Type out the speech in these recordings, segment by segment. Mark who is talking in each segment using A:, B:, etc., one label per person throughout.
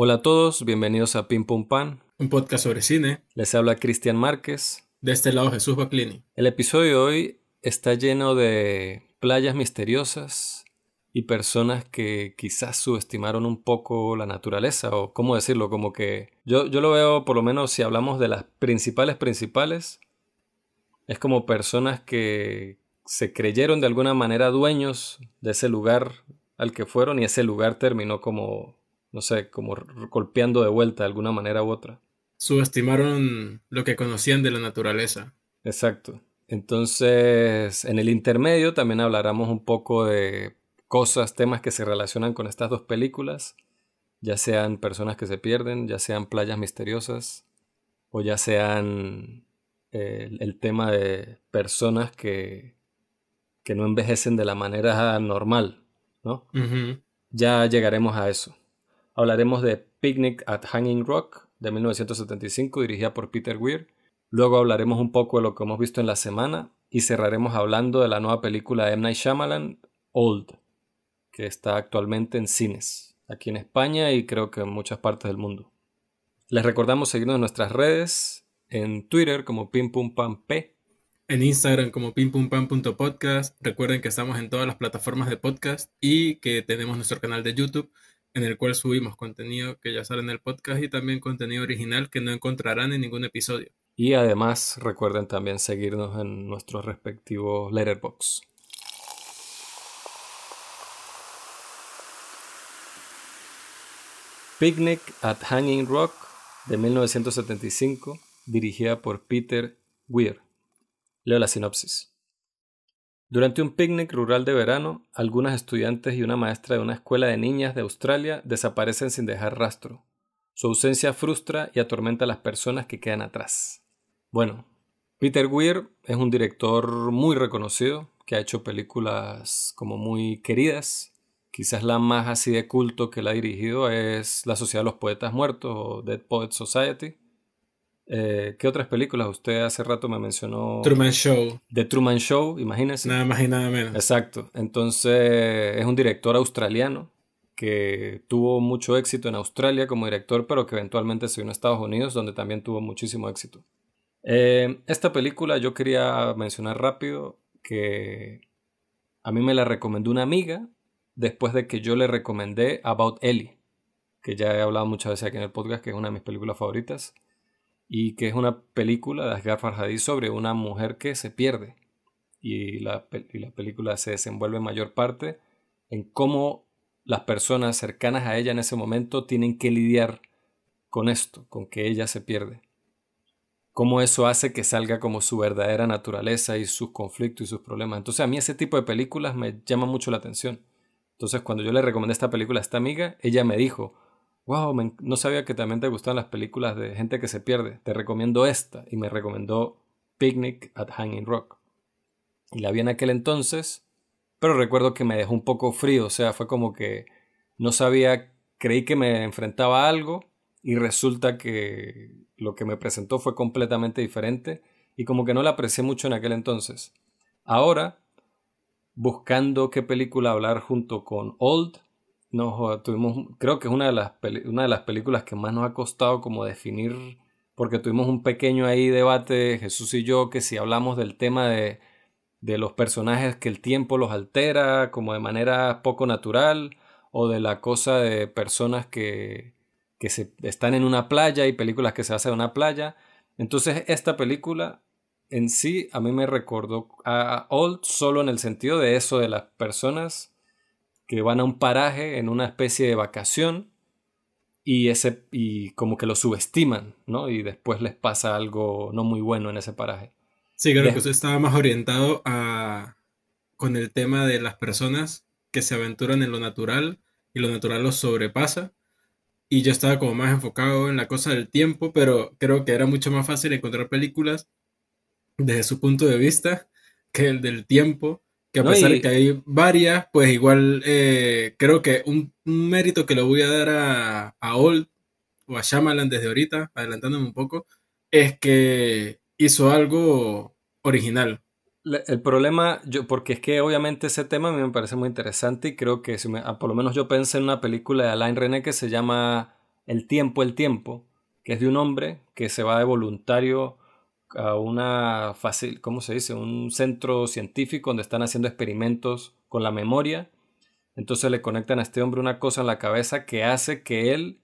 A: Hola a todos, bienvenidos a Pim Pum Pan.
B: Un podcast sobre cine.
A: Les habla Cristian Márquez.
B: De este lado Jesús Baclini.
A: El episodio de hoy está lleno de playas misteriosas y personas que quizás subestimaron un poco la naturaleza o cómo decirlo, como que yo, yo lo veo por lo menos si hablamos de las principales principales, es como personas que se creyeron de alguna manera dueños de ese lugar al que fueron y ese lugar terminó como, no sé, como golpeando de vuelta de alguna manera u otra.
B: Subestimaron lo que conocían de la naturaleza.
A: Exacto. Entonces, en el intermedio también hablaremos un poco de cosas, temas que se relacionan con estas dos películas, ya sean personas que se pierden, ya sean playas misteriosas, o ya sean eh, el tema de personas que que no envejecen de la manera normal, ¿no? Ya llegaremos a eso. Hablaremos de Picnic at Hanging Rock de 1975, dirigida por Peter Weir. Luego hablaremos un poco de lo que hemos visto en la semana y cerraremos hablando de la nueva película de M. Night Shyamalan, Old, que está actualmente en cines, aquí en España y creo que en muchas partes del mundo. Les recordamos seguirnos en nuestras redes, en Twitter como P
B: en Instagram como pimpumpam.podcast. Recuerden que estamos en todas las plataformas de podcast y que tenemos nuestro canal de YouTube en el cual subimos contenido que ya sale en el podcast y también contenido original que no encontrarán en ningún episodio.
A: Y además recuerden también seguirnos en nuestros respectivos letterbox. Picnic at Hanging Rock de 1975, dirigida por Peter Weir. Leo la sinopsis. Durante un picnic rural de verano, algunas estudiantes y una maestra de una escuela de niñas de Australia desaparecen sin dejar rastro. Su ausencia frustra y atormenta a las personas que quedan atrás. Bueno, Peter Weir es un director muy reconocido que ha hecho películas como muy queridas. Quizás la más así de culto que la ha dirigido es La Sociedad de los Poetas Muertos o Dead Poets Society. Eh, ¿Qué otras películas? Usted hace rato me mencionó.
B: Truman Show.
A: The Truman Show, imagínese.
B: Nada más y nada menos.
A: Exacto. Entonces, es un director australiano que tuvo mucho éxito en Australia como director, pero que eventualmente se vino a Estados Unidos, donde también tuvo muchísimo éxito. Eh, esta película yo quería mencionar rápido que a mí me la recomendó una amiga después de que yo le recomendé About Ellie, que ya he hablado muchas veces aquí en el podcast, que es una de mis películas favoritas y que es una película de Asghar Farhadi sobre una mujer que se pierde y la, la película se desenvuelve en mayor parte en cómo las personas cercanas a ella en ese momento tienen que lidiar con esto, con que ella se pierde. Cómo eso hace que salga como su verdadera naturaleza y sus conflictos y sus problemas. Entonces a mí ese tipo de películas me llama mucho la atención. Entonces cuando yo le recomendé esta película a esta amiga, ella me dijo, wow, no sabía que también te gustan las películas de gente que se pierde. Te recomiendo esta. Y me recomendó Picnic at Hanging Rock. Y la vi en aquel entonces, pero recuerdo que me dejó un poco frío. O sea, fue como que no sabía, creí que me enfrentaba a algo y resulta que lo que me presentó fue completamente diferente y como que no la aprecié mucho en aquel entonces. Ahora, buscando qué película hablar junto con Old, no, tuvimos, creo que es una de, las una de las películas que más nos ha costado como definir, porque tuvimos un pequeño ahí debate, Jesús y yo, que si hablamos del tema de, de los personajes que el tiempo los altera como de manera poco natural, o de la cosa de personas que, que se, están en una playa y películas que se hacen en una playa. Entonces esta película en sí a mí me recordó a Old solo en el sentido de eso de las personas que van a un paraje en una especie de vacación y, ese, y como que lo subestiman, ¿no? Y después les pasa algo no muy bueno en ese paraje.
B: Sí, creo que usted estaba más orientado a, con el tema de las personas que se aventuran en lo natural y lo natural los sobrepasa. Y yo estaba como más enfocado en la cosa del tiempo, pero creo que era mucho más fácil encontrar películas desde su punto de vista que el del tiempo que a pesar de que hay varias, pues igual eh, creo que un, mérito que le voy a dar a, a Old o a Shyamalan desde ahorita, adelantándome un poco, es que hizo algo original.
A: el problema, yo, porque es que obviamente ese tema a mí me parece muy interesante y creo que si me, ah, por lo menos yo pensé en una película de Alain René que se llama El tiempo, el tiempo, que es de un hombre que se va de voluntario a una fácil, ¿cómo se dice? Un centro científico donde están haciendo experimentos con la memoria. Entonces le conectan a este hombre una cosa en la cabeza que hace que él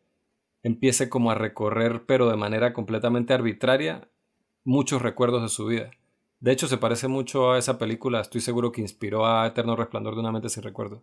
A: empiece como a recorrer, pero de manera completamente arbitraria, muchos recuerdos de su vida. De hecho, se parece mucho a esa película, estoy seguro que inspiró a Eterno Resplandor de una mente sin recuerdo.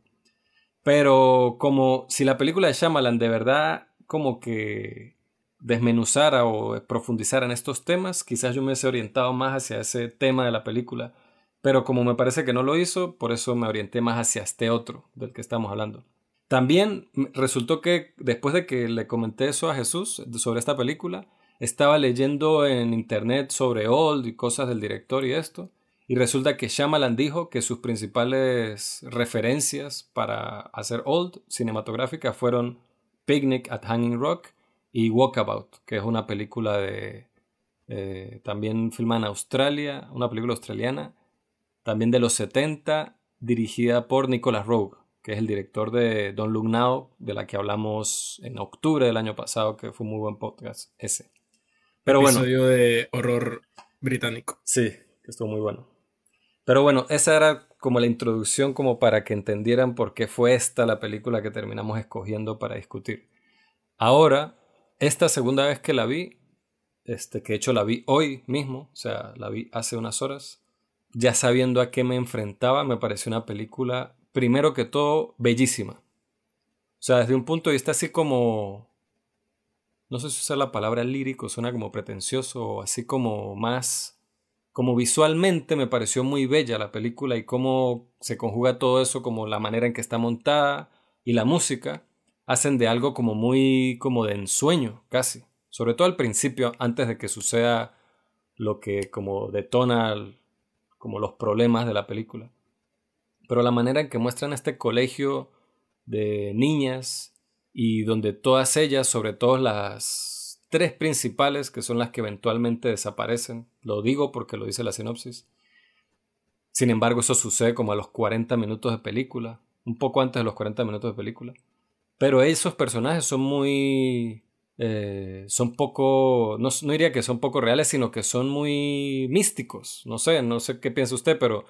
A: Pero como si la película de Shyamalan de verdad como que desmenuzara o profundizara en estos temas, quizás yo me hubiese orientado más hacia ese tema de la película. Pero como me parece que no lo hizo, por eso me orienté más hacia este otro del que estamos hablando. También resultó que después de que le comenté eso a Jesús sobre esta película, estaba leyendo en internet sobre Old y cosas del director y esto, y resulta que Shyamalan dijo que sus principales referencias para hacer Old cinematográfica fueron Picnic at Hanging Rock y Walkabout, que es una película de eh, también filmada en Australia, una película australiana, también de los 70, dirigida por Nicholas Rogue que es el director de Don't Look Now, de la que hablamos en octubre del año pasado, que fue un muy buen podcast ese.
B: Pero Episodio de horror británico.
A: Sí, que estuvo muy bueno. Pero bueno, esa era como la introducción como para que entendieran por qué fue esta la película que terminamos escogiendo para discutir. Ahora, esta segunda vez que la vi, este, que de hecho la vi hoy mismo, o sea, la vi hace unas horas, ya sabiendo a qué me enfrentaba, me pareció una película primero que todo, bellísima. O sea, desde un punto de vista así como... No sé si usar la palabra lírico, suena como pretencioso, así como más... Como visualmente me pareció muy bella la película y cómo se conjuga todo eso, como la manera en que está montada y la música, hacen de algo como muy como de ensueño, casi. Sobre todo al principio, antes de que suceda lo que como detona como los problemas de la película pero la manera en que muestran este colegio de niñas y donde todas ellas, sobre todo las tres principales, que son las que eventualmente desaparecen, lo digo porque lo dice la sinopsis, sin embargo eso sucede como a los 40 minutos de película, un poco antes de los 40 minutos de película, pero esos personajes son muy eh, son poco, no, diría que son poco reales, sino que son muy místicos. No sé, no sé qué piensa usted, pero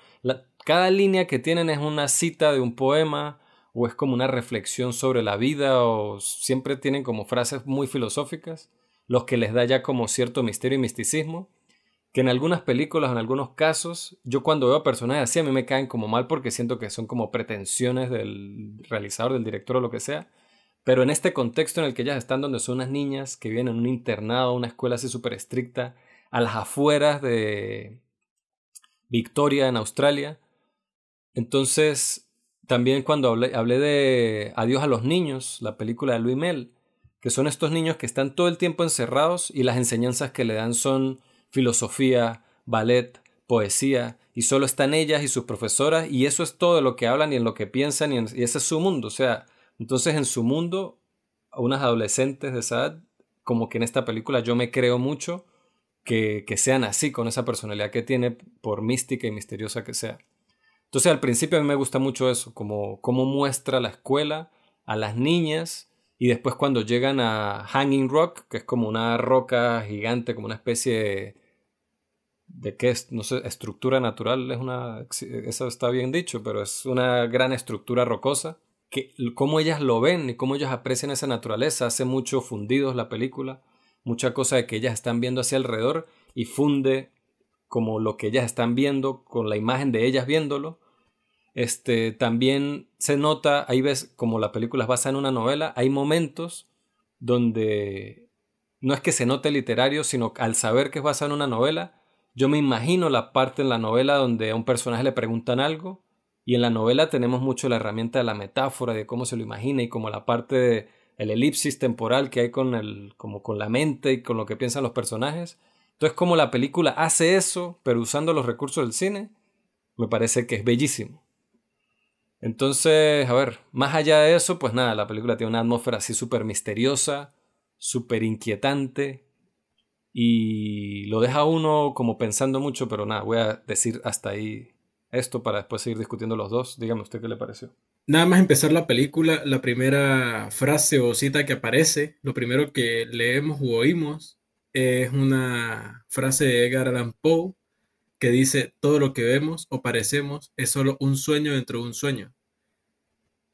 A: cada línea que tienen es una cita de un poema o es como una reflexión sobre la vida o siempre tienen como frases muy filosóficas, los que les da ya como cierto misterio y misticismo, que en algunas películas, en algunos casos, yo cuando veo personajes así a mí me caen como mal porque siento que son como pretensiones del realizador, del director o lo que sea pero en este contexto en el que ellas están, donde son unas niñas que vienen en un internado, una escuela así súper estricta, a las afueras de Victoria, en Australia. Entonces, también cuando hablé, hablé de Adiós a los niños, la película de Louis Mel, que son estos niños que están todo el tiempo encerrados y las enseñanzas que le dan son filosofía, ballet, poesía, y solo están ellas y sus profesoras, y eso es todo de lo que hablan y en lo que piensan, y, y ese es su mundo. O sea, entonces en su mundo, a unas adolescentes de esa edad, como que en esta película yo me creo mucho que, sean así, con esa personalidad que tiene, por mística y misteriosa que sea. Entonces al principio a mí me gusta mucho eso, como cómo muestra la escuela a las niñas y después cuando llegan a Hanging Rock, que es como una roca gigante, como una especie de, de qué es, no sé, estructura natural, es una, eso está bien dicho, pero es una gran estructura rocosa que, cómo ellas lo ven y cómo ellas aprecian esa naturaleza. Hace mucho fundidos la película, mucha cosa de que ellas están viendo hacia alrededor y funde como lo que ellas están viendo con la imagen de ellas viéndolo. Este, también se nota, ahí ves como la película es basada en una novela, hay momentos donde no es que se note literario, sino al saber que es basada en una novela, yo me imagino la parte en la novela donde a un personaje le preguntan algo y en la novela tenemos mucho la herramienta de la metáfora, de cómo se lo imagina y como la parte de el elipsis temporal que hay con el, como con la mente y con lo que piensan los personajes. Entonces, como la película hace eso, pero usando los recursos del cine, me parece que es bellísimo. Entonces, a ver, más allá de eso, pues nada, la película tiene una atmósfera así súper misteriosa, súper inquietante, y lo deja uno como pensando mucho, pero nada, voy a decir hasta ahí esto para después seguir discutiendo los dos. Dígame usted qué le pareció.
B: Nada más empezar la película, la primera frase o cita que aparece, lo primero que leemos u oímos es una frase de Edgar Allan Poe que dice, todo lo que vemos o parecemos es solo un sueño dentro de un sueño.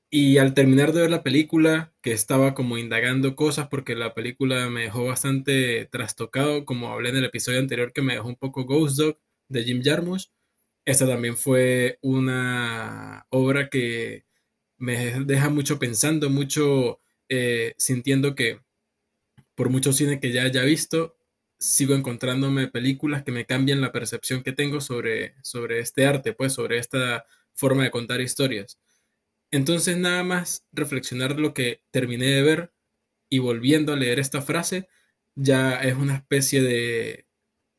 B: Y al terminar de ver la película, que estaba como indagando cosas porque la película me dejó bastante trastocado, como hablé en el episodio anterior que me dejó un poco Ghost Dog de Jim Jarmusch, esta también fue una obra que me deja mucho pensando, mucho eh, sintiendo que por mucho cine que ya haya visto, sigo encontrándome películas que me cambian la percepción que tengo sobre, sobre este arte, pues sobre esta forma de contar historias. Entonces nada más reflexionar lo que terminé de ver y volviendo a leer esta frase, ya es una especie de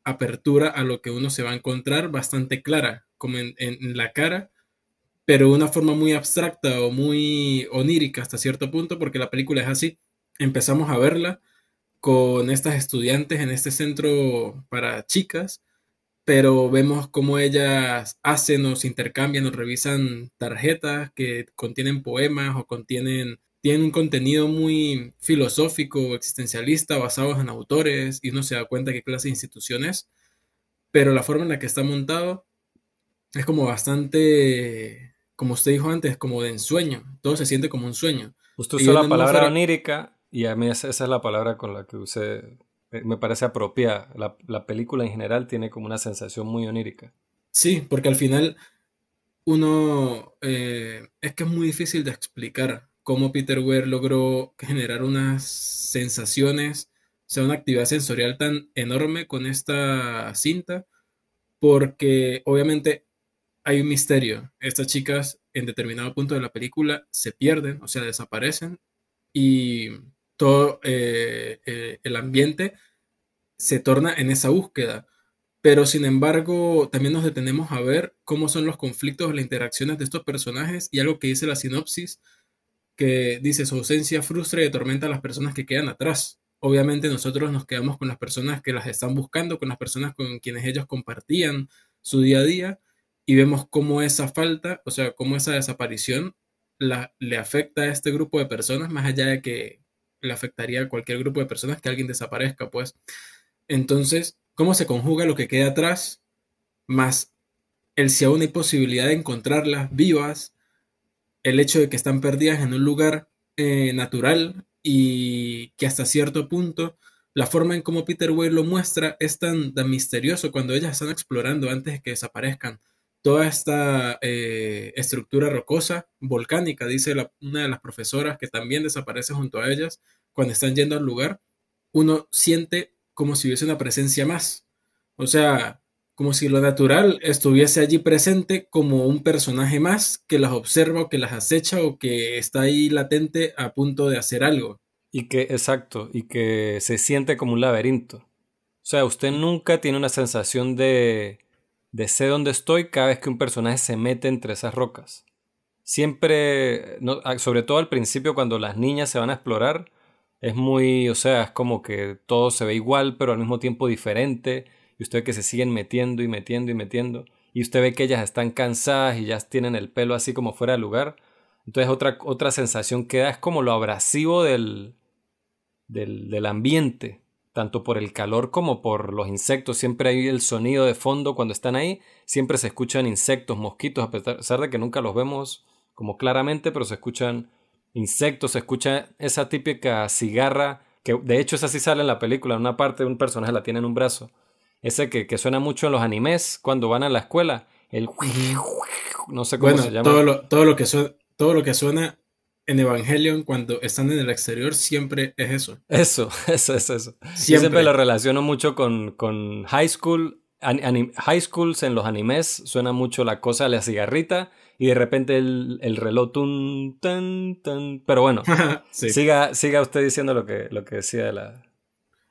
B: apertura a lo que uno se va a encontrar bastante clara, como en, la cara, pero una forma muy abstracta o muy onírica hasta cierto punto, porque la película es así. Empezamos a verla con estas estudiantes en este centro para chicas pero vemos cómo ellas hacen se intercambian o revisan tarjetas que contienen poemas o contienen tienen un contenido muy filosófico o existencialista basados en autores y uno se da cuenta qué clase de instituciones, pero la forma en la que está montado es como bastante, como usted dijo antes, como de ensueño, todo se siente como un sueño.
A: Usted usó la palabra onírica y a mí esa, esa, es la palabra con la que usé eh, me parece apropiada. La, película en general tiene como una sensación muy onírica.
B: Sí, porque al final uno eh, es que es muy difícil de explicar cómo Peter Weir logró generar unas sensaciones, o sea, una actividad sensorial tan enorme con esta cinta, porque obviamente hay un misterio. Estas chicas en determinado punto de la película se pierden, o sea, desaparecen y todo eh, eh, el ambiente se torna en esa búsqueda. Pero sin embargo, también nos detenemos a ver cómo son los conflictos, las interacciones de estos personajes y algo que dice la sinopsis, que dice su ausencia frustra y atormenta a las personas que quedan atrás. Obviamente nosotros nos quedamos con las personas que las están buscando, con las personas con quienes ellos compartían su día a día y vemos cómo esa falta, o sea, cómo esa desaparición la, le afecta a este grupo de personas más allá de que le afectaría a cualquier grupo de personas que alguien desaparezca, pues. Entonces, ¿cómo se conjuga lo que queda atrás más el si aún hay posibilidad de encontrarlas vivas, el hecho de que están perdidas en un lugar eh, natural y que hasta cierto punto la forma en cómo Peter Weir lo muestra es tan, tan misterioso cuando ellas están explorando antes de que desaparezcan toda esta eh, estructura rocosa, volcánica, dice una de las profesoras que también desaparece junto a ellas, cuando están yendo al lugar, uno siente como si hubiese una presencia más. O sea, como si lo natural estuviese allí presente como un personaje más que las observa o que las acecha o que está ahí latente a punto de hacer algo.
A: Y que, exacto, y que se siente como un laberinto. O sea, usted nunca tiene una sensación de de sé dónde estoy cada vez que un personaje se mete entre esas rocas. Siempre, sobre todo al principio cuando las niñas se van a explorar, es muy, o sea, es como que todo se ve igual, pero al mismo tiempo diferente, y usted ve que se siguen metiendo y metiendo y metiendo, y usted ve que ellas están cansadas y ya tienen el pelo así como fuera de lugar. Entonces otra, otra sensación que da es como lo abrasivo del, del, del ambiente tanto por el calor como por los insectos. Siempre hay el sonido de fondo cuando están ahí. Siempre se escuchan insectos, mosquitos, a pesar de que nunca los vemos como claramente, pero se escuchan insectos, se escucha esa típica cigarra, que de hecho esa sí sale en la película, en una parte un personaje la tiene en un brazo. Ese que, suena mucho en los animes cuando van a la escuela. El...
B: No sé cómo se llama. Todo lo, todo lo, que todo lo que suena en Evangelion, cuando están en el exterior, siempre es eso.
A: Eso, eso, eso, eso. Siempre. siempre lo relaciono mucho con, con high school. high schools en los animes suena mucho la cosa de la cigarrita y de repente el, el reloj tun, tan, tan. Pero bueno, siga, siga usted diciendo lo que, lo que decía de la.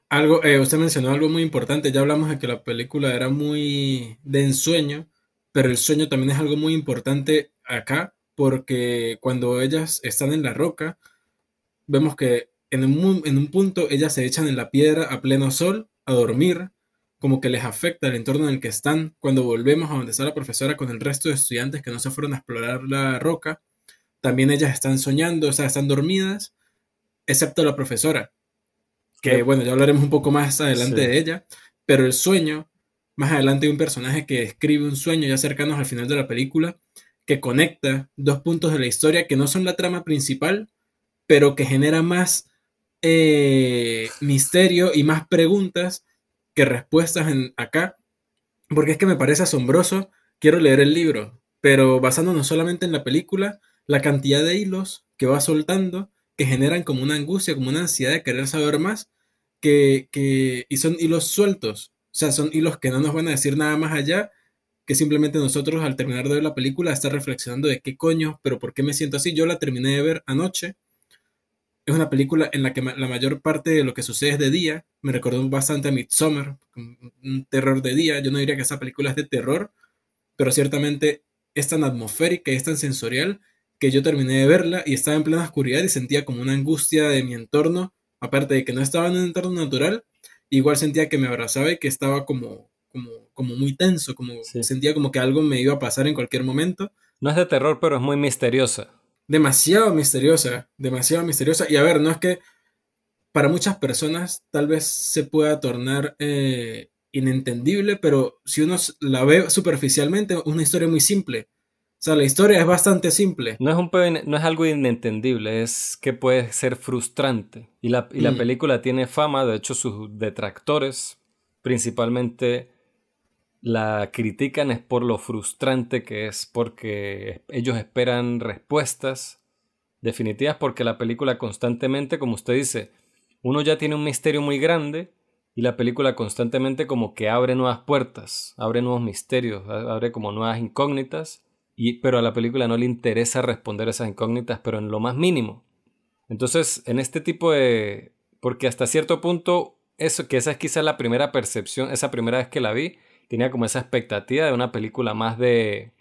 B: Algo, eh, usted mencionó algo muy importante. Ya hablamos de que la película era muy de ensueño, pero el sueño también es algo muy importante acá porque cuando ellas están en la roca, vemos que en un, en un punto ellas se echan en la piedra a pleno sol a dormir, como que les afecta el entorno en el que están. Cuando volvemos a donde está la profesora con el resto de estudiantes que no se fueron a explorar la roca, también ellas están soñando, o sea, están dormidas, excepto la profesora. Que bueno, ya hablaremos un poco más adelante de ella, pero el sueño, más adelante hay un personaje que escribe un sueño ya cercanos al final de la película, que conecta dos puntos de la historia que no son la trama principal, pero que genera más eh, misterio y más preguntas que respuestas en acá, porque es que me parece asombroso, quiero leer el libro, pero basándonos solamente en la película, la cantidad de hilos que va soltando, que generan como una angustia, como una ansiedad de querer saber más, que, que, y son hilos sueltos, o sea, son hilos que no nos van a decir nada más allá, que simplemente nosotros al terminar de ver la película estar reflexionando de qué coño, pero por qué me siento así. Yo la terminé de ver anoche es una película en la que la mayor parte de lo que sucede es de día. Me recordó bastante a Midsommar, un terror de día. Yo no diría que esa película es de terror, pero ciertamente es tan atmosférica y es tan sensorial que yo terminé de verla y estaba en plena oscuridad y sentía como una angustia de mi entorno, aparte de que no estaba en un entorno natural, igual sentía que me abrazaba y que estaba como, como, como muy tenso, como sentía como que algo me iba a pasar en cualquier momento.
A: No es de terror, pero es muy misteriosa
B: demasiado misteriosa, demasiado misteriosa. Y a ver, no es que para muchas personas tal vez se pueda tornar eh, inentendible, pero si uno la ve superficialmente, es una historia muy simple. O sea, la historia es bastante simple.
A: No es, un, no es algo inentendible, es que puede ser frustrante. Y la, y la mm. película tiene fama, de hecho sus detractores, principalmente la critican es por lo frustrante que es, porque ellos esperan respuestas definitivas, porque la película constantemente, como usted dice, uno ya tiene un misterio muy grande y la película constantemente como que abre nuevas puertas, abre nuevos misterios, abre como nuevas incógnitas, pero a la película no le interesa responder esas incógnitas, pero en lo más mínimo. Entonces, en este tipo de... porque hasta cierto punto, eso, que esa es quizás la primera percepción, esa primera vez que la vi, tenía como esa expectativa de una película más de,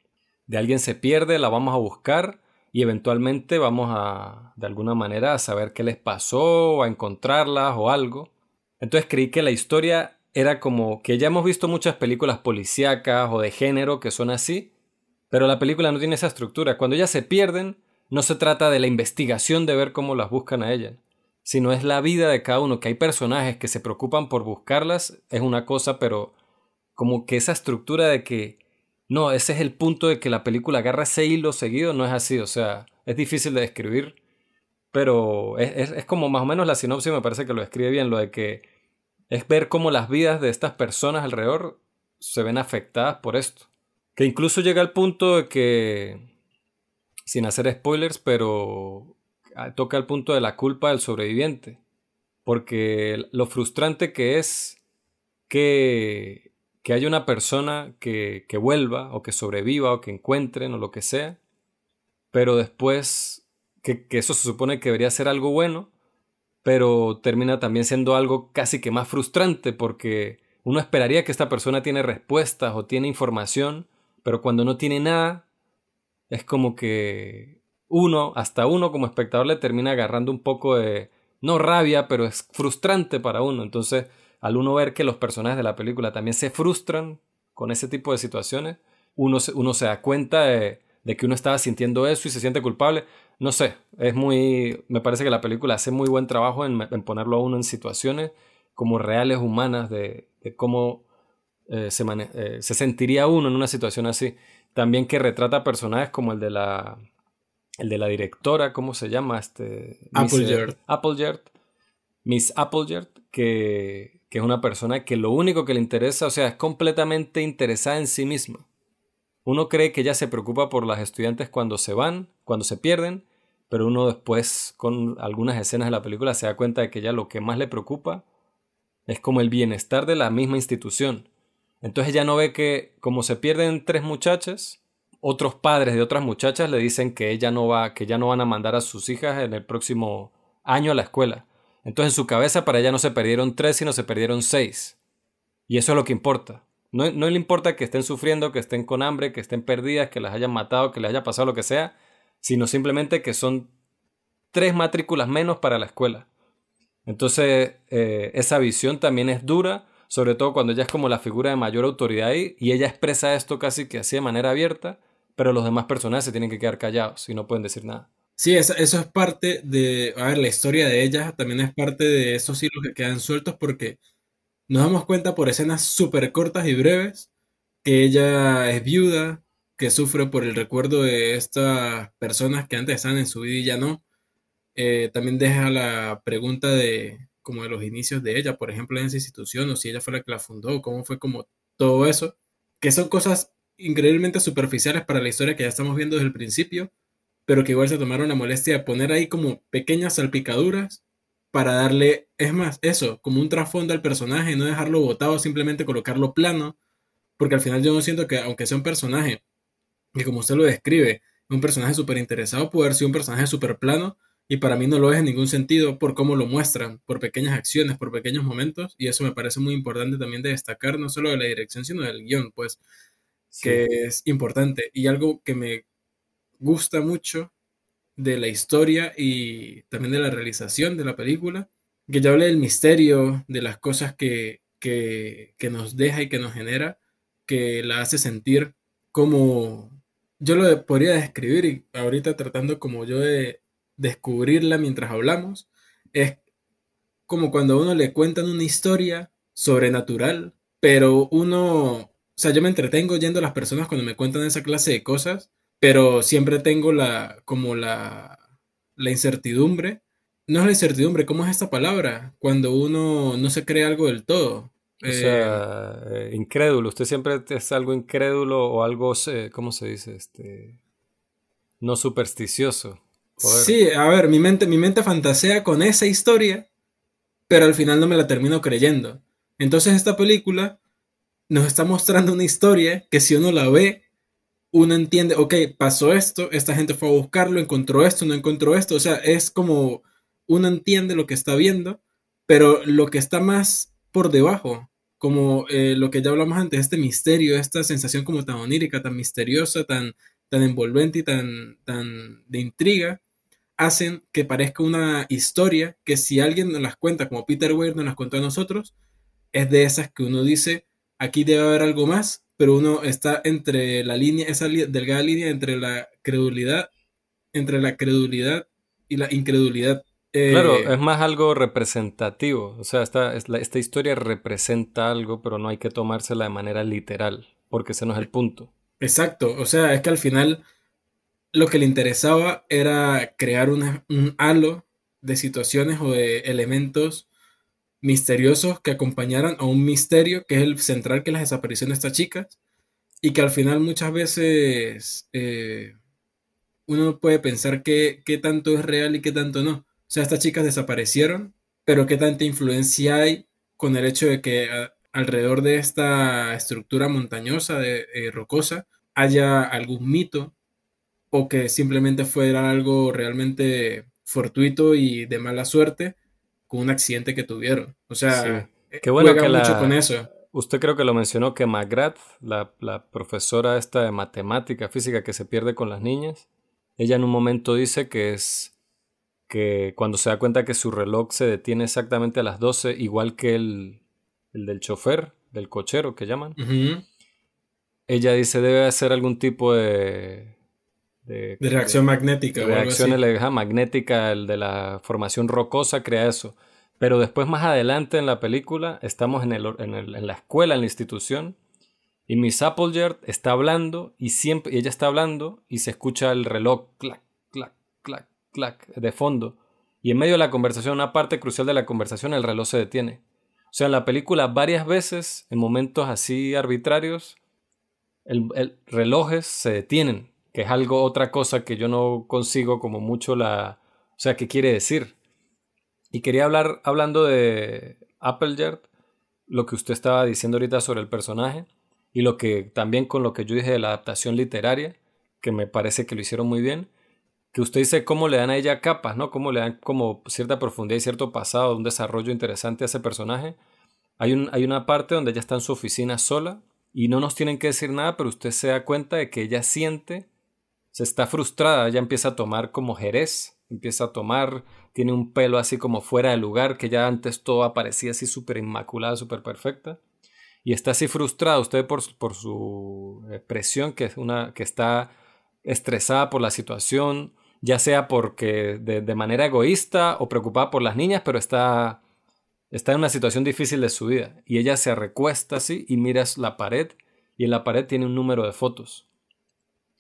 A: de alguien se pierde, la vamos a buscar y eventualmente vamos a, de alguna manera, a saber qué les pasó, o a encontrarlas o algo. Entonces creí que la historia era como que ya hemos visto muchas películas policíacas o de género que son así, pero la película no tiene esa estructura. Cuando ellas se pierden, no se trata de la investigación de ver cómo las buscan a ellas, sino es la vida de cada uno, que hay personajes que se preocupan por buscarlas, es una cosa, pero como que esa estructura de que, no, ese es el punto de que la película agarra ese hilo seguido, no es así, o sea, es difícil de describir, pero es, como más o menos la sinopsis me parece que lo describe bien, lo de que es ver cómo las vidas de estas personas alrededor se ven afectadas por esto. Que incluso llega al punto de que, sin hacer spoilers, pero ah, toca el punto de la culpa del sobreviviente. Porque lo frustrante que es que que haya una persona que, vuelva o que sobreviva o que encuentren o lo que sea, pero después que, eso se supone que debería ser algo bueno, pero termina también siendo algo casi que más frustrante porque uno esperaría que esta persona tiene respuestas o tiene información, pero cuando no tiene nada, es como que uno, hasta uno como espectador le termina agarrando un poco de, no rabia, pero es frustrante para uno. Entonces, al uno ver que los personajes de la película también se frustran con ese tipo de situaciones, uno se, uno se da cuenta de, que uno estaba sintiendo eso y se siente culpable. No sé, es muy. Me parece que la película hace muy buen trabajo en, ponerlo a uno en situaciones como reales, humanas, de, cómo eh, se, eh, se sentiría uno en una situación así. También que retrata personajes como el de la. El de la directora, ¿cómo se llama? Este,
B: Appleyard.
A: Appleyard. Miss Appleyard, que que es una persona que lo único que le interesa, o sea, es completamente interesada en sí misma. Uno cree que ella se preocupa por las estudiantes cuando se van, cuando se pierden, pero uno después con algunas escenas de la película se da cuenta de que ella lo que más le preocupa es como el bienestar de la misma institución. Entonces ella no ve que como se pierden tres muchachas, otros padres de otras muchachas le dicen que ella no va, que ya no van a mandar a sus hijas en el próximo año a la escuela. Entonces en su cabeza para ella no se perdieron tres, sino se perdieron seis. Y eso es lo que importa. No, le importa que estén sufriendo, que estén con hambre, que estén perdidas, que las hayan matado, que les haya pasado lo que sea, sino simplemente que son tres matrículas menos para la escuela. Entonces, eh, esa visión también es dura sobre todo cuando ella es como la figura de mayor autoridad ahí y ella expresa esto casi que así de manera abierta, pero los demás personajes se tienen que quedar callados y no pueden decir nada.
B: Sí, eso, es parte de, a ver, la historia de ella también es parte de esos hilos que quedan sueltos porque nos damos cuenta por escenas súper cortas y breves que ella es viuda, que sufre por el recuerdo de estas personas que antes estaban en su vida y ya no. Eh, también deja la pregunta de como de los inicios de ella, por ejemplo, en esa institución, o si ella fue la que la fundó, cómo fue como todo eso, que son cosas increíblemente superficiales para la historia que ya estamos viendo desde el principio, pero que igual se tomaron la molestia de poner ahí como pequeñas salpicaduras para darle, es más, eso, como un trasfondo al personaje, no dejarlo botado, simplemente colocarlo plano, porque al final yo no siento que, aunque sea un personaje, que como usted lo describe, un personaje súper interesado, puede ser un personaje súper plano, y para mí no lo es en ningún sentido por cómo lo muestran, por pequeñas acciones, por pequeños momentos, y eso me parece muy importante también de destacar, no solo de la dirección, sino del guion, pues, que es importante. Y algo que me gusta mucho de la historia y también de la realización de la película, que ya hablé del misterio, de las cosas que, que, que nos deja y que nos genera, que la hace sentir como yo lo podría describir y ahorita tratando como yo de descubrirla mientras hablamos, es como cuando uno le cuentan una historia sobrenatural, pero uno, o sea, yo me entretengo yendo a las personas cuando me cuentan esa clase de cosas, pero siempre tengo la, como la, la incertidumbre. No es la incertidumbre, ¿cómo es esta palabra? Cuando uno no se cree algo del todo.
A: O sea, eh, incrédulo. Usted siempre es algo incrédulo o algo, ¿cómo se dice? Este, no supersticioso.
B: Sí, a ver, mi mente, mi mente fantasea con esa historia, pero al final no me la termino creyendo. Entonces esta película nos está mostrando una historia que si uno la ve, uno entiende, ok, pasó esto, esta gente fue a buscarlo, encontró esto, no encontró esto, o sea, es como uno entiende lo que está viendo, pero lo que está más por debajo, como eh, lo que ya hablamos antes, este misterio, esta sensación como tan onírica, tan misteriosa, tan, tan envolvente y tan, tan de intriga, hacen que parezca una historia que si alguien nos las cuenta, como Peter Weir nos las contó a nosotros, es de esas que uno dice, aquí debe haber algo más, pero uno está entre la línea, esa delgada línea entre la credulidad, entre la credulidad y la incredulidad.
A: claro, eh, es más algo representativo, o sea, esta, esta historia representa algo, pero no hay que tomársela de manera literal, porque ese no es el punto.
B: Exacto, o sea, es que al final lo que le interesaba era crear un halo de situaciones o de elementos misteriosos que acompañaran a un misterio que es el central que es la desaparición de estas chicas y que al final muchas veces eh, uno puede pensar qué tanto es real y qué tanto no. O sea, estas chicas desaparecieron, pero qué tanta influencia hay con el hecho de que alrededor de esta estructura montañosa, de, eh, rocosa, haya algún mito o que simplemente fuera algo realmente fortuito y de mala suerte con un accidente que tuvieron. O sea,
A: eh, Qué bueno que mucho con eso. Usted creo que lo mencionó que McGrath, la, la, profesora esta de matemática, física que se pierde con las niñas, ella en un momento dice que es que cuando se da cuenta que su reloj se detiene exactamente a las 12, igual que el, el del chofer, del cochero que llaman, ella dice debe hacer algún tipo de
B: de, reacción magnética.
A: De reacción magnética, el de la formación rocosa crea eso. Pero después más adelante en la película estamos en, el, en, la escuela, en la institución, y Miss Appleyard está hablando y siempre y ella está hablando y se escucha el reloj clac, clac, clac, clac de fondo. Y en medio de la conversación, una parte crucial de la conversación, el reloj se detiene. O sea, en la película varias veces, en momentos así arbitrarios, el, el relojes se detienen que es algo, otra cosa que yo no consigo como mucho la... O sea, ¿qué quiere decir? Y quería hablar, hablando de Appleyard, lo que usted estaba diciendo ahorita sobre el personaje, y lo que también con lo que yo dije de la adaptación literaria, que me parece que lo hicieron muy bien, que usted dice cómo le dan a ella capas, ¿no? Cómo le dan como cierta profundidad y cierto pasado, un desarrollo interesante a ese personaje. Hay, un, hay una parte donde ella está en su oficina sola y no nos tienen que decir nada, pero usted se da cuenta de que ella siente se está frustrada, ya empieza a tomar como jerez empieza a tomar, tiene un pelo así como fuera de lugar, que ya antes todo aparecía así súper inmaculada, súper perfecta. Y está así frustrada usted por, por su presión, que, es una, que está estresada por la situación, ya sea porque de, manera egoísta o preocupada por las niñas, pero está, está en una situación difícil de su vida. Y ella se recuesta así y mira la pared y en la pared tiene un número de fotos.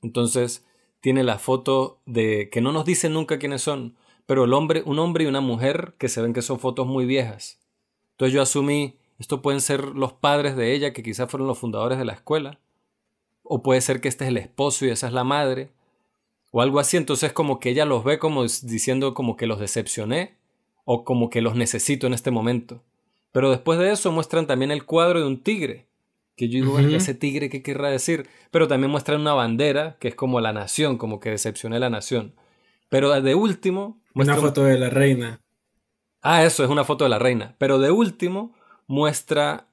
A: Entonces tiene la foto de que no nos dicen nunca quiénes son, pero el hombre, un hombre y una mujer que se ven que son fotos muy viejas. Entonces yo asumí, esto pueden ser los padres de ella, que quizás fueron los fundadores de la escuela, o puede ser que este es el esposo y esa es la madre, o algo así. Entonces como que ella los ve como diciendo como que los decepcioné, o como que los necesito en este momento. Pero después de eso muestran también el cuadro de un tigre, que yo digo, ese tigre, ¿qué querrá decir? Pero también muestran una bandera, que es como la nación, como que decepcioné la nación. Pero de último...
B: Una foto de la reina.
A: Ah, eso, es una foto de la reina. Pero de último muestra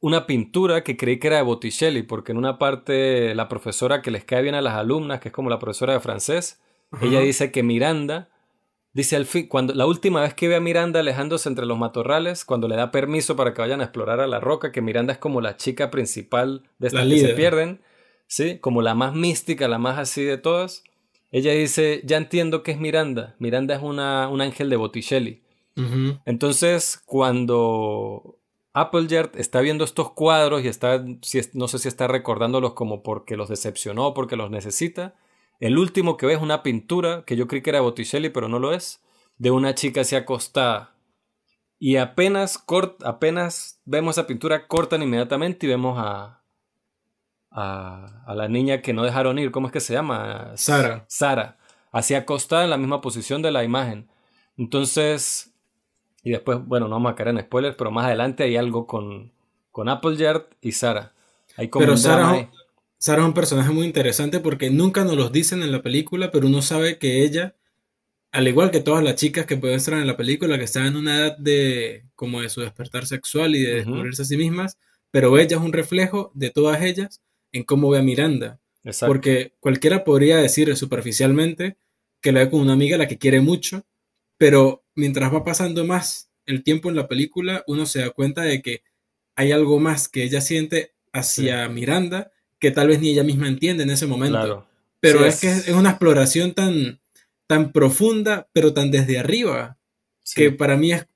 A: una pintura que creí que era de Botticelli, porque en una parte la profesora que les cae bien a las alumnas, que es como la profesora de francés, ella dice que Miranda Dice al fin, cuando la última vez que ve a Miranda alejándose entre los matorrales, cuando le da permiso para que vayan a explorar a la roca, que Miranda es como la chica principal de estas que se pierden, ¿sí? Como la más mística, la más así de todas. Ella dice, ya entiendo que es Miranda. Miranda es una, un ángel de Botticelli. Entonces, cuando Appleyard está viendo estos cuadros y está, no sé si está recordándolos como porque los decepcionó, porque los necesita, el último que ve es una pintura, que yo creí que era Botticelli, pero no lo es, de una chica así acostada. Y apenas, apenas vemos esa pintura, cortan inmediatamente y vemos a, a, la niña que no dejaron ir. ¿Cómo es que se llama?
B: Sara.
A: Sara. Así acostada en la misma posición de la imagen. Entonces, y después, bueno, no vamos a caer en spoilers, pero más adelante hay algo con, con Appleyard y Sara. Hay
B: como pero Sara, Sara es un personaje muy interesante porque nunca nos los dicen en la película, pero uno sabe que ella, al igual que todas las chicas que pueden estar en la película, que están en una edad de como de su despertar sexual y de descubrirse a sí mismas, pero ella es un reflejo de todas ellas en cómo ve a Miranda. Porque cualquiera podría decir superficialmente que la ve con una amiga a la que quiere mucho, pero mientras va pasando más el tiempo en la película, uno se da cuenta de que hay algo más que ella siente hacia Miranda que tal vez ni ella misma entiende en ese momento. Pero es, que es una exploración tan, tan profunda, pero tan desde arriba, que para mí es,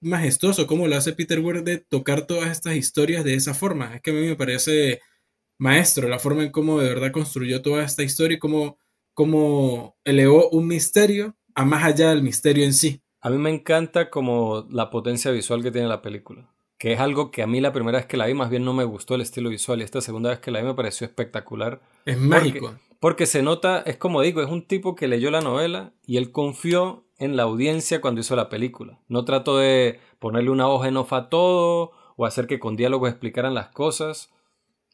B: majestuoso cómo lo hace Peter Weir de tocar todas estas historias de esa forma. Es que a mí me parece maestro la forma en cómo de verdad construyó toda esta historia y cómo, cómo elevó un misterio a más allá del misterio en sí.
A: A mí me encanta como la potencia visual que tiene la película que es algo que a mí la primera vez que la vi más bien no me gustó el estilo visual y esta segunda vez que la vi me pareció espectacular.
B: Es mágico.
A: Porque, se nota, es como digo, es un tipo que leyó la novela y él confió en la audiencia cuando hizo la película. No trató de ponerle una hoja en off a todo o hacer que con diálogo explicaran las cosas,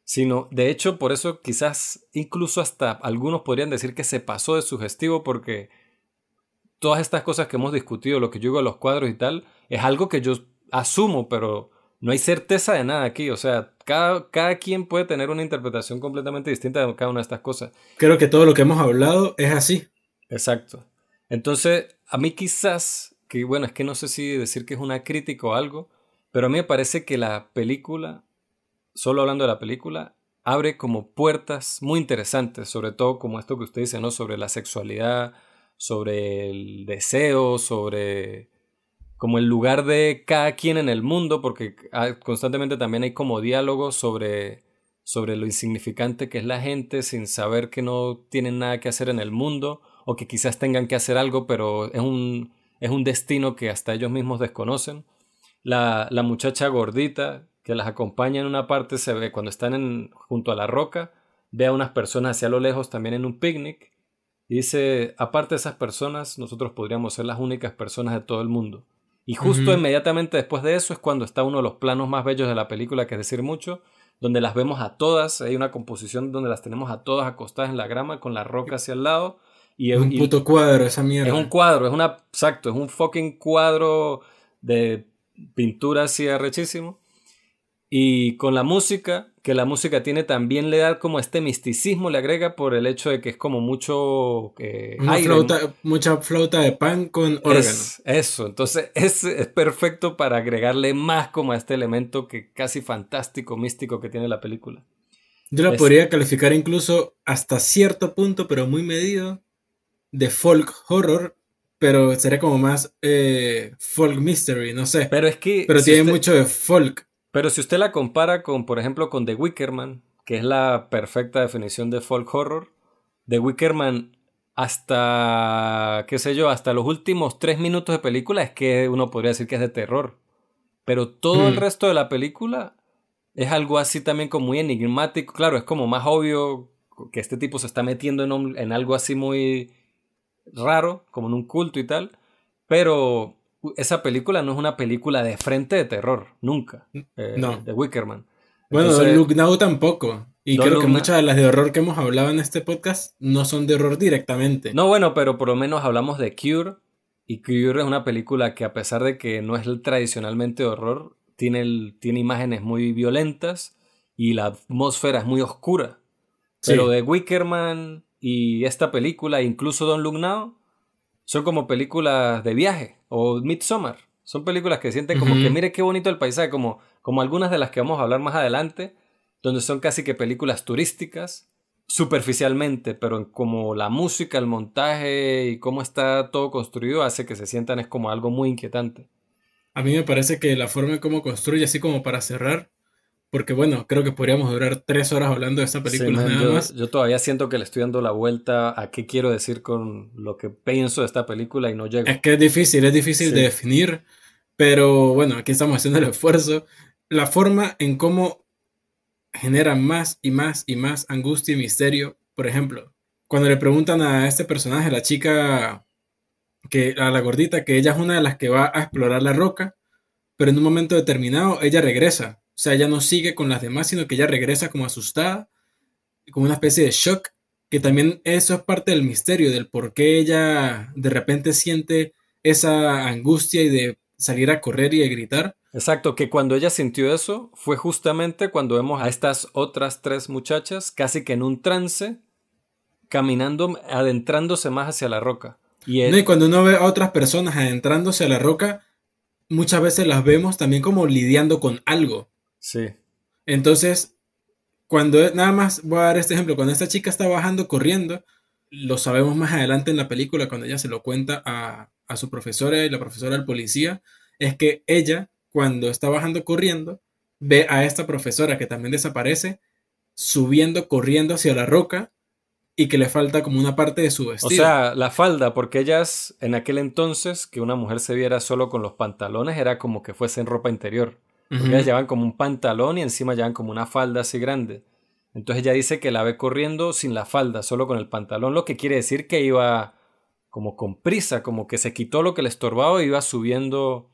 A: sino, de hecho, por eso quizás incluso hasta algunos podrían decir que se pasó de sugestivo porque todas estas cosas que hemos discutido, lo que yo digo a los cuadros y tal, es algo que yo asumo, pero no hay certeza de nada aquí. O sea, cada, cada quien puede tener una interpretación completamente distinta de cada una de estas cosas.
B: Creo que todo lo que hemos hablado es así.
A: Exacto. Entonces, a mí quizás, que bueno, es que no sé si decir que es una crítica o algo, pero a mí me parece que la película, solo hablando de la película, abre como puertas muy interesantes, sobre todo como esto que usted dice, ¿no? Sobre la sexualidad, sobre el deseo, sobre como el lugar de cada quien en el mundo, porque constantemente también hay como diálogos sobre, sobre lo insignificante que es la gente sin saber que no tienen nada que hacer en el mundo o que quizás tengan que hacer algo, pero es un, es un destino que hasta ellos mismos desconocen. La, la muchacha gordita que las acompaña en una parte se ve cuando están en, junto a la roca, ve a unas personas hacia lo lejos también en un picnic y dice, aparte de esas personas, nosotros podríamos ser las únicas personas de todo el mundo. Y justo inmediatamente después de eso es cuando está uno de los planos más bellos de la película, que es decir mucho, donde las vemos a todas, hay una composición donde las tenemos a todas acostadas en la grama con la roca hacia el lado. Y
B: es un puto cuadro esa mierda.
A: Es un cuadro, es una, exacto, es un fucking cuadro de pintura así arrechísimo. Y con la música, que la música tiene también le da como este misticismo, le agrega por el hecho de que es como mucho eh,
B: mucha flauta de pan con órganos.
A: eso, entonces es, es, perfecto para agregarle más como a este elemento que casi fantástico, místico que tiene la película.
B: Yo la podría calificar incluso hasta cierto punto, pero muy medido, de folk horror, pero sería como más eh, folk mystery, no sé.
A: Pero es que...
B: Pero tiene mucho de folk.
A: Pero si usted la compara con, por ejemplo, con The Wickerman, que es la perfecta definición de folk horror, The Wickerman hasta, qué sé yo, hasta los últimos tres minutos de película es que uno podría decir que es de terror. Pero todo el mm. resto de la película es algo así también como muy enigmático. Claro, es como más obvio que este tipo se está metiendo en, en algo así muy raro, como en un culto y tal. Pero esa película no es una película de frente de terror, nunca. Eh, no. De Wickerman.
B: Bueno, Entonces, Look Now tampoco. Y creo que muchas de las de horror que hemos hablado en este podcast no son de horror directamente.
A: No, bueno, pero por lo menos hablamos de Cure. Y Cure es una película que a pesar de que no es tradicionalmente horror, tiene, el, tiene imágenes muy violentas y la atmósfera es muy oscura. Pero de Wickerman y esta película, incluso Don Look Now, son como películas de viaje o Midsommar. Son películas que sienten como que mire qué bonito el paisaje, como, como algunas de las que vamos a hablar más adelante, donde son casi que películas turísticas, superficialmente, pero como la música, el montaje y cómo está todo construido hace que se sientan es como algo muy inquietante.
B: A mí me parece que la forma en cómo construye, así como para cerrar, porque bueno, creo que podríamos durar tres horas hablando de esta película nada
A: yo,
B: más.
A: Yo todavía siento que le estoy dando la vuelta a qué quiero decir con lo que pienso de esta película y no llego.
B: Es que es difícil, es difícil de definir, pero bueno, aquí estamos haciendo el esfuerzo. La forma en cómo genera más y más y más angustia y misterio, por ejemplo, cuando le preguntan a este personaje, la chica, que a la gordita, que ella es una de las que va a explorar la roca, pero en un momento determinado ella regresa sea, ella no sigue con las demás, sino que ella regresa como asustada, como una especie de shock, que también eso es parte del misterio, del por qué ella de repente siente esa angustia y de salir a correr y de gritar.
A: Exacto, que cuando ella sintió eso fue justamente cuando vemos a estas otras tres muchachas casi que en un trance, caminando, adentrándose más hacia la roca.
B: Y, y cuando uno ve a otras personas adentrándose a la roca, muchas veces las vemos también como lidiando con algo.
A: Sí.
B: Entonces, cuando nada más voy a dar este ejemplo, cuando esta chica está bajando corriendo, lo sabemos más adelante en la película cuando ella se lo cuenta a, a su profesora y la profesora al policía, es que ella, cuando está bajando corriendo, ve a esta profesora que también desaparece, subiendo, corriendo hacia la roca y que le falta como una parte de su vestido.
A: O sea, la falda, porque ellas en aquel entonces que una mujer se viera solo con los pantalones era como que fuese en ropa interior. Ellas llevan como un pantalón y encima llevan como una falda así grande. Entonces ella dice que la ve corriendo sin la falda, solo con el pantalón, lo que quiere decir que iba como con prisa, como que se quitó lo que le estorbaba y iba subiendo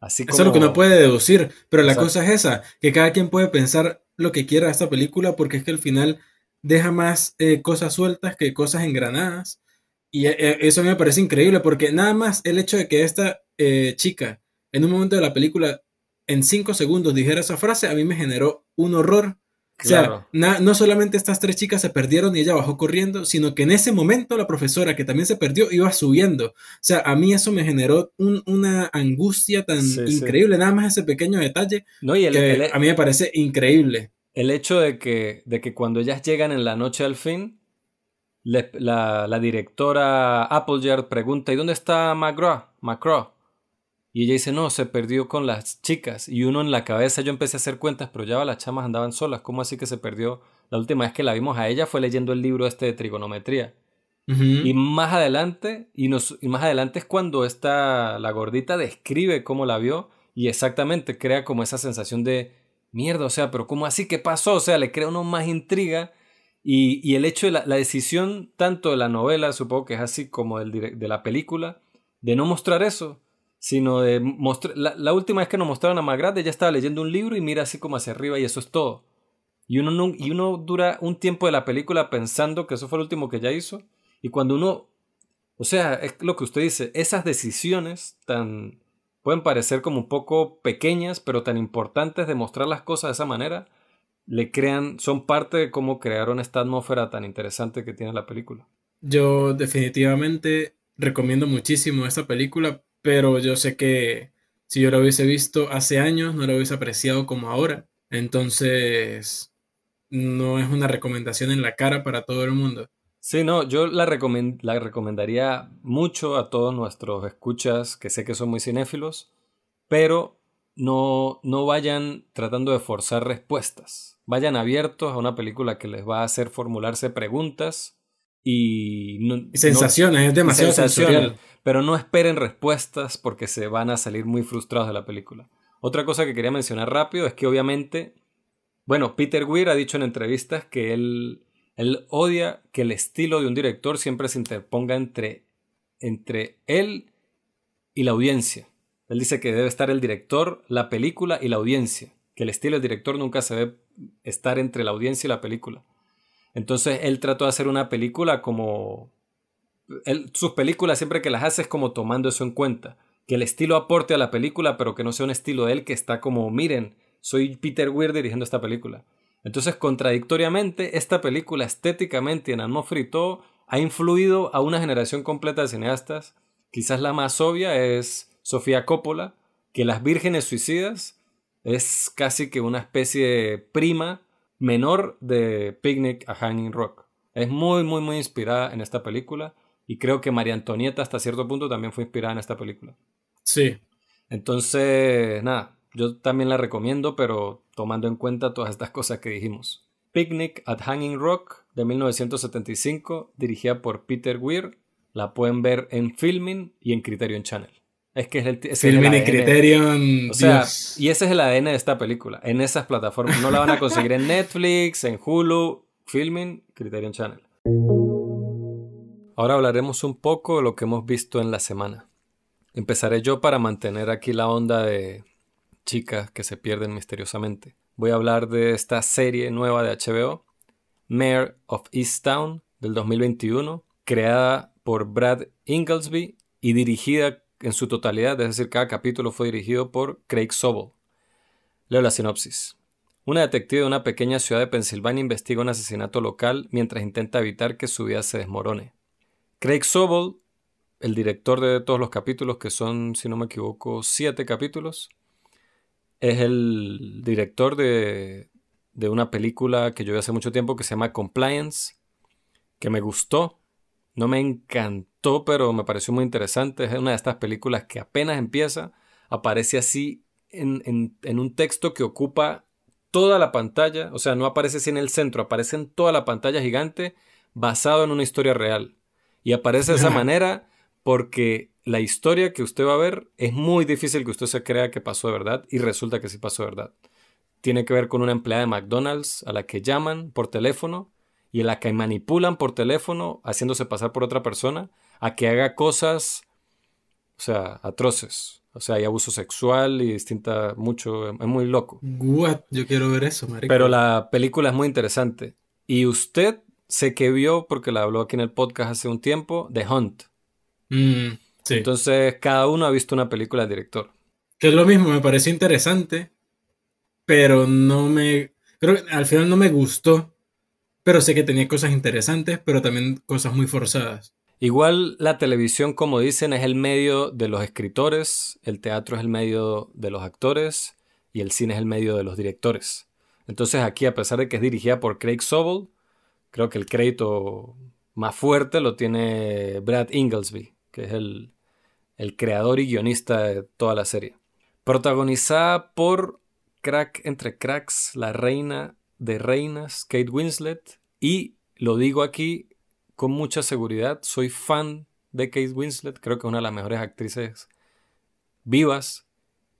A: así como...
B: Eso es lo que uno puede deducir, pero la cosa es esa, que cada quien puede pensar lo que quiera de esta película porque es que al final deja más eh, cosas sueltas que cosas engranadas. Y eh, eh, eso me parece increíble porque nada más el hecho de que esta chica en un momento de la película en cinco segundos dijera esa frase, a mí me generó un horror. O sea, no solamente estas tres chicas se perdieron y ella bajó corriendo, sino que en ese momento la profesora, que también se perdió, iba subiendo. O sea, a mí eso me generó una angustia tan increíble, nada más ese pequeño detalle,
A: no, y
B: que a mí me parece increíble.
A: El hecho de que, de que cuando ellas llegan en la noche al fin, la, la, directora Appleyard pregunta, ¿y dónde está McGraw? McGraw? Y ella dice, no, se perdió con las chicas. Y uno en la cabeza, yo empecé a hacer cuentas, pero ya las chamas andaban solas. ¿Cómo así que se perdió? La última vez que la vimos a ella fue leyendo el libro este de trigonometría. Y más adelante, y, nos, y más adelante es cuando esta, la gordita describe cómo la vio y exactamente crea como esa sensación de mierda, o sea, pero ¿cómo así? ¿Qué pasó? O sea, le crea uno más intriga y, y el hecho de la, la, decisión, tanto de la novela, supongo que es así, como del, de la película, de no mostrar eso sino de mostrar... La, última vez que nos mostraron a Magrat, ella estaba leyendo un libro y mira así como hacia arriba y eso es todo. Y uno, no, y uno dura un tiempo de la película pensando que eso fue lo último que ella hizo. Y cuando uno... O sea, es lo que usted dice, esas decisiones tan... pueden parecer como un poco pequeñas, pero tan importantes de mostrar las cosas de esa manera, le crean, son parte de cómo crearon esta atmósfera tan interesante que tiene la película.
B: Yo definitivamente recomiendo muchísimo esta película, pero yo sé que si yo la hubiese visto hace años, no la hubiese apreciado como ahora. Entonces, no es una recomendación en la cara para todo el mundo.
A: Sí, no, yo la, la recomendaría mucho a todos nuestros escuchas, que sé que son muy cinéfilos, pero no, no vayan tratando de forzar respuestas. Vayan abiertos a una película que les va a hacer formularse preguntas y,
B: sensaciones, es demasiado.
A: Pero no esperen respuestas porque se van a salir muy frustrados de la película. Otra cosa que quería mencionar rápido es que obviamente, bueno, Peter Weir ha dicho en entrevistas que él él odia que el estilo de un director siempre se interponga entre, entre él y la audiencia. Él dice que debe estar el director, la película y la audiencia. Que el estilo del director nunca se debe estar entre la audiencia y la película. Entonces él trató de hacer una película como... sus películas siempre que las hace es como tomando eso en cuenta. Que el estilo aporte a la película, pero que no sea un estilo de él que está como, miren, soy Peter Weir dirigiendo esta película. Entonces, contradictoriamente, esta película estéticamente en atmósfera y todo ha influido a una generación completa de cineastas. Quizás la más obvia es Sofía Coppola, que Las Vírgenes Suicidas es casi que una especie prima menor de Picnic a Hanging Rock. Es muy, muy, muy inspirada en esta película y creo que María Antonieta hasta cierto punto también fue inspirada en esta película.
B: Sí.
A: Entonces, nada, yo también la recomiendo, pero tomando en cuenta todas estas cosas que dijimos. Picnic at Hanging Rock de 1975, dirigida por Peter Weir. La pueden ver en Filming y en Criterion Channel. Es que es el
B: Filming y Criterion.
A: O sea, y ese es el ADN de esta película. En esas plataformas. No la van a conseguir en Netflix, en Hulu, Filming, Criterion Channel. Ahora hablaremos un poco de lo que hemos visto en la semana. Empezaré yo para mantener aquí la onda de chicas que se pierden misteriosamente. Voy a hablar de esta serie nueva de HBO, Mayor of Easttown, del 2021, creada por Brad Inglesby y dirigida en su totalidad, es decir, cada capítulo fue dirigido por Craig Sobel. Leo la sinopsis. Una detective de una pequeña ciudad de Pensilvania investiga un asesinato local mientras intenta evitar que su vida se desmorone. Craig Sobel, el director de todos los capítulos, que son, si no me equivoco, siete capítulos, es el director de, de una película que yo vi hace mucho tiempo que se llama Compliance, que me gustó. No me encantó, pero me pareció muy interesante. Es una de estas películas que apenas empieza, aparece así en, en, un texto que ocupa toda la pantalla. O sea, no aparece así en el centro, aparece en toda la pantalla gigante basado en una historia real. Y aparece de esa manera porque la historia que usted va a ver es muy difícil que usted se crea que pasó de verdad y resulta que sí pasó de verdad. Tiene que ver con una empleada de McDonald's a la que llaman por teléfono y a la que manipulan por teléfono haciéndose pasar por otra persona a que haga cosas, o sea, atroces. O sea, hay abuso sexual y distinta, mucho, es muy loco.
B: What? Yo quiero ver eso, marico.
A: Pero la película es muy interesante. Y usted sé que vio, porque la habló aquí en el podcast hace un tiempo, The Hunt.
B: Mm.
A: Entonces, cada uno ha visto una película del director.
B: Que es lo mismo, me pareció interesante, pero no me. Creo que al final no me gustó, pero sé que tenía cosas interesantes, pero también cosas muy forzadas.
A: Igual la televisión, como dicen, es el medio de los escritores, el teatro es el medio de los actores y el cine es el medio de los directores. Entonces aquí, a pesar de que es dirigida por Craig Sobel, creo que el crédito más fuerte lo tiene Brad Inglesby, que es el, el creador y guionista de toda la serie. Protagonizada por crack entre cracks, la reina de reinas, Kate Winslet. Y lo digo aquí con mucha seguridad, soy fan de Kate Winslet, creo que es una de las mejores actrices vivas.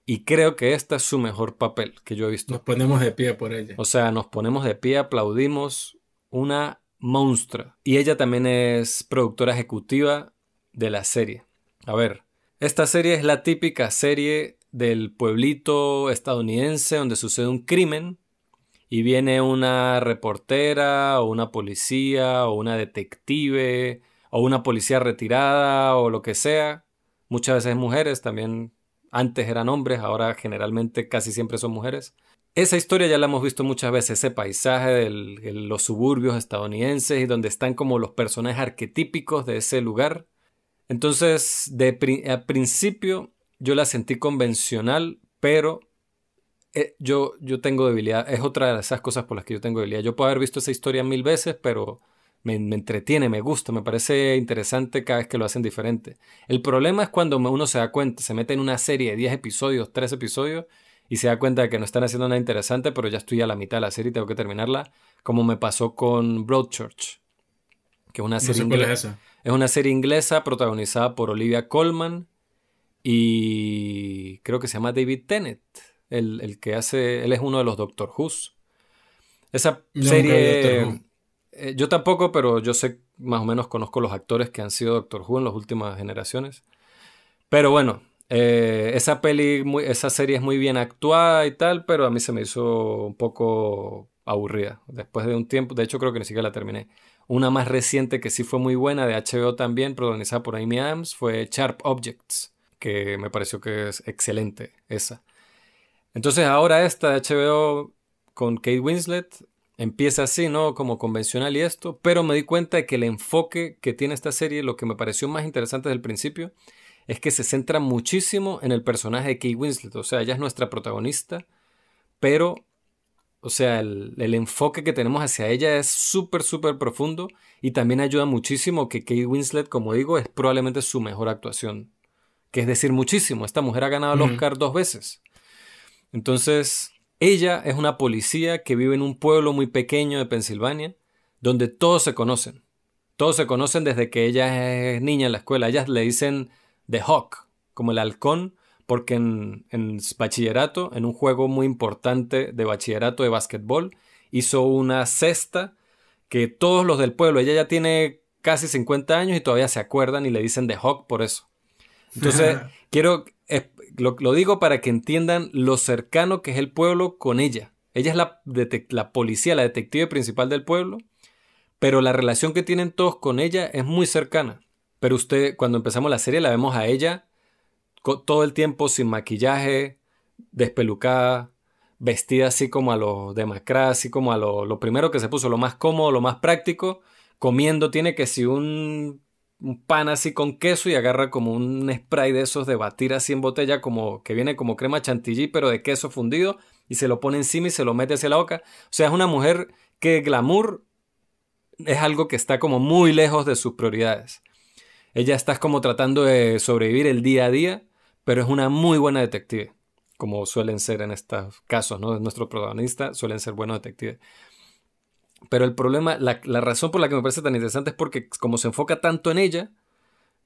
A: Y creo que este es su mejor papel que yo he visto.
B: Nos ponemos de pie por ella.
A: O sea, nos ponemos de pie, aplaudimos una monstrua. Y ella también es productora ejecutiva de la serie. A ver, esta serie es la típica serie del pueblito estadounidense donde sucede un crimen y viene una reportera o una policía o una detective o una policía retirada o lo que sea. Muchas veces mujeres, también antes eran hombres, ahora generalmente casi siempre son mujeres. Esa historia ya la hemos visto muchas veces, ese paisaje de los suburbios estadounidenses y donde están como los personajes arquetípicos de ese lugar. Entonces, de a principio yo la sentí convencional, pero eh, yo, yo tengo debilidad. Es otra de esas cosas por las que yo tengo debilidad. Yo puedo haber visto esa historia mil veces, pero me, entretiene, me gusta, me parece interesante cada vez que lo hacen diferente. El problema es cuando uno se da cuenta, se mete en una serie de 10 episodios, 3 episodios, y se da cuenta de que no están haciendo nada interesante, pero ya estoy a la mitad de la serie y tengo que terminarla, como me pasó con Broadchurch, que es una serie inglesa. Es una serie inglesa protagonizada por Olivia Colman y creo que se llama David Tennant, el, que hace, él es uno de los Doctor Who's. Esa serie, eh, yo tampoco, pero yo sé, más o menos conozco los actores que han sido Doctor Who en las últimas generaciones. Pero bueno, eh, esa peli, esa serie es muy bien actuada y tal, pero a mí se me hizo un poco aburrida. Después de un tiempo, de hecho creo que ni siquiera la terminé. Una más reciente que sí fue muy buena, de HBO también, protagonizada por Amy Adams, fue Sharp Objects, que me pareció que es excelente esa. Entonces ahora esta de HBO con Kate Winslet empieza así, ¿no? Como convencional y esto, pero me di cuenta de que el enfoque que tiene esta serie, lo que me pareció más interesante desde el principio, es que se centra muchísimo en el personaje de Kate Winslet. O sea, ella es nuestra protagonista, pero, o sea, el, enfoque que tenemos hacia ella es súper, súper profundo y también ayuda muchísimo que Kate Winslet, como digo, es probablemente su mejor actuación. Que es decir, muchísimo. Esta mujer ha ganado el Oscar dos veces. Entonces, ella es una policía que vive en un pueblo muy pequeño de Pensilvania, donde todos se conocen. Todos se conocen desde que ella es niña en la escuela. Ellas le dicen The Hawk, como el halcón, porque en, en bachillerato, en un juego muy importante de bachillerato de básquetbol, hizo una cesta que todos los del pueblo, ella ya tiene casi 50 años y todavía se acuerdan y le dicen The Hawk por eso. Entonces, quiero, lo, lo, digo para que entiendan lo cercano que es el pueblo con ella. Ella es la, la policía, la detective principal del pueblo, pero la relación que tienen todos con ella es muy cercana. Pero usted, cuando empezamos la serie, la vemos a ella todo el tiempo sin maquillaje, despelucada, vestida así como a lo demacrada, así como a lo, lo, primero que se puso, lo más cómodo, lo más práctico, comiendo, tiene que si un, un, pan así con queso y agarra como un spray de esos de batir así en botella, como que viene como crema chantilly, pero de queso fundido, y se lo pone encima y se lo mete hacia la boca. O sea, es una mujer que glamour es algo que está como muy lejos de sus prioridades. Ella está como tratando de sobrevivir el día a día, pero es una muy buena detective, como suelen ser en estos casos, ¿no? Nuestro protagonista suelen ser buenos detectives. Pero el problema, la, la razón por la que me parece tan interesante es porque como se enfoca tanto en ella,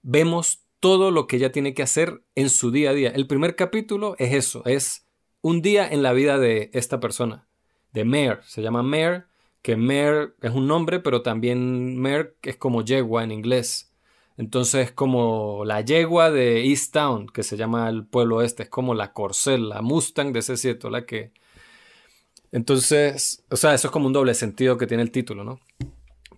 A: vemos todo lo que ella tiene que hacer en su día a día. El primer capítulo es eso, es un día en la vida de esta persona, de Mare, se llama Mare, que Mare es un nombre, pero también Mare es como yegua en inglés. Entonces, como la yegua de East Town, que se llama el pueblo este, es como la corcel, la Mustang de ese sitio, la que. Entonces, o sea, eso es como un doble sentido que tiene el título, ¿no?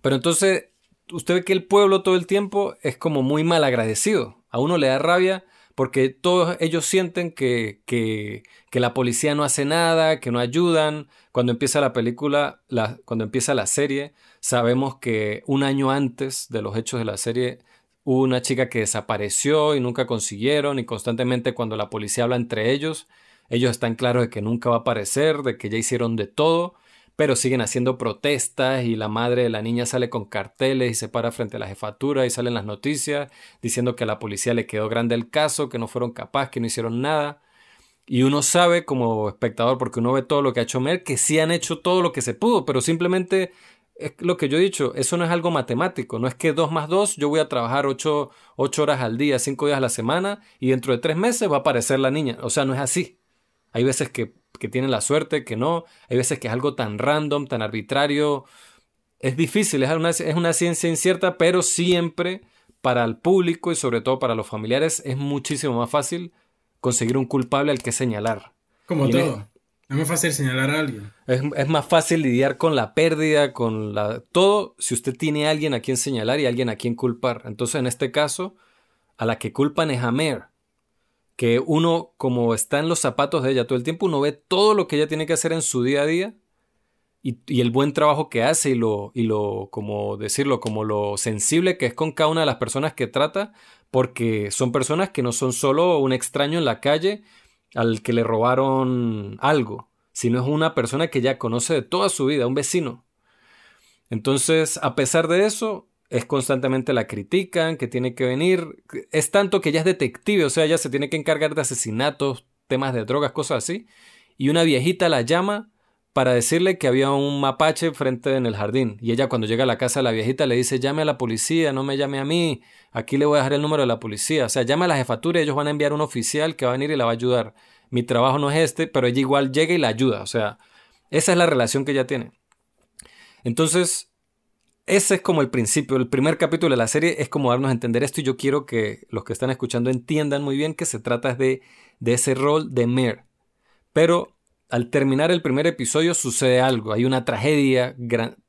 A: Pero entonces, usted ve que el pueblo todo el tiempo es como muy mal agradecido. A uno le da rabia porque todos ellos sienten que, que, que, la policía no hace nada, que no ayudan. Cuando empieza la película, la, cuando empieza la serie, sabemos que un año antes de los hechos de la serie Hubo una chica que desapareció y nunca consiguieron y constantemente cuando la policía habla entre ellos, ellos están claros de que nunca va a aparecer, de que ya hicieron de todo, pero siguen haciendo protestas y la madre de la niña sale con carteles y se para frente a la jefatura y salen las noticias diciendo que a la policía le quedó grande el caso, que no fueron capaces, que no hicieron nada. Y uno sabe como espectador, porque uno ve todo lo que ha hecho Mer, que sí han hecho todo lo que se pudo, pero simplemente es lo que yo he dicho, eso no es algo matemático, no es que 2 más 2 yo voy a trabajar 8, horas al día, 5 días a la semana y dentro de 3 meses va a aparecer la niña. O sea, no es así. Hay veces que, que tienen la suerte, que no, hay veces que es algo tan random, tan arbitrario. Es difícil, es una, es una ciencia incierta, pero siempre para el público y sobre todo para los familiares es muchísimo más fácil conseguir un culpable al que señalar.
B: Como todo. Es más fácil señalar a alguien.
A: Es, más fácil lidiar con la pérdida, con la todo, si usted tiene a alguien a quien señalar y alguien a quien culpar. Entonces, en este caso, a la que culpan es a que uno, como está en los zapatos de ella todo el tiempo, uno ve todo lo que ella tiene que hacer en su día a día y, el buen trabajo que hace y lo, y lo, como decirlo, como lo sensible que es con cada una de las personas que trata, porque son personas que no son solo un extraño en la calle al que le robaron algo, sino es una persona que ya conoce de toda su vida, un vecino. Entonces, a pesar de eso, es constantemente la critican, que tiene que venir, es tanto que ella es detective, o sea, ella se tiene que encargar de asesinatos, temas de drogas, cosas así, y una viejita la llama para decirle que había un mapache frente en el jardín. Y ella cuando llega a la casa la viejita le dice, llame a la policía, no me llame a mí, aquí le voy a dejar el número de la policía. O sea, llame a la jefatura y ellos van a enviar un oficial que va a venir y la va a ayudar. Mi trabajo no es este, pero ella igual llega y la ayuda. O sea, esa es la relación que ella tiene. Entonces, ese es como el principio. El primer capítulo de la serie es como darnos a entender esto y yo quiero que los que están escuchando entiendan muy bien que se trata de, de ese rol de Mare. Pero al terminar el primer episodio sucede algo, hay una tragedia,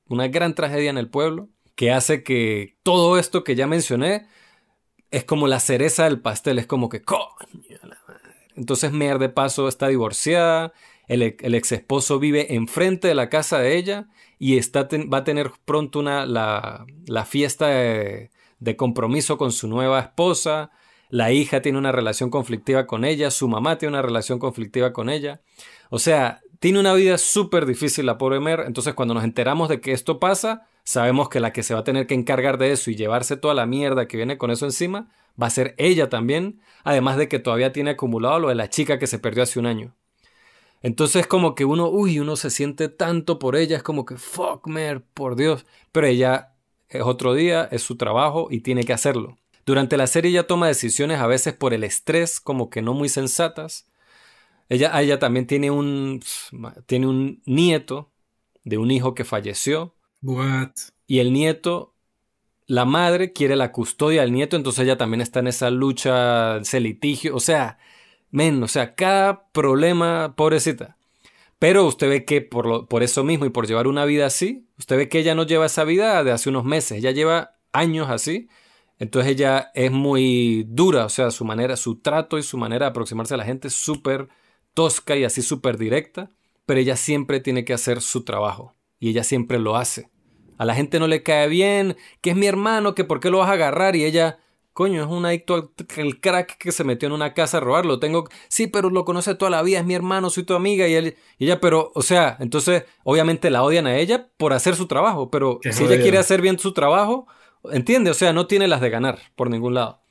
A: una gran tragedia en el pueblo que hace que todo esto que ya mencioné es como la cereza del pastel, es como que coño la. Entonces Mer de paso está divorciada, el, ex esposo vive enfrente de la casa de ella y está va a tener pronto una, la, fiesta de, de compromiso con su nueva esposa. La hija tiene una relación conflictiva con ella, su mamá tiene una relación conflictiva con ella. O sea, tiene una vida súper difícil la pobre Mer, entonces cuando nos enteramos de que esto pasa, sabemos que la que se va a tener que encargar de eso y llevarse toda la mierda que viene con eso encima, va a ser ella también, además de que todavía tiene acumulado lo de la chica que se perdió hace un año. Entonces como que uno, uy, uno se siente tanto por ella, es como que, fuck, Mer, por Dios, pero ella es otro día, es su trabajo y tiene que hacerlo. Durante la serie ella toma decisiones a veces por el estrés, como que no muy sensatas, ella, ella también tiene un, tiene un nieto de un hijo que falleció.
B: What?
A: Y el nieto, la madre quiere la custodia del nieto, entonces ella también está en esa lucha, ese litigio. O sea, men, o sea, cada problema, pobrecita. Pero usted ve que por, lo, por eso mismo y por llevar una vida así, usted ve que ella no lleva esa vida de hace unos meses, ella lleva años así. Entonces ella es muy dura, o sea, su manera, su trato y su manera de aproximarse a la gente es súper tosca y así súper directa, pero ella siempre tiene que hacer su trabajo y ella siempre lo hace. A la gente no le cae bien, que es mi hermano, que por qué lo vas a agarrar y ella, coño, es un adicto al crack que se metió en una casa a robarlo. Tengo, sí, pero lo conoce toda la vida, es mi hermano, soy tu amiga y, él, y ella, pero, o sea, entonces obviamente la odian a ella por hacer su trabajo, pero si ella quiere hacer bien su trabajo, entiende, o sea, no tiene las de ganar por ningún lado.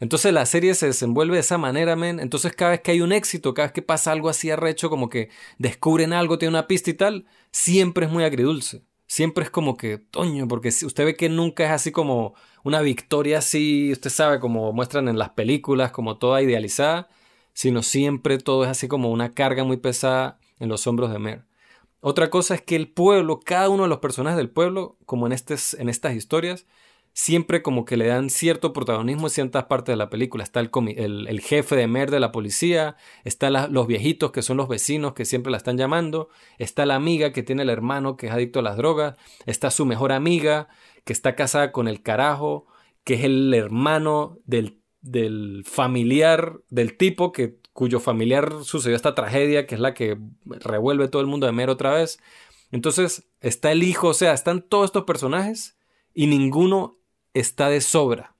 A: Entonces la serie se desenvuelve de esa manera, men. Entonces cada vez que hay un éxito, cada vez que pasa algo así arrecho, como que descubren algo, tiene una pista y tal, siempre es muy agridulce. Siempre es como que, toño, porque usted ve que nunca es así como una victoria así, usted sabe, como muestran en las películas, como toda idealizada, sino siempre todo es así como una carga muy pesada en los hombros de Mer. Otra cosa es que el pueblo, cada uno de los personajes del pueblo, como en, en estas historias, siempre como que le dan cierto protagonismo en ciertas partes de la película. Está el, el, jefe de Mer de la policía, están los viejitos que son los vecinos que siempre la están llamando, está la amiga que tiene el hermano que es adicto a las drogas, está su mejor amiga que está casada con el carajo, que es el hermano del, del familiar del tipo que cuyo familiar sucedió esta tragedia, que es la que revuelve todo el mundo de Mer otra vez. Entonces está el hijo, o sea, están todos estos personajes y ninguno está de sobra.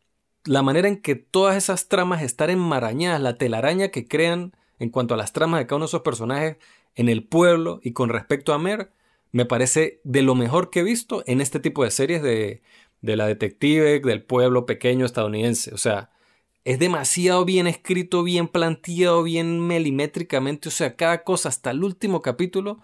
A: La manera en que todas esas tramas están enmarañadas, la telaraña que crean en cuanto a las tramas de cada uno de esos personajes en el pueblo y con respecto a Mer, me parece de lo mejor que he visto en este tipo de series de, de la detective del pueblo pequeño estadounidense. O sea, es demasiado bien escrito, bien planteado, bien milimétricamente. O sea, cada cosa, hasta el último capítulo,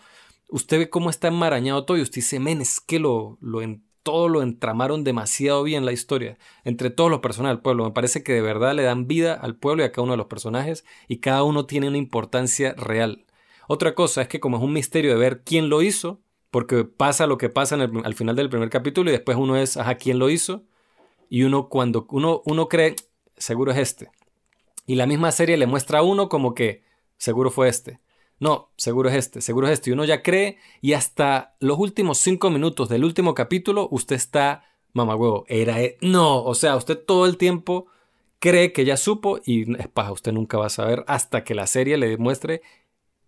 A: usted ve cómo está enmarañado todo y usted dice, men, es que lo, lo, todo lo entramaron demasiado bien la historia, entre todos los personajes del pueblo. Me parece que de verdad le dan vida al pueblo y a cada uno de los personajes y cada uno tiene una importancia real. Otra cosa es que como es un misterio de ver quién lo hizo, porque pasa lo que pasa al final del primer capítulo y después uno es, ajá, ¿quién lo hizo? Y uno cuando uno, uno cree, seguro es este. Y la misma serie le muestra a uno como que, seguro fue este. No, seguro es este, seguro es este. Y uno ya cree y hasta los últimos cinco minutos del último capítulo usted está, mamá huevo, era... E-". No, o sea, usted todo el tiempo cree que ya supo y es paja, usted nunca va a saber hasta que la serie le demuestre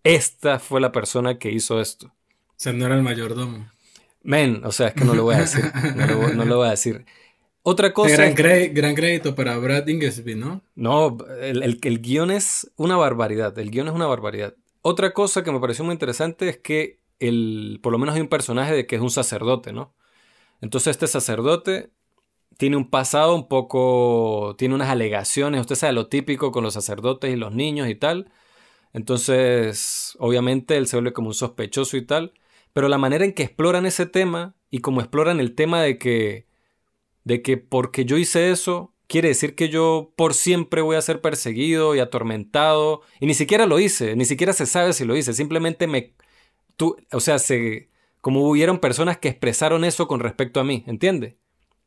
A: esta fue la persona que hizo esto.
B: O sea, no era el mayordomo.
A: Men, o sea, es que no lo voy a decir. No lo, voy a decir. Otra cosa.
B: Gran, gran, crédito para Brad Ingesby, ¿no?
A: No, el, el, el, guion es una barbaridad. El guion es una barbaridad. Otra cosa que me pareció muy interesante es que el, por lo menos hay un personaje de que es un sacerdote, ¿no? Entonces este sacerdote tiene un pasado un poco, tiene unas alegaciones, usted sabe lo típico con los sacerdotes y los niños y tal. Entonces, obviamente él se vuelve como un sospechoso y tal, pero la manera en que exploran ese tema y como exploran el tema de que de que porque yo hice eso quiere decir que yo por siempre voy a ser perseguido y atormentado y ni siquiera lo hice, ni siquiera se sabe si lo hice, simplemente me tú, o sea, se como hubieron personas que expresaron eso con respecto a mí, ¿entiende?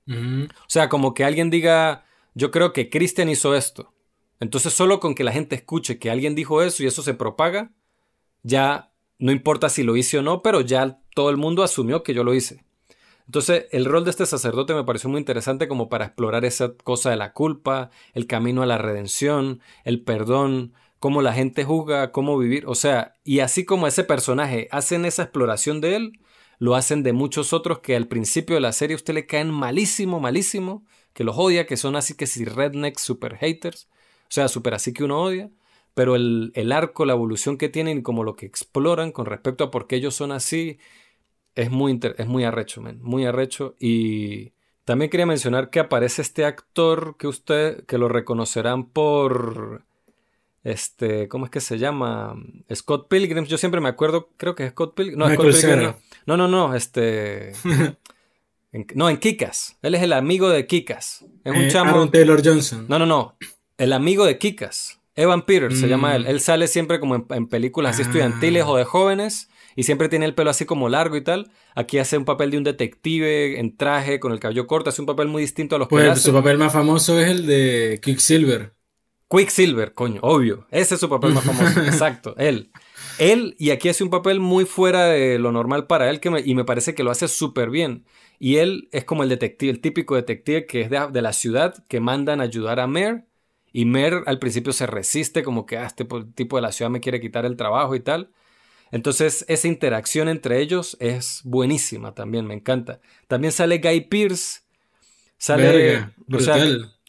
A: O sea, como que alguien diga, yo creo que Cristian hizo esto. Entonces solo con que la gente escuche que alguien dijo eso y eso se propaga, ya no importa si lo hice o no, pero ya todo el mundo asumió que yo lo hice. Entonces el rol de este sacerdote me pareció muy interesante como para explorar esa cosa de la culpa, el camino a la redención, el perdón, cómo la gente juzga, cómo vivir, o sea, y así como ese personaje hacen esa exploración de él, lo hacen de muchos otros que al principio de la serie a usted le caen malísimo, malísimo, que los odia, que son así que si rednecks, super haters, o sea, super así que uno odia, pero el, arco, la evolución que tienen como lo que exploran con respecto a por qué ellos son así, es muy, es muy arrecho, man, muy arrecho. Y también quería mencionar que aparece este actor que usted, que lo reconocerán por este, ¿cómo es que se llama? Scott Pilgrim. Yo siempre me acuerdo, creo que es Scott Pilgrim. No, Scott Pilgrim. No. no, no, este. no, en Kikas. Él es el amigo de Kikas. Es un
B: eh, chamo. Taylor Johnson.
A: No, no, no. El amigo de Kikas. Evan Peters se llama él. Mm. Él sale siempre como en, películas así estudiantiles o de jóvenes. Y siempre tiene el pelo así como largo y tal. Aquí hace un papel de un detective en traje, con el cabello corto. Hace un papel muy distinto a los
B: pues, que hace. Su papel más famoso es el de Quicksilver.
A: Quicksilver, coño, obvio. Ese es su papel más famoso. Exacto, él. Él, y aquí hace un papel muy fuera de lo normal para él, que y me parece que lo hace súper bien. Y él es como el detective, el típico detective que es de, la ciudad, que mandan a ayudar a Mer. Y Mer al principio se resiste, como que ah, este tipo de la ciudad me quiere quitar el trabajo y tal. Entonces, esa interacción entre ellos es buenísima también, me encanta. También sale Guy Pierce. Sale.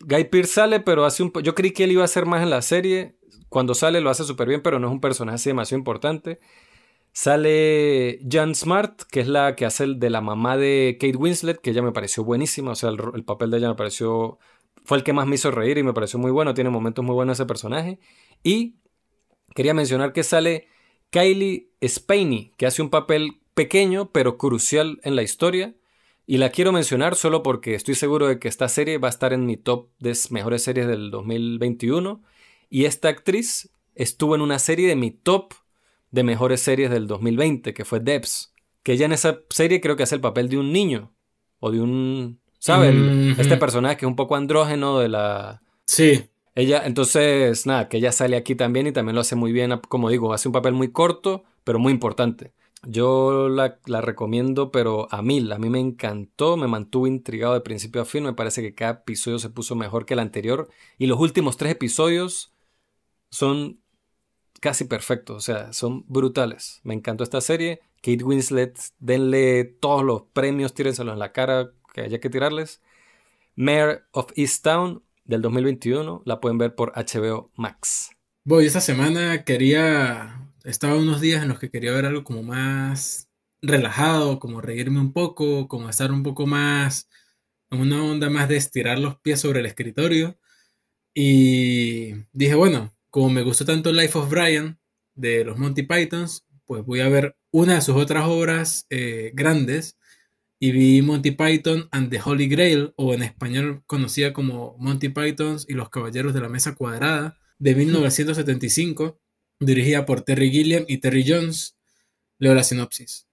A: Guy Pearce sale, pero hace un... Yo creí que él iba a ser más en la serie. Cuando sale lo hace súper bien, pero no es un personaje demasiado importante. Sale Jan Smart, que es la que hace el de la mamá de Kate Winslet, que ella me pareció buenísima. O sea, el, papel de ella me pareció... Fue el que más me hizo reír y me pareció muy bueno. Tiene momentos muy buenos ese personaje. Y quería mencionar que sale Kylie Spaney, que hace un papel pequeño, pero crucial en la historia. Y la quiero mencionar solo porque estoy seguro de que esta serie va a estar en mi top de mejores series del 2021. Y esta actriz estuvo en una serie de mi top de mejores series del 2020, que fue Debs. Que ella en esa serie creo que hace el papel de un niño. O de un... ¿Sabes? Este personaje que es un poco andrógeno de la...
B: Sí.
A: Ella, entonces, nada, que ella sale aquí también y también lo hace muy bien. Como digo, hace un papel muy corto, pero muy importante. Yo la, recomiendo, pero a mil. A mí me encantó, me mantuvo intrigado de principio a fin. Me parece que cada episodio se puso mejor que el anterior. Y los últimos tres episodios son casi perfectos. O sea, son brutales. Me encantó esta serie. Kate Winslet, denle todos los premios, tírenselos en la cara que haya que tirarles. Mayor of Easttown del 2021. La pueden ver por HBO Max.
B: Voy, esta semana quería estaba unos días en los que quería ver algo como más relajado, como reírme un poco, como estar un poco más en una onda más de estirar los pies sobre el escritorio. Y dije, bueno, como me gustó tanto Life of Brian de los Monty Pythons, pues voy a ver una de sus otras obras eh, grandes. Y vi Monty Python and the Holy Grail, o en español conocida como Monty Pythons y los Caballeros de la Mesa Cuadrada, de 1975 dirigida por Terry Gilliam y Terry Jones. Leo la sinopsis.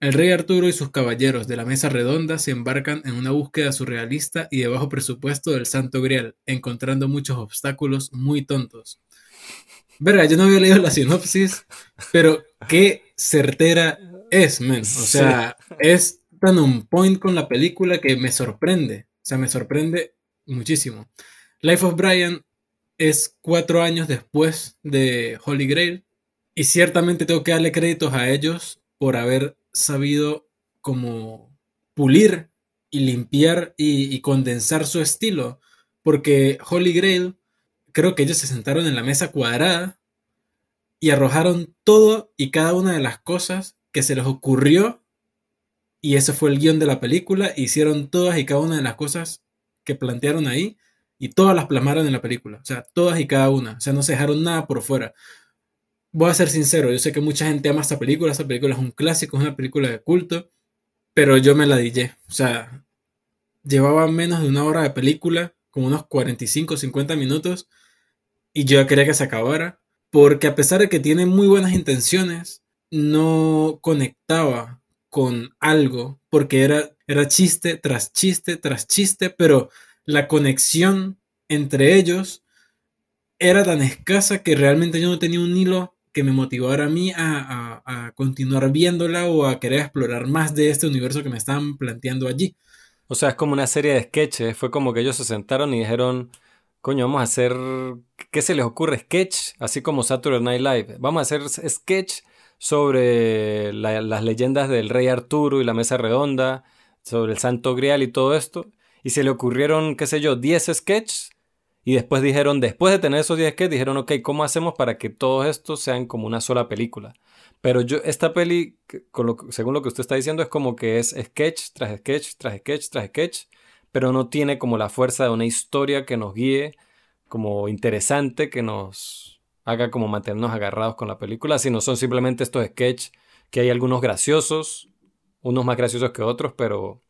B: El rey Arturo y sus caballeros de la mesa redonda se embarcan en una búsqueda surrealista y de bajo presupuesto del Santo Grial, encontrando muchos obstáculos muy tontos. Verga, yo no había leído la sinopsis, pero qué certera es, men. O sea, es tan on point con la película que me sorprende. O sea, me sorprende muchísimo. Life of Brian es cuatro años después de Holy Grail y ciertamente tengo que darle créditos a ellos por haber sabido como pulir y limpiar y, y condensar su estilo porque Holy Grail creo que ellos se sentaron en la mesa cuadrada y arrojaron todo y cada una de las cosas que se les ocurrió y ese fue el guion de la película. Hicieron todas y cada una de las cosas que plantearon ahí y todas las plasmaron en la película. O sea, todas y cada una. O sea, no se dejaron nada por fuera. Voy a ser sincero, yo sé que mucha gente ama esta película. Esta película es un clásico, es una película de culto. Pero yo me la dije. O sea, llevaba menos de una hora de película, como unos 45, 50 minutos. Y yo quería que se acabara. Porque a pesar de que tiene muy buenas intenciones, no conectaba con algo, porque era, era chiste tras chiste tras chiste, pero la conexión entre ellos era tan escasa que realmente yo no tenía un hilo que me motivara a mí a, a, continuar viéndola o a querer explorar más de este universo que me estaban planteando allí.
A: O sea, es como una serie de sketches, fue como que ellos se sentaron y dijeron, coño, vamos a hacer, ¿qué se les ocurre? Sketch, así como Saturday Night Live. Vamos a hacer sketch sobre las leyendas del rey Arturo y la mesa redonda, sobre el Santo Grial y todo esto. Y se le ocurrieron, qué sé yo, 10 sketches. Y después dijeron, después de tener esos 10 sketches, dijeron, ok, ¿cómo hacemos para que todos estos sean como una sola película? Pero yo, esta peli, según lo que usted está diciendo, es como que es sketch tras sketch, tras sketch, tras sketch pero no tiene como la fuerza de una historia que nos guíe, como interesante, que nos haga como mantenernos agarrados con la película, sino son simplemente estos sketches que hay algunos graciosos, unos más graciosos que otros, pero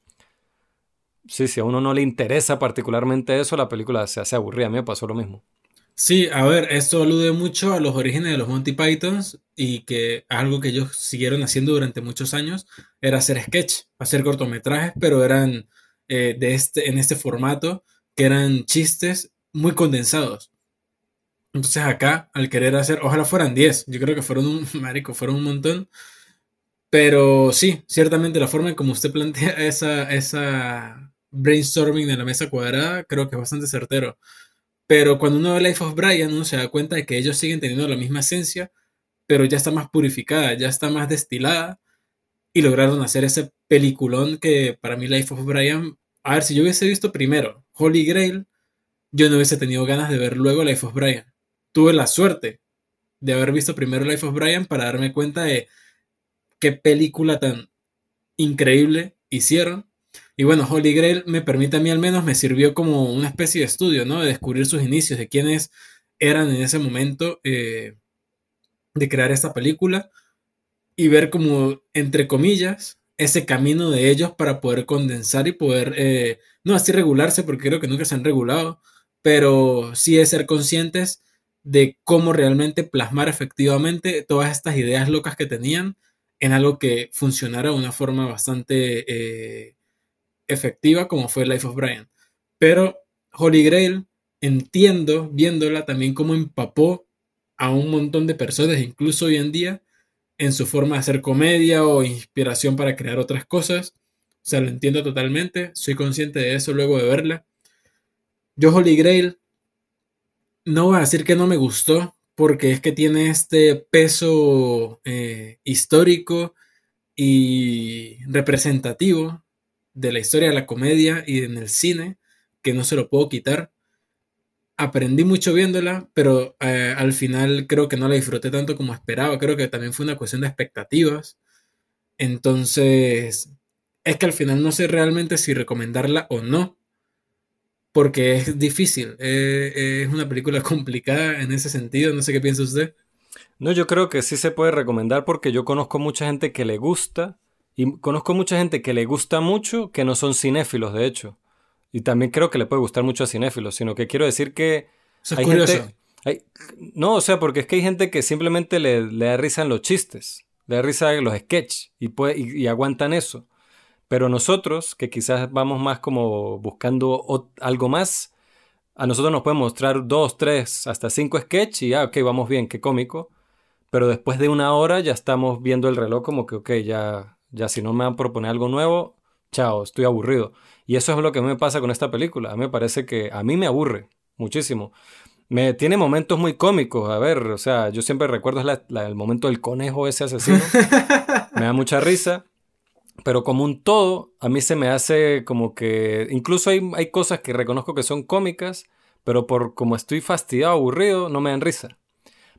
A: sí, si a uno no le interesa particularmente eso, la película se hace aburrida. A mí me pasó lo mismo.
B: Sí, a ver, esto alude mucho a los orígenes de los Monty Pythons y que algo que ellos siguieron haciendo durante muchos años era hacer sketch, hacer cortometrajes, pero eran eh, de este, en este formato, que eran chistes muy condensados. Entonces acá, al querer hacer, ojalá fueran 10, yo creo que fueron un, marico, fueron un montón. Pero sí, ciertamente la forma en como usted plantea esa, esa brainstorming de la mesa cuadrada, creo que es bastante certero. Pero cuando uno ve Life of Brian, uno se da cuenta de que ellos siguen teniendo la misma esencia, pero ya está más purificada, ya está más destilada y lograron hacer ese peliculón que para mí Life of Brian, a ver, si yo hubiese visto primero Holy Grail, yo no hubiese tenido ganas de ver luego Life of Brian. Tuve la suerte de haber visto primero Life of Brian para darme cuenta de qué película tan increíble hicieron. Y bueno, Holy Grail me permite a mí al menos, me sirvió como una especie de estudio, ¿no? De descubrir sus inicios, de quiénes eran en ese momento eh, de crear esta película y ver como, entre comillas, ese camino de ellos para poder condensar y poder, eh, no así regularse, porque creo que nunca se han regulado, pero sí es ser conscientes de cómo realmente plasmar efectivamente todas estas ideas locas que tenían en algo que funcionara de una forma bastante eh, efectiva como fue Life of Brian. Pero Holy Grail, entiendo viéndola también cómo empapó a un montón de personas, incluso hoy en día, en su forma de hacer comedia o inspiración para crear otras cosas. O sea, lo entiendo totalmente, soy consciente de eso luego de verla. Yo Holy Grail no voy a decir que no me gustó, porque es que tiene este peso eh, histórico y representativo de la historia de la comedia y en el cine, que no se lo puedo quitar aprendí mucho viéndola, pero eh, al final creo que no la disfruté tanto como esperaba. Creo que también fue una cuestión de expectativas. Entonces, es que al final no sé realmente si recomendarla o no, porque es difícil. Eh, es una película complicada en ese sentido. No sé qué piensa usted.
A: No, yo creo que sí se puede recomendar porque yo conozco mucha gente que le gusta y conozco mucha gente que le gusta mucho que no son cinéfilos, de hecho. Y también creo que le puede gustar mucho a cinéfilos, sino que quiero decir que hay gente... no, o sea, porque es que hay gente que simplemente le, le da risa en los chistes, le da risa en los sketches y, puede, y, aguantan eso. Pero nosotros, que quizás vamos más como buscando algo más, a nosotros nos pueden mostrar dos, tres, hasta cinco sketches y, ah, ok, vamos bien, qué cómico. Pero después de una hora ya estamos viendo el reloj como que, ok, ya, ya si no me van a proponer algo nuevo, chao, estoy aburrido. Y eso es lo que me pasa con esta película. A mí me parece que a mí me aburre. muchísimo. Me, tiene momentos muy cómicos, a ver, o sea, yo siempre recuerdo el momento del conejo ese asesino. me da mucha risa. Pero como un todo, a mí se me hace como que... Incluso hay, hay cosas que reconozco que son cómicas, pero por como estoy fastidiado, aburrido, no me dan risa.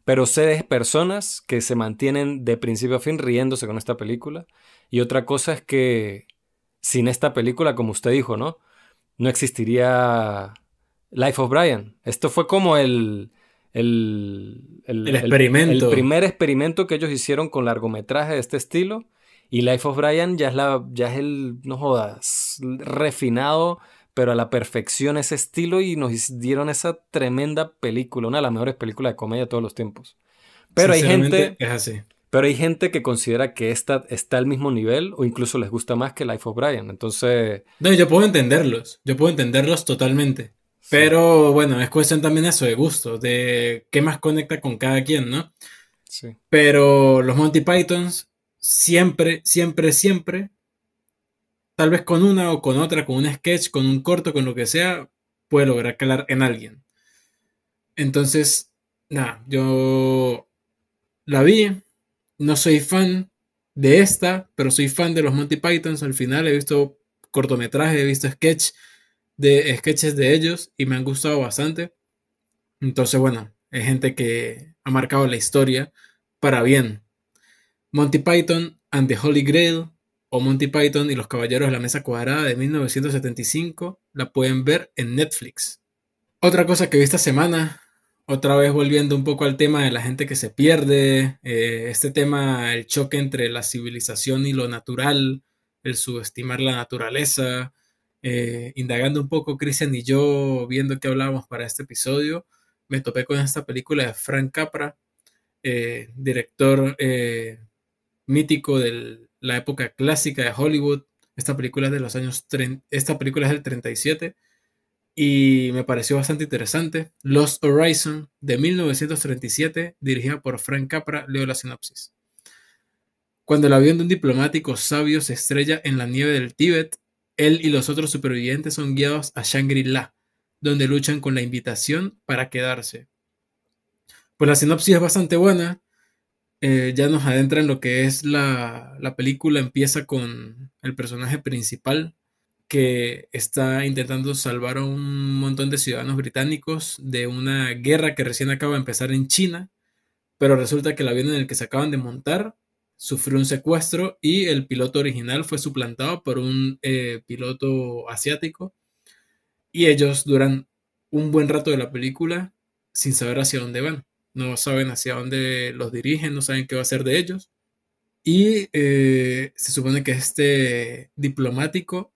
A: Pero sé de personas que se mantienen de principio a fin riéndose con esta película. Y otra cosa es que sin esta película, como usted dijo, ¿no? No existiría Life of Brian. Esto fue como el, el,
B: el, experimento.
A: El, primer experimento que ellos hicieron con largometraje de este estilo. Y Life of Brian ya es, la, ya es el, no jodas, refinado, pero a la perfección ese estilo y nos dieron esa tremenda película, una de las mejores películas de comedia de todos los tiempos. Pero hay gente...
B: Es así.
A: Pero hay gente que considera que esta está al mismo nivel o incluso les gusta más que Life of Brian. Entonces...
B: No, yo puedo entenderlos. Yo puedo entenderlos totalmente. Pero bueno, es cuestión también eso de gusto, de qué más conecta con cada quien, ¿no? Sí. Pero los Monty Pythons siempre, siempre, siempre, tal vez con una o con otra, con un sketch, con un corto, con lo que sea, puede lograr calar en alguien. Entonces, nada, yo la vi, no soy fan de esta, pero soy fan de los Monty Pythons. Al final he visto cortometrajes, he visto sketch de sketches de ellos y me han gustado bastante. Entonces, bueno, es gente que ha marcado la historia para bien. Monty Python and the Holy Grail o Monty Python y los Caballeros de la Mesa Cuadrada de 1975 la pueden ver en Netflix. Otra cosa que vi esta semana, otra vez volviendo un poco al tema de la gente que se pierde, eh, este tema, el choque entre la civilización y lo natural, el subestimar la naturaleza, eh, indagando un poco, Cristian y yo, viendo qué hablábamos para este episodio, me topé con esta película de Frank Capra, eh, director mítico de la época clásica de Hollywood. Esta película es de los años esta película es del 37 y me pareció bastante interesante. Lost Horizon de 1937, dirigida por Frank Capra, leo la sinopsis. Cuando el avión de un diplomático sabio se estrella en la nieve del Tíbet, él y los otros supervivientes son guiados a Shangri-La, donde luchan con la invitación para quedarse. Pues la sinopsis es bastante buena. Eh, ya nos adentra en lo que es la, la película. Empieza con el personaje principal que está intentando salvar a un montón de ciudadanos británicos de una guerra que recién acaba de empezar en China, pero resulta que el avión en el que se acaban de montar sufrió un secuestro y el piloto original fue suplantado por un eh, piloto asiático. Y ellos duran un buen rato de la película sin saber hacia dónde van. No saben hacia dónde los dirigen, no saben qué va a ser de ellos. Y eh, se supone que este diplomático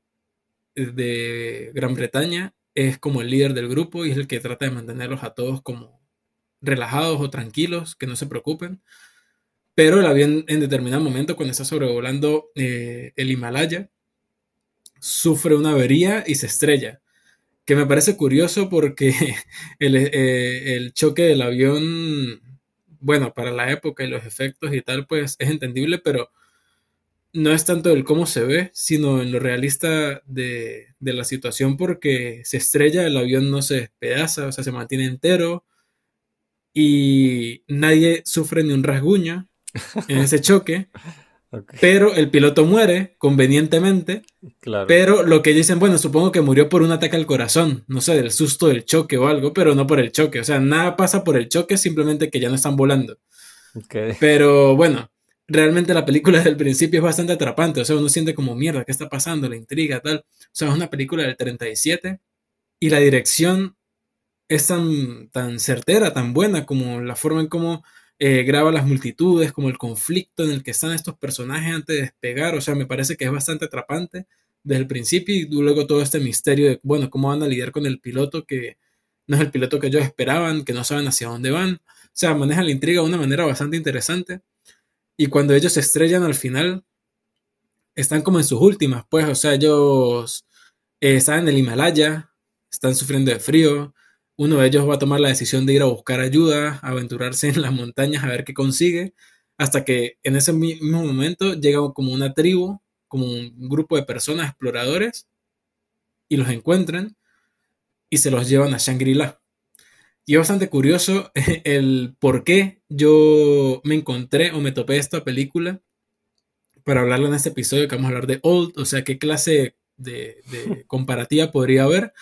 B: de Gran Bretaña es como el líder del grupo y es el que trata de mantenerlos a todos como relajados o tranquilos, que no se preocupen pero el avión en determinado momento, cuando está sobrevolando eh, el Himalaya, sufre una avería y se estrella. Que me parece curioso porque eh, el, choque del avión, bueno, para la época y los efectos y tal, pues es entendible, pero no es tanto el cómo se ve, sino en lo realista de, de, la situación, porque se estrella, el avión no se despedaza, o sea, se mantiene entero y nadie sufre ni un rasguño en ese choque. Pero el piloto muere convenientemente. Pero lo que dicen, bueno, supongo que murió por un ataque al corazón, no sé, del susto del choque o algo, pero no por el choque. O sea, nada pasa por el choque, simplemente que ya no están volando. Pero bueno, realmente la película desde el principio es bastante atrapante. O sea, uno siente como mierda, ¿qué está pasando? La intriga, tal. O sea, es una película del 37 y la dirección es tan, tan certera, tan buena como la forma en cómo eh, graba las multitudes, como el conflicto en el que están estos personajes antes de despegar, o sea, me parece que es bastante atrapante desde el principio y luego todo este misterio de, bueno, cómo van a lidiar con el piloto que no es el piloto que ellos esperaban, que no saben hacia dónde van, o sea, maneja la intriga de una manera bastante interesante. Y cuando ellos se estrellan al final, están como en sus últimas, pues, o sea, ellos eh, están en el Himalaya, están sufriendo de frío, uno de ellos va a tomar la decisión de ir a buscar ayuda, aventurarse en las montañas a ver qué consigue, hasta que en ese mismo momento llega como una tribu, como un grupo de personas exploradores, y los encuentran y se los llevan a Shangri-La, Y es bastante curioso el por qué yo me encontré o me topé esta película para hablarla en este episodio que vamos a hablar de Old, o sea, qué clase de, comparativa podría haber.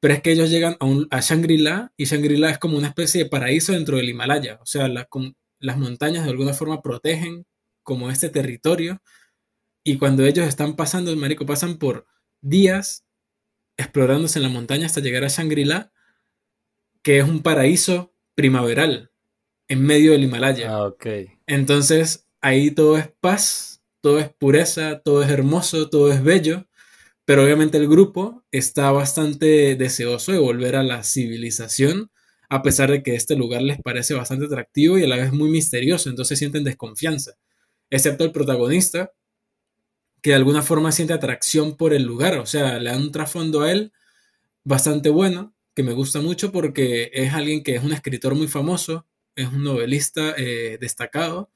B: Pero es que ellos llegan a, a Shangri-La y Shangri-La es como una especie de paraíso dentro del Himalaya. O sea, las montañas de alguna forma protegen como este territorio. Y cuando ellos están pasando, el marico, pasan por días explorándose en la montaña hasta llegar a Shangri-La, que es un paraíso primaveral en medio del Himalaya.
A: Ah, ok.
B: Entonces, ahí todo es paz, todo es pureza, todo es hermoso, todo es bello, pero obviamente el grupo está bastante deseoso de volver a la civilización, a pesar de que este lugar les parece bastante atractivo y a la vez muy misterioso, entonces sienten desconfianza, excepto el protagonista, que de alguna forma siente atracción por el lugar, o sea, le dan un trasfondo a él bastante bueno, que me gusta mucho porque es alguien que es un escritor muy famoso, es un novelista eh, destacado,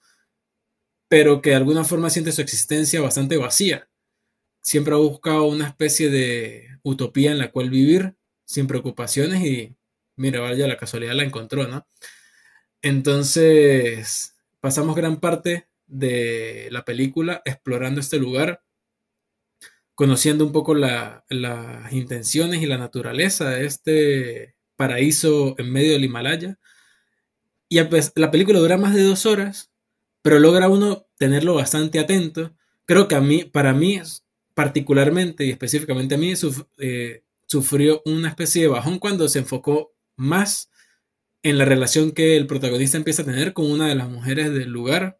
B: pero que de alguna forma siente su existencia bastante vacía. Siempre ha buscado una especie de utopía en la cual vivir sin preocupaciones y mira, vaya la casualidad la encontró, ¿no? Entonces, pasamos gran parte de la película explorando este lugar, conociendo un poco las intenciones y la naturaleza de este paraíso en medio del Himalaya. Y la película dura más de dos horas, pero logra uno tenerlo bastante atento. Creo que a mí, para mí, particularmente y específicamente a mí, eh, sufrió una especie de bajón cuando se enfocó más en la relación que el protagonista empieza a tener con una de las mujeres del lugar.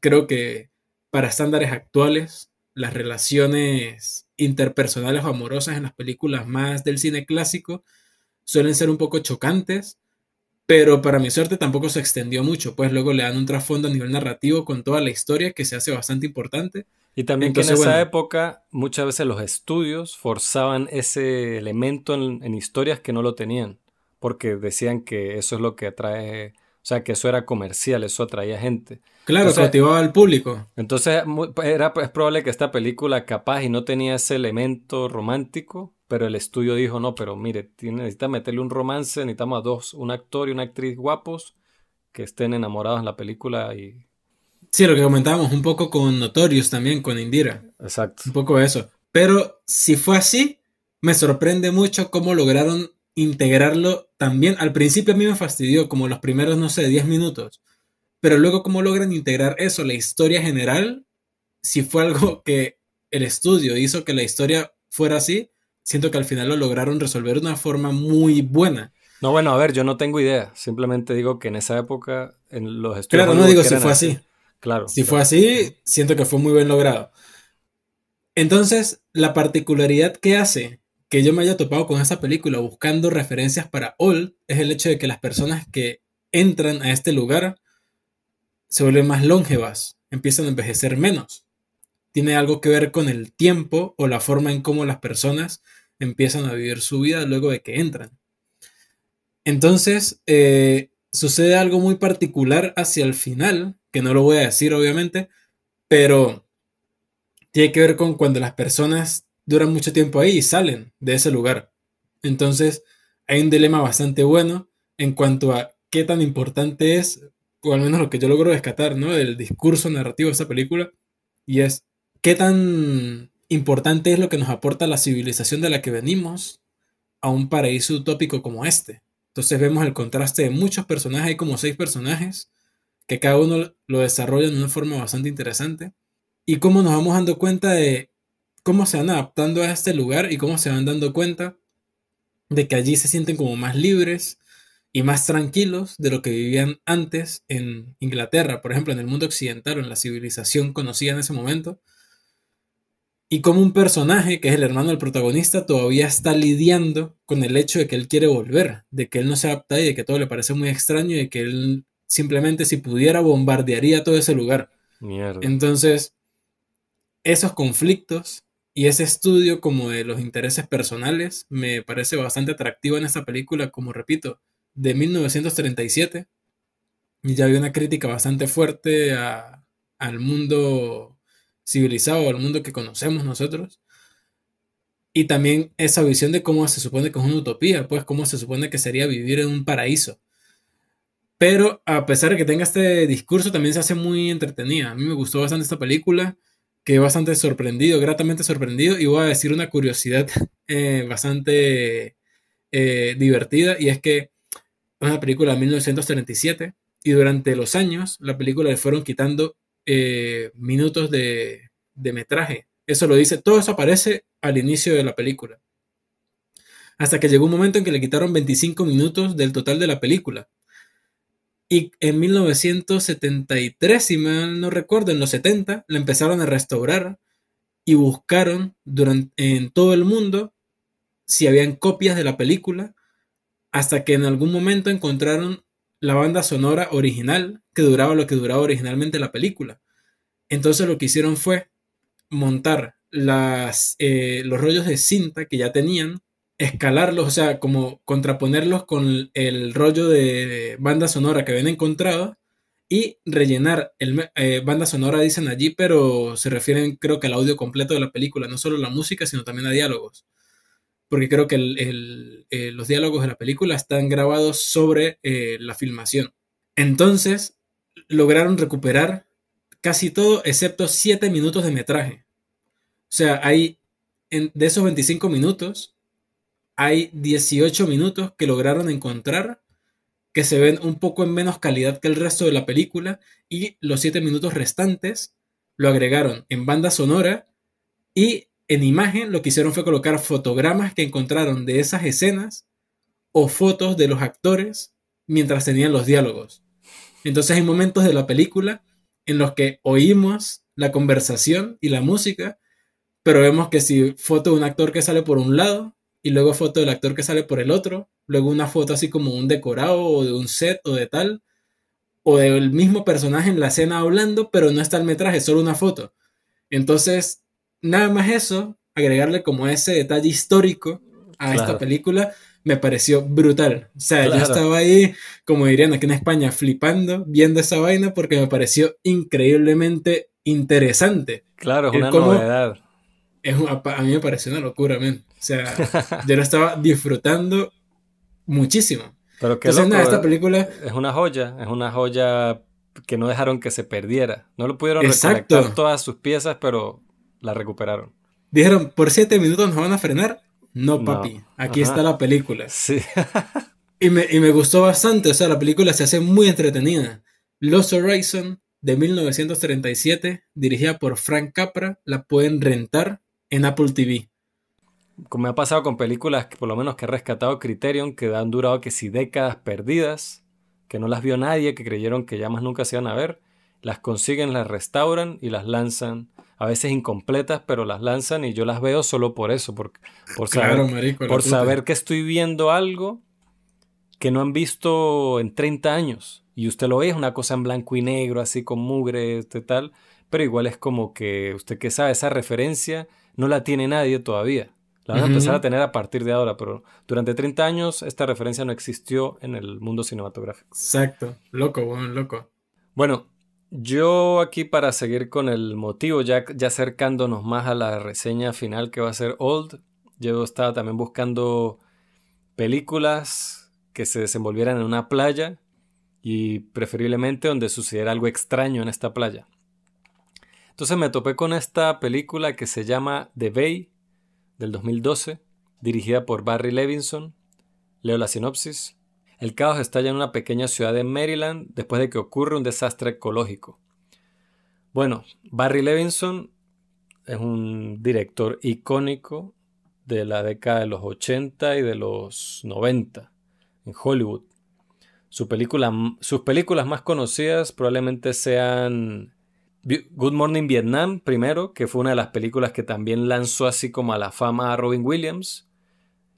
B: Creo que para estándares actuales, las relaciones interpersonales o amorosas en las películas más del cine clásico suelen ser un poco chocantes, pero para mi suerte tampoco se extendió mucho, pues luego le dan un trasfondo a nivel narrativo con toda la historia que se hace bastante importante.
A: Y también que en esa época muchas veces los estudios forzaban ese elemento en, historias que no lo tenían, porque decían que eso es lo que atrae, o sea, que eso era comercial, eso atraía gente.
B: Claro, cautivaba al público.
A: Entonces era, es probable que esta película capaz y no tenía ese elemento romántico, pero el estudio dijo, no, pero mire, necesita meterle un romance, necesitamos a dos, un actor y una actriz guapos que estén enamorados en la película y
B: Sí, lo que comentábamos un poco con Notorious también, con Indira.
A: Exacto.
B: Un poco eso. Pero si fue así, me sorprende mucho cómo lograron integrarlo también. Al principio a mí me fastidió, como los primeros, no sé, 10 minutos. Pero luego cómo logran integrar eso, la historia general, si fue algo que el estudio hizo que la historia fuera así, siento que al final lo lograron resolver de una forma muy buena.
A: No, bueno, a ver, yo no tengo idea. Simplemente digo que en esa época, en los estudios.
B: Claro, no digo si fue así.
A: Claro.
B: Si fue así, siento que fue muy bien logrado. Entonces, la particularidad que hace que yo me haya topado con esta película buscando referencias para All es el hecho de que las personas que entran a este lugar se vuelven más longevas, empiezan a envejecer menos. Tiene algo que ver con el tiempo o la forma en cómo las personas empiezan a vivir su vida luego de que entran. Entonces, eh, sucede algo muy particular hacia el final que no lo voy a decir obviamente, pero tiene que ver con cuando las personas duran mucho tiempo ahí y salen de ese lugar. Entonces, hay un dilema bastante bueno en cuanto a qué tan importante es, o al menos lo que yo logro rescatar, ¿no? Del discurso narrativo de esta película, y es qué tan importante es lo que nos aporta la civilización de la que venimos a un paraíso utópico como este. Entonces vemos el contraste de muchos personajes, hay como seis personajes, que cada uno lo desarrolla de una forma bastante interesante y cómo nos vamos dando cuenta de cómo se van adaptando a este lugar y cómo se van dando cuenta de que allí se sienten como más libres y más tranquilos de lo que vivían antes en Inglaterra, por ejemplo, en el mundo occidental o en la civilización conocida en ese momento. Y como un personaje, que es el hermano del protagonista, todavía está lidiando con el hecho de que él quiere volver, de que él no se adapta y de que todo le parece muy extraño y de que él simplemente si pudiera bombardearía todo ese lugar. Entonces, esos conflictos y ese estudio como de los intereses personales me parece bastante atractivo en esta película, como repito, de 1937. Y ya había una crítica bastante fuerte al mundo civilizado, al mundo que conocemos nosotros. Y también esa visión de cómo se supone que es una utopía, pues cómo se supone que sería vivir en un paraíso. Pero a pesar de que tenga este discurso, también se hace muy entretenida. A mí me gustó bastante esta película, quedé bastante sorprendido, gratamente sorprendido, y voy a decir una curiosidad eh, bastante eh, divertida, y es que es una película de 1937, y durante los años la película le fueron quitando eh, minutos de, de metraje. Eso lo dice, todo eso aparece al inicio de la película. Hasta que llegó un momento en que le quitaron 25 minutos del total de la película. Y en 1973, si mal no recuerdo, en los 70, la empezaron a restaurar y buscaron durante, en todo el mundo si habían copias de la película, hasta que en algún momento encontraron la banda sonora original que duraba lo que duraba originalmente la película. Entonces lo que hicieron fue montar las, eh, los rollos de cinta que ya tenían, escalarlos, o sea, como contraponerlos con el rollo de banda sonora que habían encontrado y rellenar el eh, banda sonora dicen allí, pero se refieren creo que al audio completo de la película, no solo la música, sino también a diálogos. Porque creo que eh, los diálogos de la película están grabados sobre la filmación. Entonces, lograron recuperar casi todo excepto 7 minutos de metraje. O sea, hay de esos 25 minutos, hay 18 minutos que lograron encontrar que se ven un poco en menos calidad que el resto de la película y los 7 minutos restantes lo agregaron en banda sonora y en imagen lo que hicieron fue colocar fotogramas que encontraron de esas escenas o fotos de los actores mientras tenían los diálogos. Entonces hay momentos de la película en los que oímos la conversación y la música, pero vemos que si foto de un actor que sale por un lado y luego foto del actor que sale por el otro, luego una foto así como un decorado o de un set o de tal, o del mismo personaje en la escena hablando, pero no está el metraje, solo una foto. Entonces, nada más eso, agregarle como ese detalle histórico a esta película, me pareció brutal. O sea, yo estaba ahí, como dirían aquí en España, flipando, viendo esa vaina porque me pareció increíblemente interesante.
A: Claro, es una novedad.
B: Es a mí me pareció una locura, men. O sea, yo lo estaba disfrutando muchísimo.
A: Pero que esta película es una joya, es una joya que no dejaron que se perdiera. No lo pudieron recolectar todas sus piezas, pero la recuperaron.
B: Dijeron, por siete minutos nos van a frenar. No, papi, aquí está la película.
A: Sí.
B: y, me, y me gustó bastante, o sea, la película se hace muy entretenida. Los Horizon de 1937, dirigida por Frank Capra, la pueden rentar en Apple TV.
A: Como me ha pasado con películas que por lo menos que he rescatado Criterion, que han durado que si décadas perdidas, que no las vio nadie, que creyeron que ya más nunca se iban a ver, las consiguen, las restauran y las lanzan a veces incompletas, pero las lanzan y yo las veo solo por eso, por, por, saber, por saber que estoy viendo algo que no han visto en 30 años. Y usted lo ve, es una cosa en blanco y negro, así con mugre, este tal, pero igual es como que usted que sabe, esa referencia no la tiene nadie todavía. La van a empezar a tener a partir de ahora, pero durante 30 años esta referencia no existió en el mundo cinematográfico.
B: Exacto, loco, bueno, loco.
A: Bueno, yo aquí para seguir con el motivo, ya, ya acercándonos más a la reseña final que va a ser Old, yo estaba también buscando películas que se desenvolvieran en una playa y preferiblemente donde sucediera algo extraño en esta playa. Entonces me topé con esta película que se llama The Bay del 2012, dirigida por Barry Levinson. Leo la sinopsis. El caos estalla en una pequeña ciudad de Maryland después de que ocurre un desastre ecológico. Bueno, Barry Levinson es un director icónico de la década de los 80 y de los 90 en Hollywood. sus películas más conocidas probablemente sean Good Morning Vietnam, primero, que fue una de las películas que también lanzó así como a la fama a Robin Williams.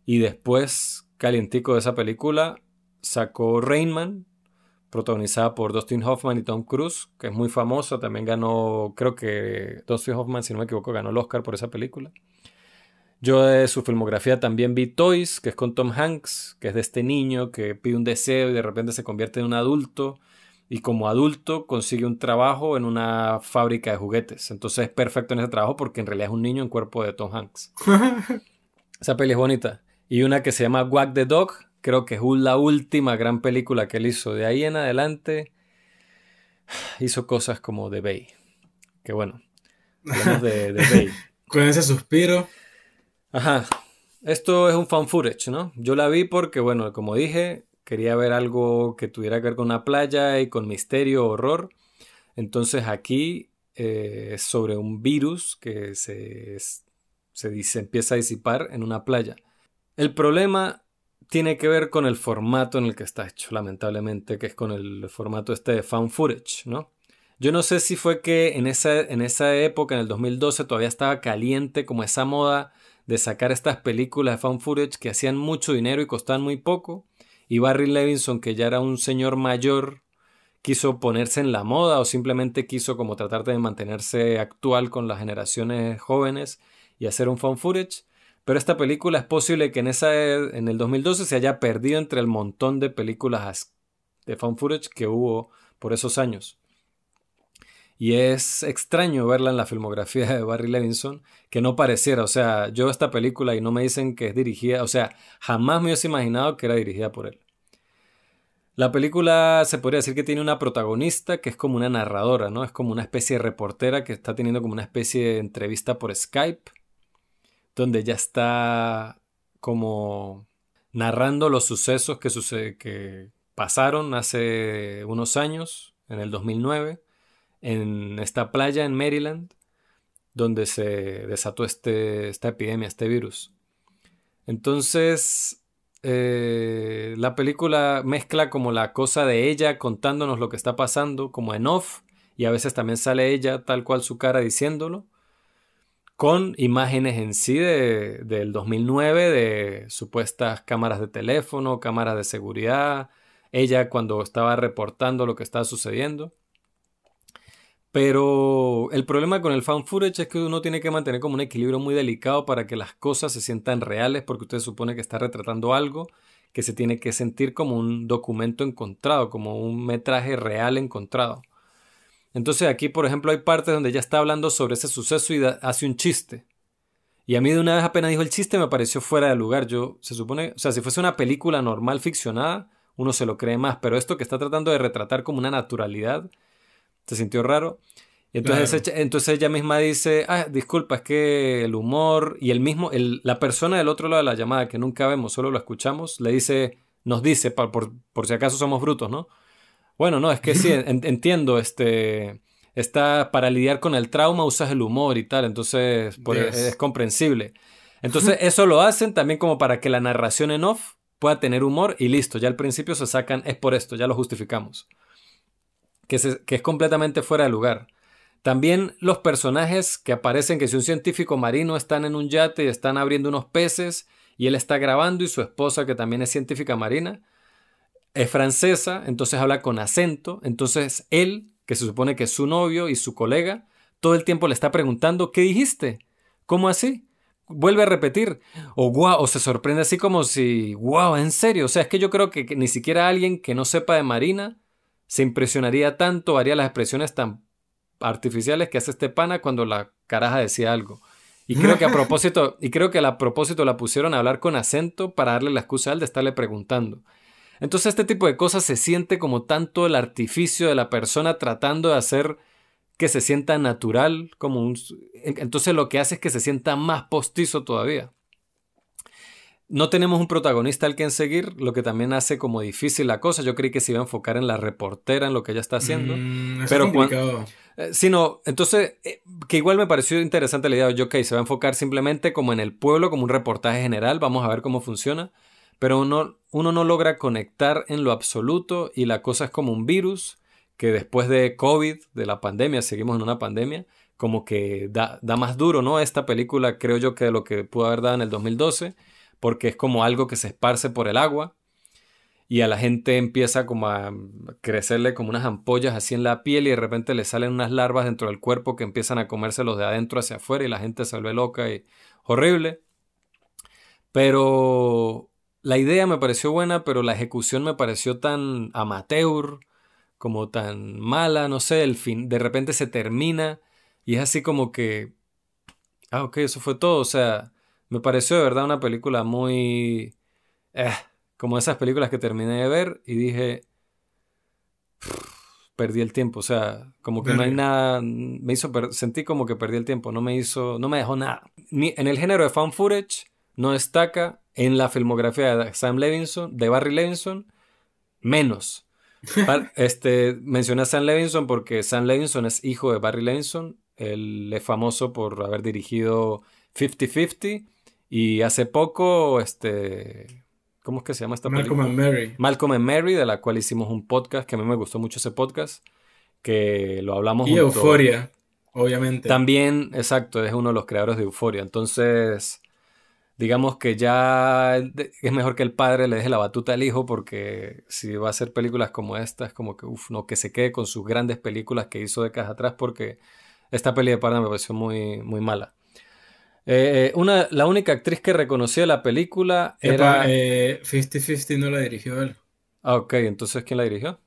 A: Y después, calientico de esa película, sacó Rainman, protagonizada por Dustin Hoffman y Tom Cruise, que es muy famosa. También ganó, creo que Dustin Hoffman, si no me equivoco, ganó el Oscar por esa película. Yo de su filmografía también vi Toys, que es con Tom Hanks, que es de este niño que pide un deseo y de repente se convierte en un adulto y como adulto consigue un trabajo en una fábrica de juguetes. Entonces es perfecto en ese trabajo porque en realidad es un niño en cuerpo de Tom Hanks. Esa peli es bonita. Y una que se llama Wag the Dog, creo que es la última gran película que él hizo. De ahí en adelante hizo cosas como The Bay. Que bueno, hablamos de The Bay.
B: Con ese suspiro.
A: Ajá. Esto es un fan footage, ¿no? Yo la vi porque, bueno, como dije, quería ver algo que tuviera que ver con una playa y con misterio, horror. Entonces aquí eh, es sobre un virus que se, se empieza a disipar en una playa. El problema tiene que ver con el formato en el que está hecho, lamentablemente, que es con el formato este de fan footage, ¿no? Yo no sé si fue que en esa, en esa época, en el 2012, todavía estaba caliente como esa moda de sacar estas películas de fan footage que hacían mucho dinero y costaban muy poco. Y Barry Levinson, que ya era un señor mayor, quiso ponerse en la moda o simplemente quiso como tratar de mantenerse actual con las generaciones jóvenes y hacer un fan footage. Pero esta película es posible que en, esa, en el 2012 se haya perdido entre el montón de películas de fan footage que hubo por esos años. Y es extraño verla en la filmografía de Barry Levinson, que no pareciera, o sea, yo esta película y no me dicen que es dirigida, o sea, jamás me hubiese imaginado que era dirigida por él. La película se podría decir que tiene una protagonista que es como una narradora, ¿no? Es como una especie de reportera que está teniendo como una especie de entrevista por Skype, donde ya está como narrando los sucesos que, que pasaron hace unos años, en el 2009 en esta playa en Maryland donde se desató este, esta epidemia, este virus. Entonces, eh, la película mezcla como la cosa de ella contándonos lo que está pasando, como en off, y a veces también sale ella tal cual su cara diciéndolo, con imágenes en sí de, del 2009 de supuestas cámaras de teléfono, cámaras de seguridad, ella cuando estaba reportando lo que estaba sucediendo. Pero el problema con el fan footage es que uno tiene que mantener como un equilibrio muy delicado para que las cosas se sientan reales, porque usted supone que está retratando algo que se tiene que sentir como un documento encontrado, como un metraje real encontrado. Entonces aquí, por ejemplo, hay partes donde ya está hablando sobre ese suceso y hace un chiste. Y a mí de una vez apenas dijo el chiste me pareció fuera de lugar. Yo, se supone, o sea, si fuese una película normal ficcionada, uno se lo cree más, pero esto que está tratando de retratar como una naturalidad, se sintió raro. Entonces, entonces ella misma dice, ah, disculpa, es que el humor y el mismo, el, la persona del otro lado de la llamada que nunca vemos, solo lo escuchamos, le dice, nos dice, por, por, si acaso somos brutos, ¿no? Bueno, no, es que sí, entiendo, este, está, para lidiar con el trauma usas el humor y tal, entonces es, comprensible. Entonces eso lo hacen también como para que la narración en off pueda tener humor y listo, ya al principio se sacan, es por esto, ya lo justificamos que, es completamente fuera de lugar. También los personajes que aparecen que si un científico marino están en un yate y están abriendo unos peces y él está grabando y su esposa que también es científica marina es francesa, entonces habla con acento, entonces él, que se supone que es su novio y su colega, todo el tiempo le está preguntando, ¿qué dijiste? ¿Cómo así? Vuelve a repetir, o wow, o se sorprende así como si, wow, en serio, o sea, es que yo creo que ni siquiera alguien que no sepa de marina se impresionaría tanto, haría las expresiones tan artificiales que hace este pana cuando la caraja decía algo. Y creo que a propósito, y creo que a propósito la pusieron a hablar con acento para darle la excusa a él de estarle preguntando. Entonces este tipo de cosas se siente como tanto el artificio de la persona tratando de hacer que se sienta natural, como un... Entonces lo que hace es que se sienta más postizo todavía no tenemos un protagonista al que seguir, lo que también hace como difícil la cosa. Yo creí que se iba a enfocar en la reportera, en lo que ella está haciendo.
B: Mm, pero complicado.
A: Eh, sino, entonces, eh, que igual me pareció interesante la idea. Yo, ok, se va a enfocar simplemente como en el pueblo, como un reportaje general. Vamos a ver cómo funciona. Pero uno, uno no logra conectar en lo absoluto y la cosa es como un virus que después de COVID, de la pandemia, seguimos en una pandemia, como que da, da más duro, ¿no? Esta película creo yo que de lo que pudo haber dado en el 2012 porque es como algo que se esparce por el agua y a la gente empieza como a crecerle como unas ampollas así en la piel y de repente le salen unas larvas dentro del cuerpo que empiezan a comerse los de adentro hacia afuera y la gente se vuelve loca y horrible. Pero la idea me pareció buena, pero la ejecución me pareció tan amateur, como tan mala, no sé, el fin, de repente se termina y es así como que, ah, ok, eso fue todo, o sea, me pareció de verdad una película muy... Eh, como esas películas que terminé de ver y dije, perdí el tiempo, o sea, como que no hay nada, me hizo, sentí como que perdí el tiempo, no me hizo, no me dejó nada. Ni, en el género de fan footage no destaca, en la filmografía de Sam Levinson, de Barry Levinson, menos. este, mencioné a Sam Levinson porque Sam Levinson es hijo de Barry Levinson, él es famoso por haber dirigido 50-50 y hace poco, este, ¿Cómo es que se llama esta
B: película? Malcolm and Mary.
A: Malcolm and Mary, de la cual hicimos un podcast, que a mí me gustó mucho ese podcast, que lo hablamos.
B: Y Euforia, obviamente.
A: También, exacto, es uno de los creadores de Euforia. Entonces, digamos que ya es mejor que el padre le deje la batuta al hijo, porque si va a hacer películas como esta, es como que, uff, no, que se quede con sus grandes películas que hizo décadas atrás, porque esta peli de padre me pareció muy, muy mala. Eh, una, la única actriz que reconoció la película era...
B: Eh, 50-50 no la dirigió él.
A: Ah, ok. Entonces, ¿quién la dirigió?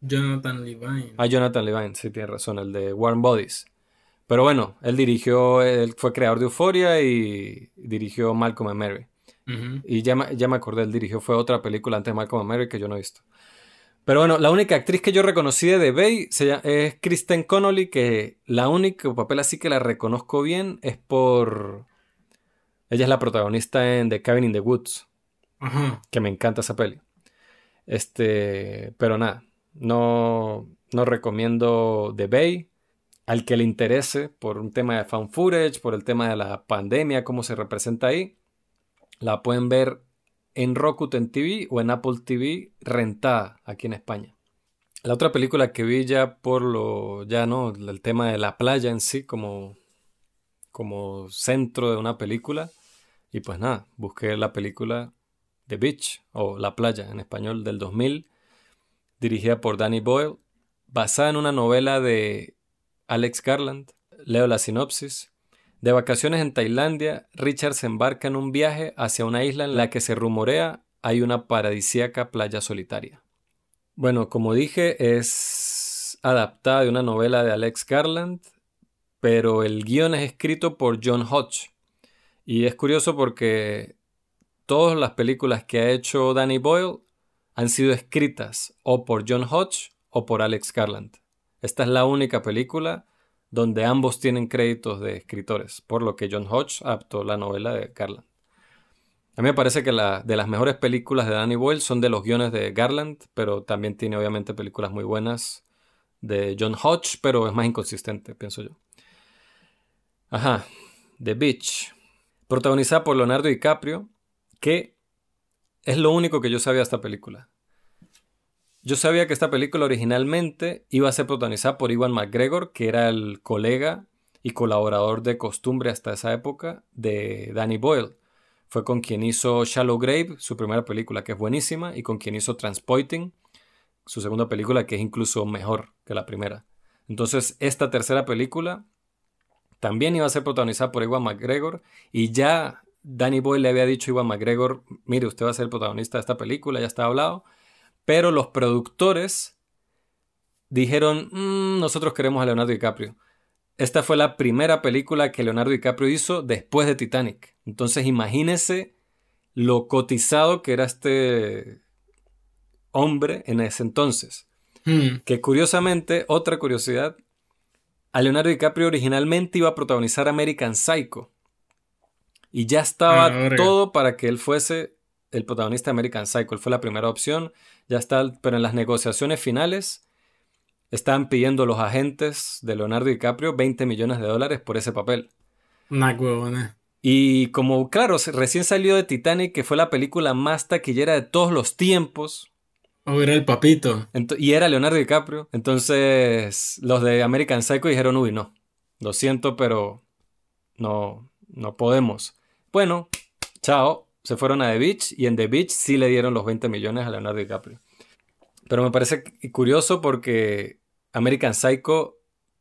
B: Jonathan Levine.
A: Ah, Jonathan Levine, sí, tiene razón, el de Warm Bodies. Pero bueno, él dirigió, él fue creador de Euphoria y dirigió Malcolm and Mary. Y ya, ya me acordé, él dirigió, fue otra película antes de Malcolm and Mary que yo no he visto. Pero bueno, la única actriz que yo reconocí de Bay es Kristen Connolly, que la única papel así que la reconozco bien es por... Ella es la protagonista en The Cabin in the Woods. Que me encanta esa peli. Este, pero nada, no, no recomiendo The Bay. Al que le interese por un tema de fan footage, por el tema de la pandemia, cómo se representa ahí, la pueden ver en Rakuten TV o en Apple TV rentada aquí en España. La otra película que vi ya por lo, ya no, el tema de la playa en sí como, como centro de una película. Y pues nada, busqué la película The Beach o La Playa en español del 2000, dirigida por Danny Boyle, basada en una novela de Alex Garland. Leo la sinopsis. De vacaciones en Tailandia, Richard se embarca en un viaje hacia una isla en la que se rumorea hay una paradisíaca playa solitaria. Bueno, como dije, es adaptada de una novela de Alex Garland, pero el guion es escrito por John Hodge. Y es curioso porque todas las películas que ha hecho Danny Boyle han sido escritas o por John Hodge o por Alex Garland. Esta es la única película donde ambos tienen créditos de escritores, por lo que John Hodge adaptó la novela de Garland. A mí me parece que la, de las mejores películas de Danny Boyle son de los guiones de Garland, pero también tiene obviamente películas muy buenas de John Hodge, pero es más inconsistente, pienso yo. Ajá, The Beach, protagonizada por Leonardo DiCaprio, que es lo único que yo sabía de esta película. Yo sabía que esta película originalmente iba a ser protagonizada por Iwan McGregor, que era el colega y colaborador de costumbre hasta esa época de Danny Boyle. Fue con quien hizo Shallow Grave, su primera película que es buenísima, y con quien hizo Transpoiting, su segunda película que es incluso mejor que la primera. Entonces, esta tercera película también iba a ser protagonizada por Iwan McGregor, y ya Danny Boyle le había dicho a Iwan McGregor, mire, usted va a ser el protagonista de esta película, ya está hablado. Pero los productores dijeron, mm, nosotros queremos a Leonardo DiCaprio. Esta fue la primera película que Leonardo DiCaprio hizo después de Titanic. Entonces imagínense lo cotizado que era este hombre en ese entonces. Hmm. Que curiosamente, otra curiosidad, a Leonardo DiCaprio originalmente iba a protagonizar American Psycho. Y ya estaba ah, todo para que él fuese el protagonista de American Psycho. Fue la primera opción ya está, pero en las negociaciones finales están pidiendo los agentes de Leonardo DiCaprio 20 millones de dólares por ese papel.
B: Una huevona.
A: Y como, claro, recién salió de Titanic, que fue la película más taquillera de todos los tiempos.
B: O era el papito.
A: y era Leonardo DiCaprio. Entonces, los de American Psycho dijeron, uy, no. Lo siento, pero no, no podemos. Bueno, chao se fueron a The Beach y en The Beach sí le dieron los 20 millones a Leonardo DiCaprio. Pero me parece curioso porque American Psycho,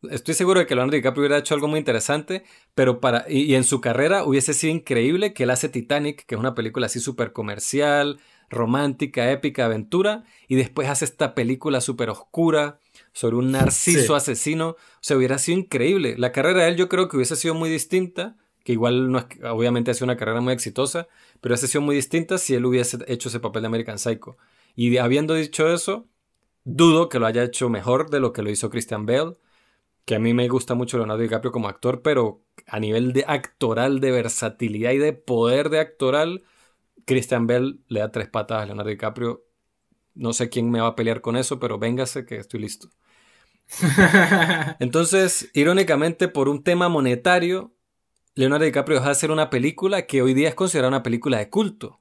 A: estoy seguro de que Leonardo DiCaprio hubiera hecho algo muy interesante, pero para, y, en su carrera hubiese sido increíble que él hace Titanic, que es una película así súper comercial, romántica, épica, aventura, y después hace esta película súper oscura sobre un narciso asesino. O sea, hubiera sido increíble. La carrera de él yo creo que hubiese sido muy distinta que igual no es, obviamente ha sido una carrera muy exitosa, pero ha sido muy distinta si él hubiese hecho ese papel de American Psycho. Y habiendo dicho eso, dudo que lo haya hecho mejor de lo que lo hizo Christian Bale, que a mí me gusta mucho Leonardo DiCaprio como actor, pero a nivel de actoral, de versatilidad y de poder de actoral, Christian Bale le da tres patas a Leonardo DiCaprio. No sé quién me va a pelear con eso, pero véngase que estoy listo. Entonces, irónicamente, por un tema monetario, Leonardo DiCaprio va a hacer una película que hoy día es considerada una película de culto.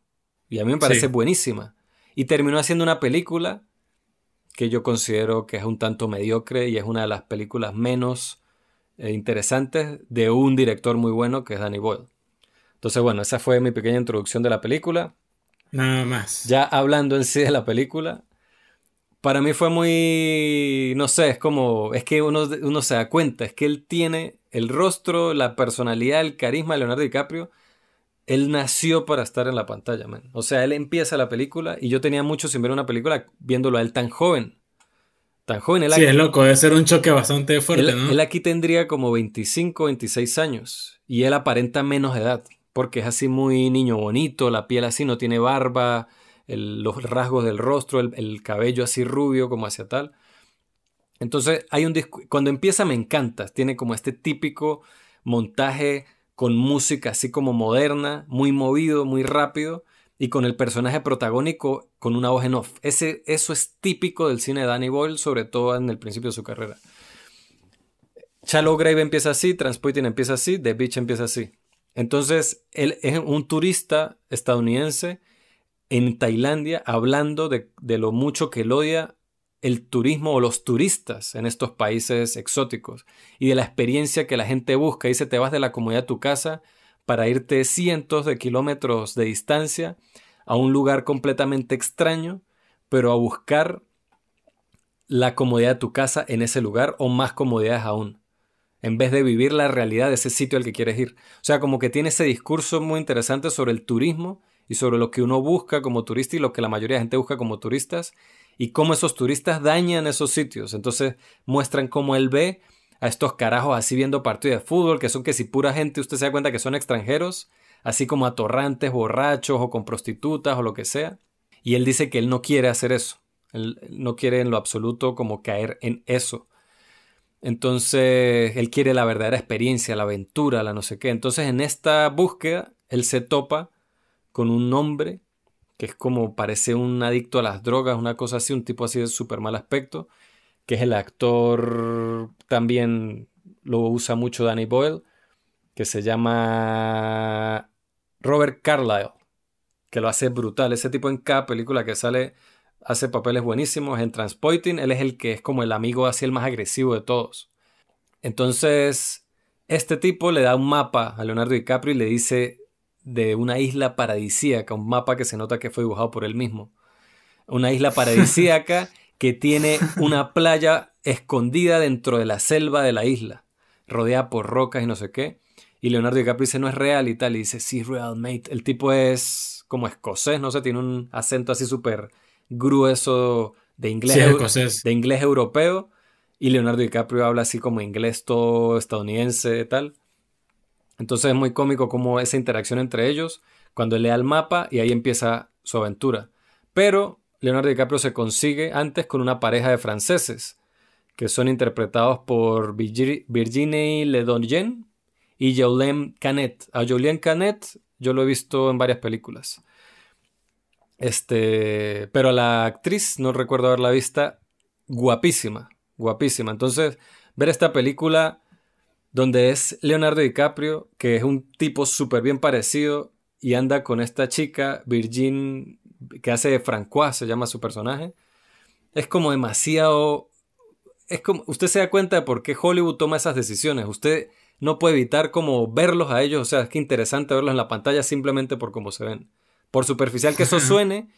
A: Y a mí me parece buenísima. Y terminó haciendo una película que yo considero que es un tanto mediocre y es una de las películas menos eh, interesantes de un director muy bueno que es Danny Boyle. Entonces, bueno, esa fue mi pequeña introducción de la película.
B: Nada más.
A: Ya hablando en sí de la película, para mí fue muy, no sé, es como, es que uno, uno se da cuenta, es que él tiene el rostro, la personalidad, el carisma de Leonardo DiCaprio. Él nació para estar en la pantalla, man. O sea, él empieza la película y yo tenía mucho sin ver una película viéndolo a él tan joven. Tan joven. Él
B: sí, es loco, debe ser un choque bastante fuerte,
A: ¿no? Él aquí tendría como 25, 26 años y él aparenta menos edad porque es así muy niño bonito, la piel así, no tiene barba, los rasgos del rostro, el, cabello así rubio como hacia tal. Entonces, hay un cuando empieza me encanta, tiene como este típico montaje con música así como moderna, muy movido, muy rápido y con el personaje protagónico con una voz en off. Ese, eso es típico del cine de Danny Boyle, sobre todo en el principio de su carrera. Shallow Grave empieza así, Transporting empieza así, The Beach empieza así. Entonces, él es un turista estadounidense en Tailandia hablando de, lo mucho que él odia el turismo o los turistas en estos países exóticos y de la experiencia que la gente busca. Dice, te vas de la comodidad de tu casa para irte cientos de kilómetros de distancia a un lugar completamente extraño, pero a buscar la comodidad de tu casa en ese lugar o más comodidades aún, en vez de vivir la realidad de ese sitio al que quieres ir. O sea, como que tiene ese discurso muy interesante sobre el turismo y sobre lo que uno busca como turista y lo que la mayoría de gente busca como turistas y cómo esos turistas dañan esos sitios. Entonces muestran cómo él ve a estos carajos así viendo partidos de fútbol, que son que si pura gente usted se da cuenta que son extranjeros, así como atorrantes, borrachos o con prostitutas o lo que sea. Y él dice que él no quiere hacer eso. Él no quiere en lo absoluto como caer en eso. Entonces, él quiere la verdadera experiencia, la aventura, la no sé qué. Entonces, en esta búsqueda, él se topa con un hombre que es como parece un adicto a las drogas, una cosa así, un tipo así de súper mal aspecto, que es el actor, también lo usa mucho Danny Boyle, que se llama Robert Carlyle, que lo hace brutal. Ese tipo en cada película que sale hace papeles buenísimos. En Transporting, él es el que es como el amigo así el más agresivo de todos. Entonces, este tipo le da un mapa a Leonardo DiCaprio y le dice, de una isla paradisíaca, un mapa que se nota que fue dibujado por él mismo. Una isla paradisíaca que tiene una playa escondida dentro de la selva de la isla, rodeada por rocas y no sé qué. Y Leonardo DiCaprio dice, no es real y tal, y dice, sí, real, mate. El tipo es como escocés, no sé, tiene un acento así súper grueso de inglés, de inglés europeo. Y Leonardo DiCaprio habla así como inglés todo estadounidense y tal. Entonces es muy cómico como esa interacción entre ellos cuando él el mapa y ahí empieza su aventura. Pero Leonardo DiCaprio se consigue antes con una pareja de franceses que son interpretados por Virginie Ledonjen y Jolene Canet. A Jolene Canet yo lo he visto en varias películas. Este, pero la actriz no recuerdo haberla vista guapísima, guapísima. Entonces, ver esta película donde es Leonardo DiCaprio, que es un tipo súper bien parecido y anda con esta chica, Virgin, que hace de Francois, se llama su personaje. Es como demasiado... Es como, usted se da cuenta de por qué Hollywood toma esas decisiones. Usted no puede evitar como verlos a ellos. O sea, es que interesante verlos en la pantalla simplemente por cómo se ven. Por superficial que eso suene,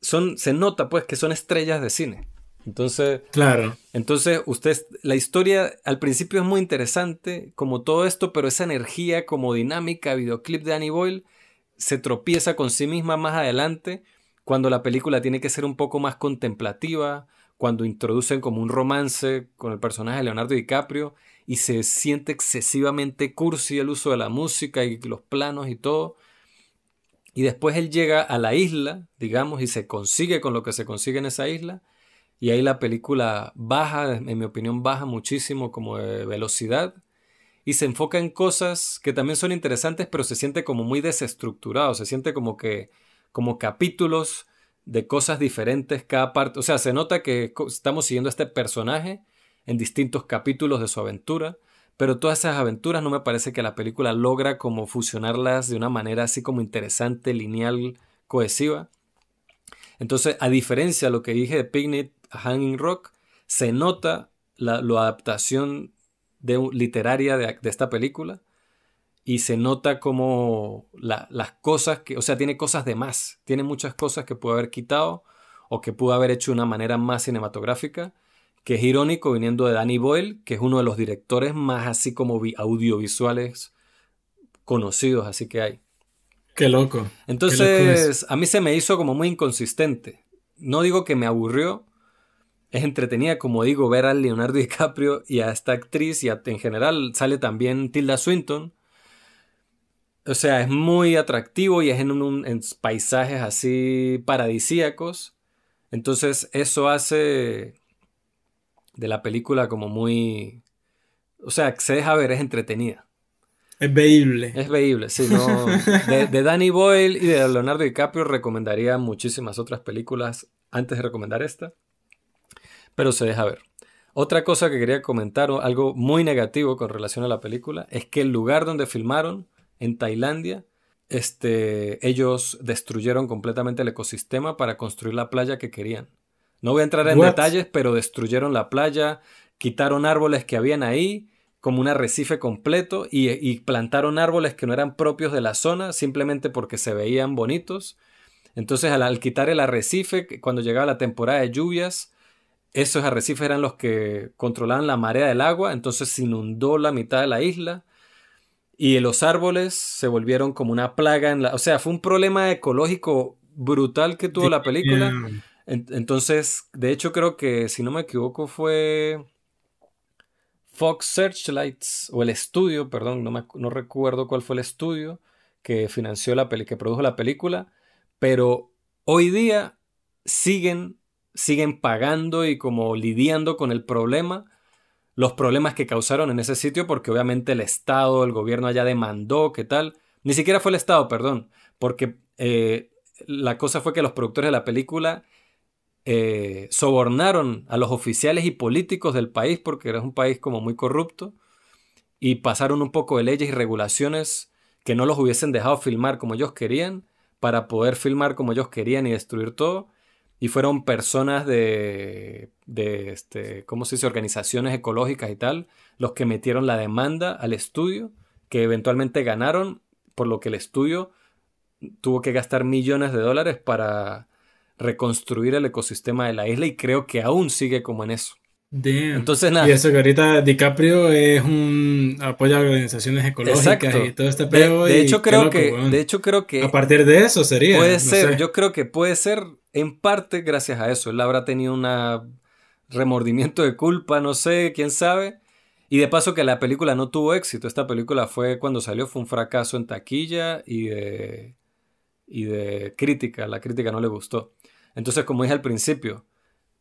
A: son, se nota pues que son estrellas de cine. Entonces,
B: claro.
A: Entonces, usted, la historia al principio es muy interesante, como todo esto, pero esa energía como dinámica, videoclip de Annie Boyle, se tropieza con sí misma más adelante, cuando la película tiene que ser un poco más contemplativa, cuando introducen como un romance con el personaje de Leonardo DiCaprio y se siente excesivamente cursi el uso de la música y los planos y todo. Y después él llega a la isla, digamos, y se consigue con lo que se consigue en esa isla. Y ahí la película baja, en mi opinión, baja muchísimo como de velocidad. Y se enfoca en cosas que también son interesantes, pero se siente como muy desestructurado. Se siente como que, como capítulos de cosas diferentes cada parte. O sea, se nota que estamos siguiendo a este personaje en distintos capítulos de su aventura, pero todas esas aventuras no me parece que la película logra como fusionarlas de una manera así como interesante, lineal, cohesiva. Entonces, a diferencia de lo que dije de Picnic Hanging Rock, se nota la, adaptación de, literaria de, esta película y se nota como las cosas que, o sea, tiene cosas de más, tiene muchas cosas que puede haber quitado o que pudo haber hecho de una manera más cinematográfica, que es irónico viniendo de Danny Boyle, que es uno de los directores más así como audiovisuales conocidos, así que hay.
B: Qué loco.
A: Entonces, a mí se me hizo como muy inconsistente. No digo que me aburrió, es entretenida, como digo, ver a Leonardo DiCaprio y a esta actriz y en general sale también Tilda Swinton, o sea, es muy atractivo y es en, un, paisajes así paradisíacos. Entonces eso hace de la película como muy... O sea, se deja ver, es entretenida.
B: Es veíble.
A: Es veíble, sí. No, de, de, Danny Boyle y de Leonardo DiCaprio recomendaría muchísimas otras películas antes de recomendar esta. Pero se deja ver. Otra cosa que quería comentar, algo muy negativo con relación a la película, es que el lugar donde filmaron en Tailandia, este, ellos destruyeron completamente el ecosistema para construir la playa que querían. No voy a entrar en detalles, pero destruyeron la playa, quitaron árboles que habían ahí, como un arrecife completo, y, plantaron árboles que no eran propios de la zona, simplemente porque se veían bonitos. Entonces, al, al quitar el arrecife, cuando llegaba la temporada de lluvias, esos arrecifes eran los que controlaban la marea del agua, entonces se inundó la mitad de la isla y los árboles se volvieron como una plaga en la, o sea, fue un problema ecológico brutal que tuvo la película. entonces, de hecho creo que si no me equivoco fue Fox Searchlights o el estudio, perdón, no, no recuerdo cuál fue el estudio que financió la peli, que produjo la película, pero hoy día siguen siguen pagando y como lidiando con el problema los problemas que causaron en ese sitio, porque obviamente el Estado, el gobierno allá demandó, ¿qué tal? Ni siquiera fue el Estado, perdón, porque eh, la cosa fue que los productores de la película eh, sobornaron a los oficiales y políticos del país, porque era un país como muy corrupto, y pasaron un poco de leyes y regulaciones que no los hubiesen dejado filmar como ellos querían, para poder filmar como ellos querían y destruir todo y fueron personas de, de este, ¿cómo se dice?, organizaciones ecológicas y tal, los que metieron la demanda al estudio, que eventualmente ganaron, por lo que el estudio tuvo que gastar millones de dólares para reconstruir el ecosistema de la isla y creo que aún sigue como en eso.
B: Entonces, nada. Y eso que ahorita DiCaprio es un apoya a organizaciones ecológicas y todo este pedo.
A: De, hecho, creo que, de hecho, creo que.
B: A partir de eso sería.
A: Puede ser, yo creo que puede ser en parte gracias a eso. Él habrá tenido un remordimiento de culpa, no sé, quién sabe. Y de paso que la película no tuvo éxito. Esta película fue cuando salió, fue un fracaso en taquilla y de, y de crítica. La crítica no le gustó. Entonces, como dije al principio,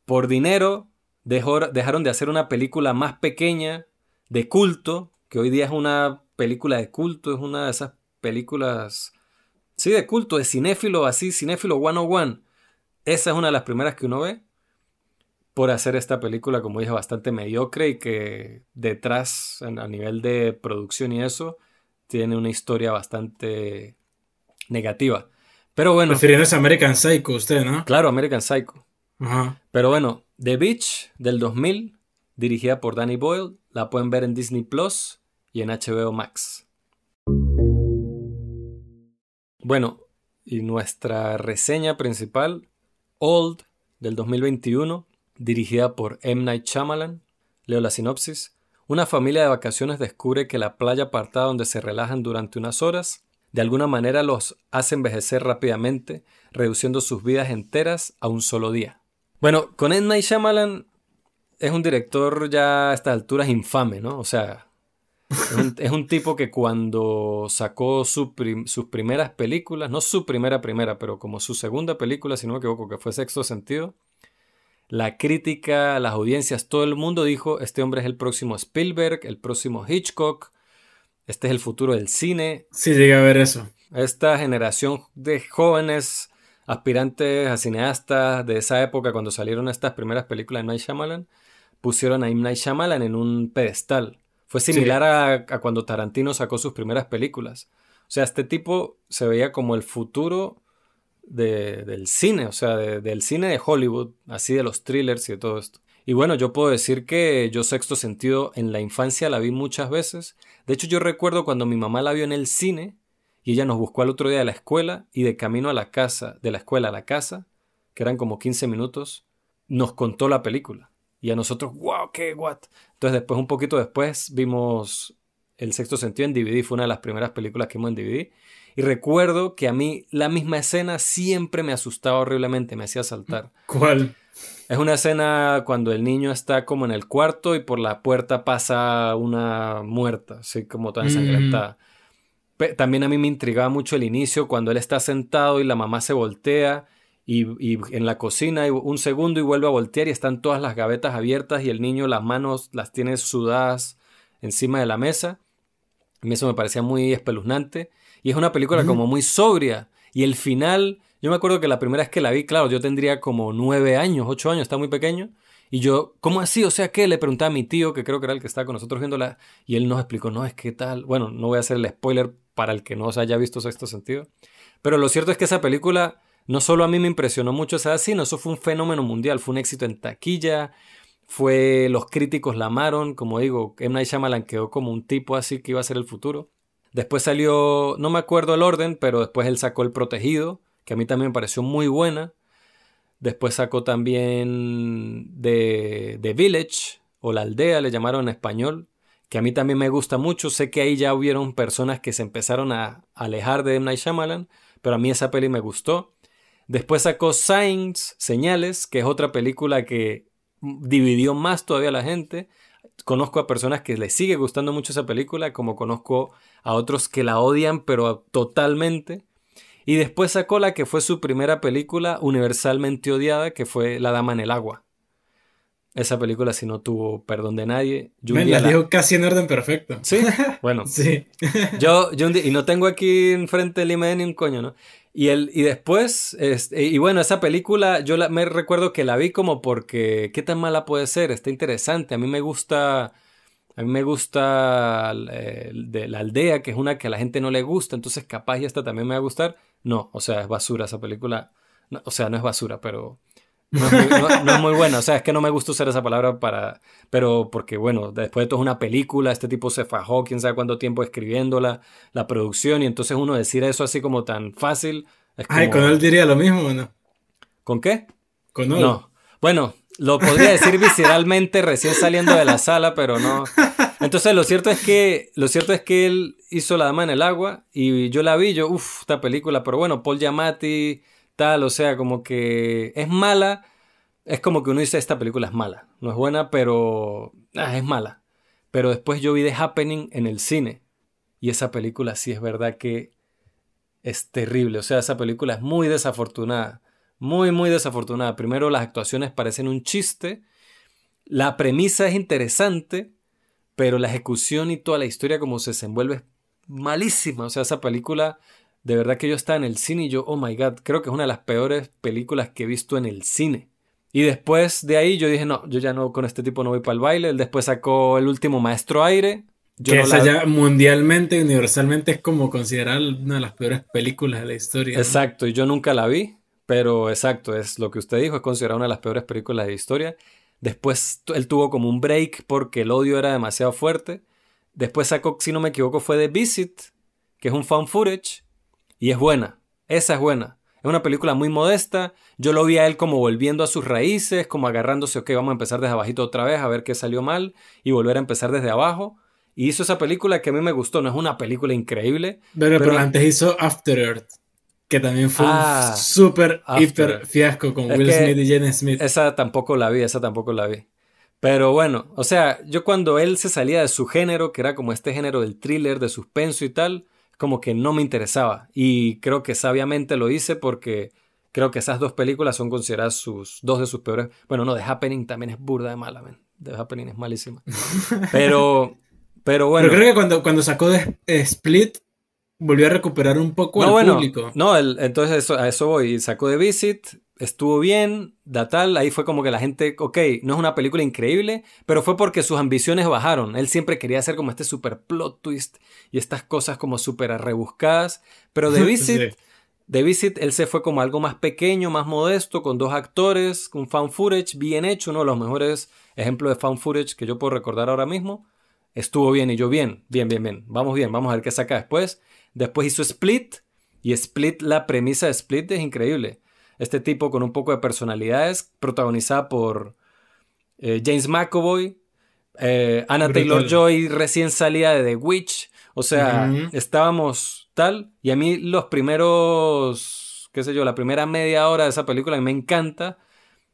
A: por dinero dejaron de hacer una película más pequeña, de culto, que hoy día es una película de culto, es una de esas películas, sí, de culto, de cinéfilo, así, cinéfilo 101. Esa es una de las primeras que uno ve por hacer esta película, como dije, bastante mediocre y que detrás, a nivel de producción y eso, tiene una historia bastante negativa. Pero bueno.
B: Refiriéndose a American Psycho, usted, ¿no?
A: Claro, American Psycho. Ajá. Pero bueno, The Beach del 2000, dirigida por Danny Boyle, la pueden ver en Disney Plus y en HBO Max. Bueno, y nuestra reseña principal, Old del 2021, dirigida por M. Night Shyamalan. Leo la sinopsis. Una familia de vacaciones descubre que la playa apartada donde se relajan durante unas horas de alguna manera los hace envejecer rápidamente, reduciendo sus vidas enteras a un solo día. Bueno, con Ed Night Shyamalan es un director ya a estas alturas infame, ¿no? O sea, es un, tipo que cuando sacó sus primeras películas, no su primera primera, pero como su segunda película, si no me equivoco, que fue Sexto Sentido, la crítica, las audiencias, todo el mundo dijo, este hombre es el próximo Spielberg, el próximo Hitchcock, este es el futuro del cine.
B: Sí, llega a ver eso.
A: Esta generación de jóvenes aspirantes a cineastas de esa época, cuando salieron estas primeras películas de Night Shyamalan, pusieron a M. Night Shyamalan en un pedestal. Fue similar a, cuando Tarantino sacó sus primeras películas. O sea, este tipo se veía como el futuro del cine, o sea, del cine de Hollywood, así de los thrillers y de todo esto. Y bueno, yo puedo decir que yo Sexto Sentido en la infancia la vi muchas veces. De hecho, yo recuerdo cuando mi mamá la vio en el cine y ella nos buscó al otro día de la escuela y de camino a la casa, de la escuela a la casa, que eran como 15 minutos, nos contó la película. Y a nosotros, wow, qué what. Entonces después, un poquito después, vimos El Sexto Sentido en DVD, fue una de las primeras películas que vimos en DVD. Y recuerdo que a mí la misma escena siempre me asustaba horriblemente, me hacía saltar.
B: ¿Cuál?
A: Es una escena cuando el niño está como en el cuarto y por la puerta pasa una muerta, así como toda ensangrentada. También a mí me intrigaba mucho el inicio, cuando él está sentado y la mamá se voltea y, en la cocina un segundo y vuelve a voltear y están todas las gavetas abiertas y el niño las manos las tiene sudadas encima de la mesa. A mí eso me parecía muy espeluznante. Y es una película como muy sobria. Y el final, yo me acuerdo que la primera vez que la vi, claro, yo tendría como nueve años, ocho años, está muy pequeño. Y yo, ¿cómo así? O sea, ¿qué? Le preguntaba a mi tío, que creo que era el que estaba con nosotros viéndola, y él nos explicó, no, es que tal. Bueno, no voy a hacer el spoiler para el que no se haya visto Sexto Sentido. Pero lo cierto es que esa película no solo a mí me impresionó mucho esa sino eso fue un fenómeno mundial, fue un éxito en taquilla, fue los críticos la amaron, como digo, M. Night Shyamalan quedó como un tipo así que iba a ser el futuro. Después salió, no me acuerdo el orden, pero después él sacó El Protegido, que a mí también me pareció muy buena. Después sacó también The, The Village, o La Aldea, le llamaron en español, que a mí también me gusta mucho. Sé que ahí ya hubieron personas que se empezaron a alejar de M. Night Shyamalan, pero a mí esa peli me gustó. Después sacó Signs, Señales, que es otra película que dividió más todavía a la gente. Conozco a personas que les sigue gustando mucho esa película, como conozco a otros que la odian, pero totalmente. Y después sacó la que fue su primera película universalmente odiada, que fue La Dama en el Agua. Esa película si no tuvo perdón de nadie.
B: Yo la, dijo casi en orden perfecto.
A: Sí, bueno. sí. yo, yo y no tengo aquí enfrente el email ni un coño, ¿no? Y, el, y después, este, y bueno, esa película yo la, me recuerdo que la vi como porque, ¿qué tan mala puede ser? Está interesante. A mí me gusta, a mí me gusta de la aldea, que es una que a la gente no le gusta, entonces capaz y esta también me va a gustar. No, o sea, es basura esa película. o sea, no es basura, pero no es, muy, buena, o sea, es que no me gusta usar esa palabra para, pero porque bueno, después de todo es una película, este tipo se fajó quién sabe cuánto tiempo escribiéndola, la producción, y entonces uno decir eso así como tan fácil.
B: Ay, con él diría lo mismo, ¿no?
A: ¿Con qué?
B: Con él.
A: No. Bueno, lo podría decir visceralmente recién saliendo de la sala, pero no. Entonces lo cierto es que lo cierto es que él hizo La dama en el agua y yo la vi, yo uff, esta película, pero bueno, Paul Giamatti tal, o sea, como que es mala, es como que uno dice esta película es mala, no es buena, pero ah, es mala. Pero después yo vi The Happening en el cine y esa película sí es verdad que es terrible, o sea, esa película es muy desafortunada, muy, muy desafortunada. Primero las actuaciones parecen un chiste, la premisa es interesante, pero la ejecución y toda la historia como se desenvuelve es malísima, o sea, esa película de verdad que yo estaba en el cine y yo, oh my god, creo que es una de las peores películas que he visto en el cine. Y después de ahí yo dije, no, yo ya no, con este tipo no voy para el baile. Él después sacó El último Maestro Aire.
B: que esa ya mundialmente, universalmente es como considerar una de las peores películas de la historia.
A: Exacto, y yo nunca la vi, pero exacto, es lo que usted dijo, es considerada una de las peores películas de la historia. Después él tuvo como un break porque el odio era demasiado fuerte. Después sacó, si no me equivoco, fue The Visit, que es un fan footage y es buena, esa es buena. Es una película muy modesta. Yo lo vi a él como volviendo a sus raíces, como agarrándose, ok, vamos a empezar desde abajito otra vez, a ver qué salió mal y volver a empezar desde abajo. Y hizo esa película que a mí me gustó. No es una película increíble.
B: Pero, pero, antes hizo After Earth. que también fue un
A: Ah,
B: súper, hiper fiasco con
A: Es
B: Will Smith y Jaden Smith.
A: esa tampoco la vi, esa tampoco la vi. Pero bueno, o sea, yo cuando él se salía de su género, que era como este género del thriller, de suspenso y tal, como que no me interesaba. Y creo que sabiamente lo hice porque creo que esas dos películas son consideradas sus dos de sus peores. Bueno, no, The Happening también es burda de mala, man. The Happening es malísima. Pero, pero bueno.
B: Pero creo que cuando, cuando sacó de eh, Split, volvió a recuperar un poco
A: no,
B: al
A: bueno,
B: público.
A: no, el- entonces eso- a eso voy. Sacó The Visit, estuvo bien, da tal, ahí fue como que la gente, ok, no es una película increíble, pero fue porque sus ambiciones bajaron. Él siempre quería hacer como este super plot twist y estas cosas como súper rebuscadas, pero The Visit,
B: Sí.
A: The Visit, él se fue como algo más pequeño, más modesto, con dos actores, con fan footage bien hecho, uno de los mejores ejemplos de fan footage que yo puedo recordar ahora mismo. Estuvo bien y yo bien, bien, bien, bien. Vamos bien, vamos a ver qué saca después. Después hizo Split y Split, la premisa de Split es increíble. Este tipo con un poco de personalidades, protagonizada por eh, James McAvoy, eh, Anna
B: Brutal.
A: Taylor Joy recién salida de The Witch. O sea, estábamos tal. Y a mí los primeros, qué sé yo, la primera media hora de esa película me encanta.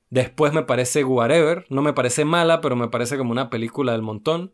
A: Después me parece whatever. No me parece mala, pero me parece como una película del montón.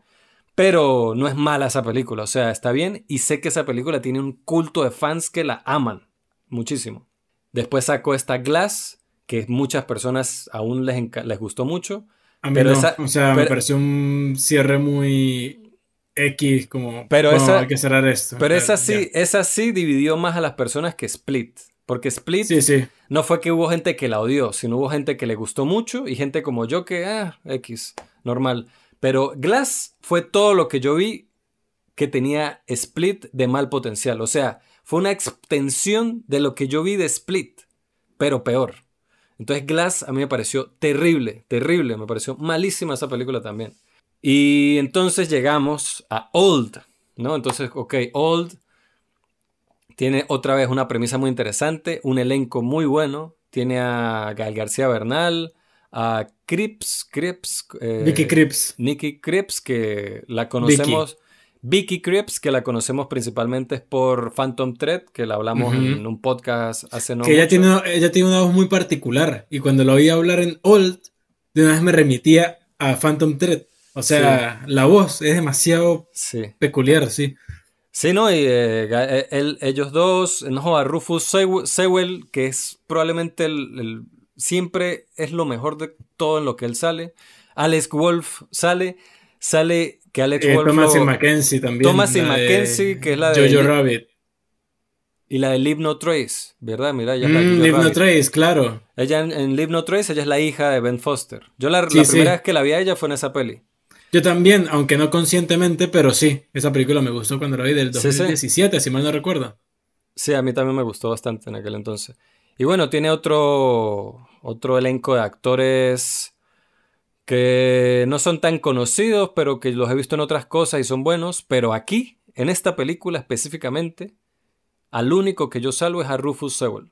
A: Pero no es mala esa película. O sea, está bien. Y sé que esa película tiene un culto de fans que la aman. Muchísimo. Después sacó esta Glass, que muchas personas aún les, les gustó mucho.
B: A mí
A: Pero
B: no.
A: esa-
B: o sea, me pareció un cierre muy X, como.
A: Pero
B: "Bueno,
A: esa-
B: hay que cerrar esto.
A: Pero esa sí, esa sí dividió más a las personas que Split. Porque Split
B: Sí, sí.
A: no fue que hubo gente que la odió, sino hubo gente que le gustó mucho y gente como yo que, ah, X, normal. Pero Glass fue todo lo que yo vi que tenía Split de mal potencial. O sea, fue una extensión de lo que yo vi de Split, pero peor. Entonces Glass a mí me pareció terrible, terrible, me pareció malísima esa película también. Y entonces llegamos a Old, ¿no? Entonces, ok, Old tiene otra vez una premisa muy interesante, un elenco muy bueno. Tiene a Gael García Bernal, a Cripps, Cripps, eh,
B: Vicky Cripps.
A: Nikki Cripps, que la conocemos. Vicky Cripps, que la conocemos principalmente por Phantom Thread, que la hablamos en un podcast hace no
B: que ella tiene, ella tiene una voz muy particular. Y cuando la oí hablar en Old, de una vez me remitía a Phantom Thread. O sea, la voz es demasiado
A: Sí.
B: peculiar, sí.
A: Sí, ¿no? Y eh, eh, él- ellos dos, no, a Rufus Sew- Sewell, que es probablemente el, el- siempre es lo mejor de todo en lo que él sale. Alex Wolf sale, sale que Alex
B: Eh,
A: Wolf
B: Thomas
A: lo-
B: y Mackenzie también.
A: Thomas y Mackenzie, que es la de-
B: Jojo Rabbit.
A: y la de Live No Trace, ¿verdad? Mira, ella
B: Mm, Live No. Trace, claro.
A: Ella en, en Live No Trace, ella es la hija de Ben Foster. Yo la,
B: Sí,
A: la
B: sí.
A: primera vez que la vi a ella fue en esa peli.
B: Yo también, aunque no conscientemente, pero sí. Esa película me gustó cuando la vi del
A: Sí, sí.
B: 2017, si mal no recuerdo.
A: Sí, a mí también me gustó bastante en aquel entonces. Y bueno, tiene otro, otro elenco de actores que no son tan conocidos, pero que los he visto en otras cosas y son buenos. Pero aquí, en esta película específicamente, al único que yo salvo es a Rufus Sewell.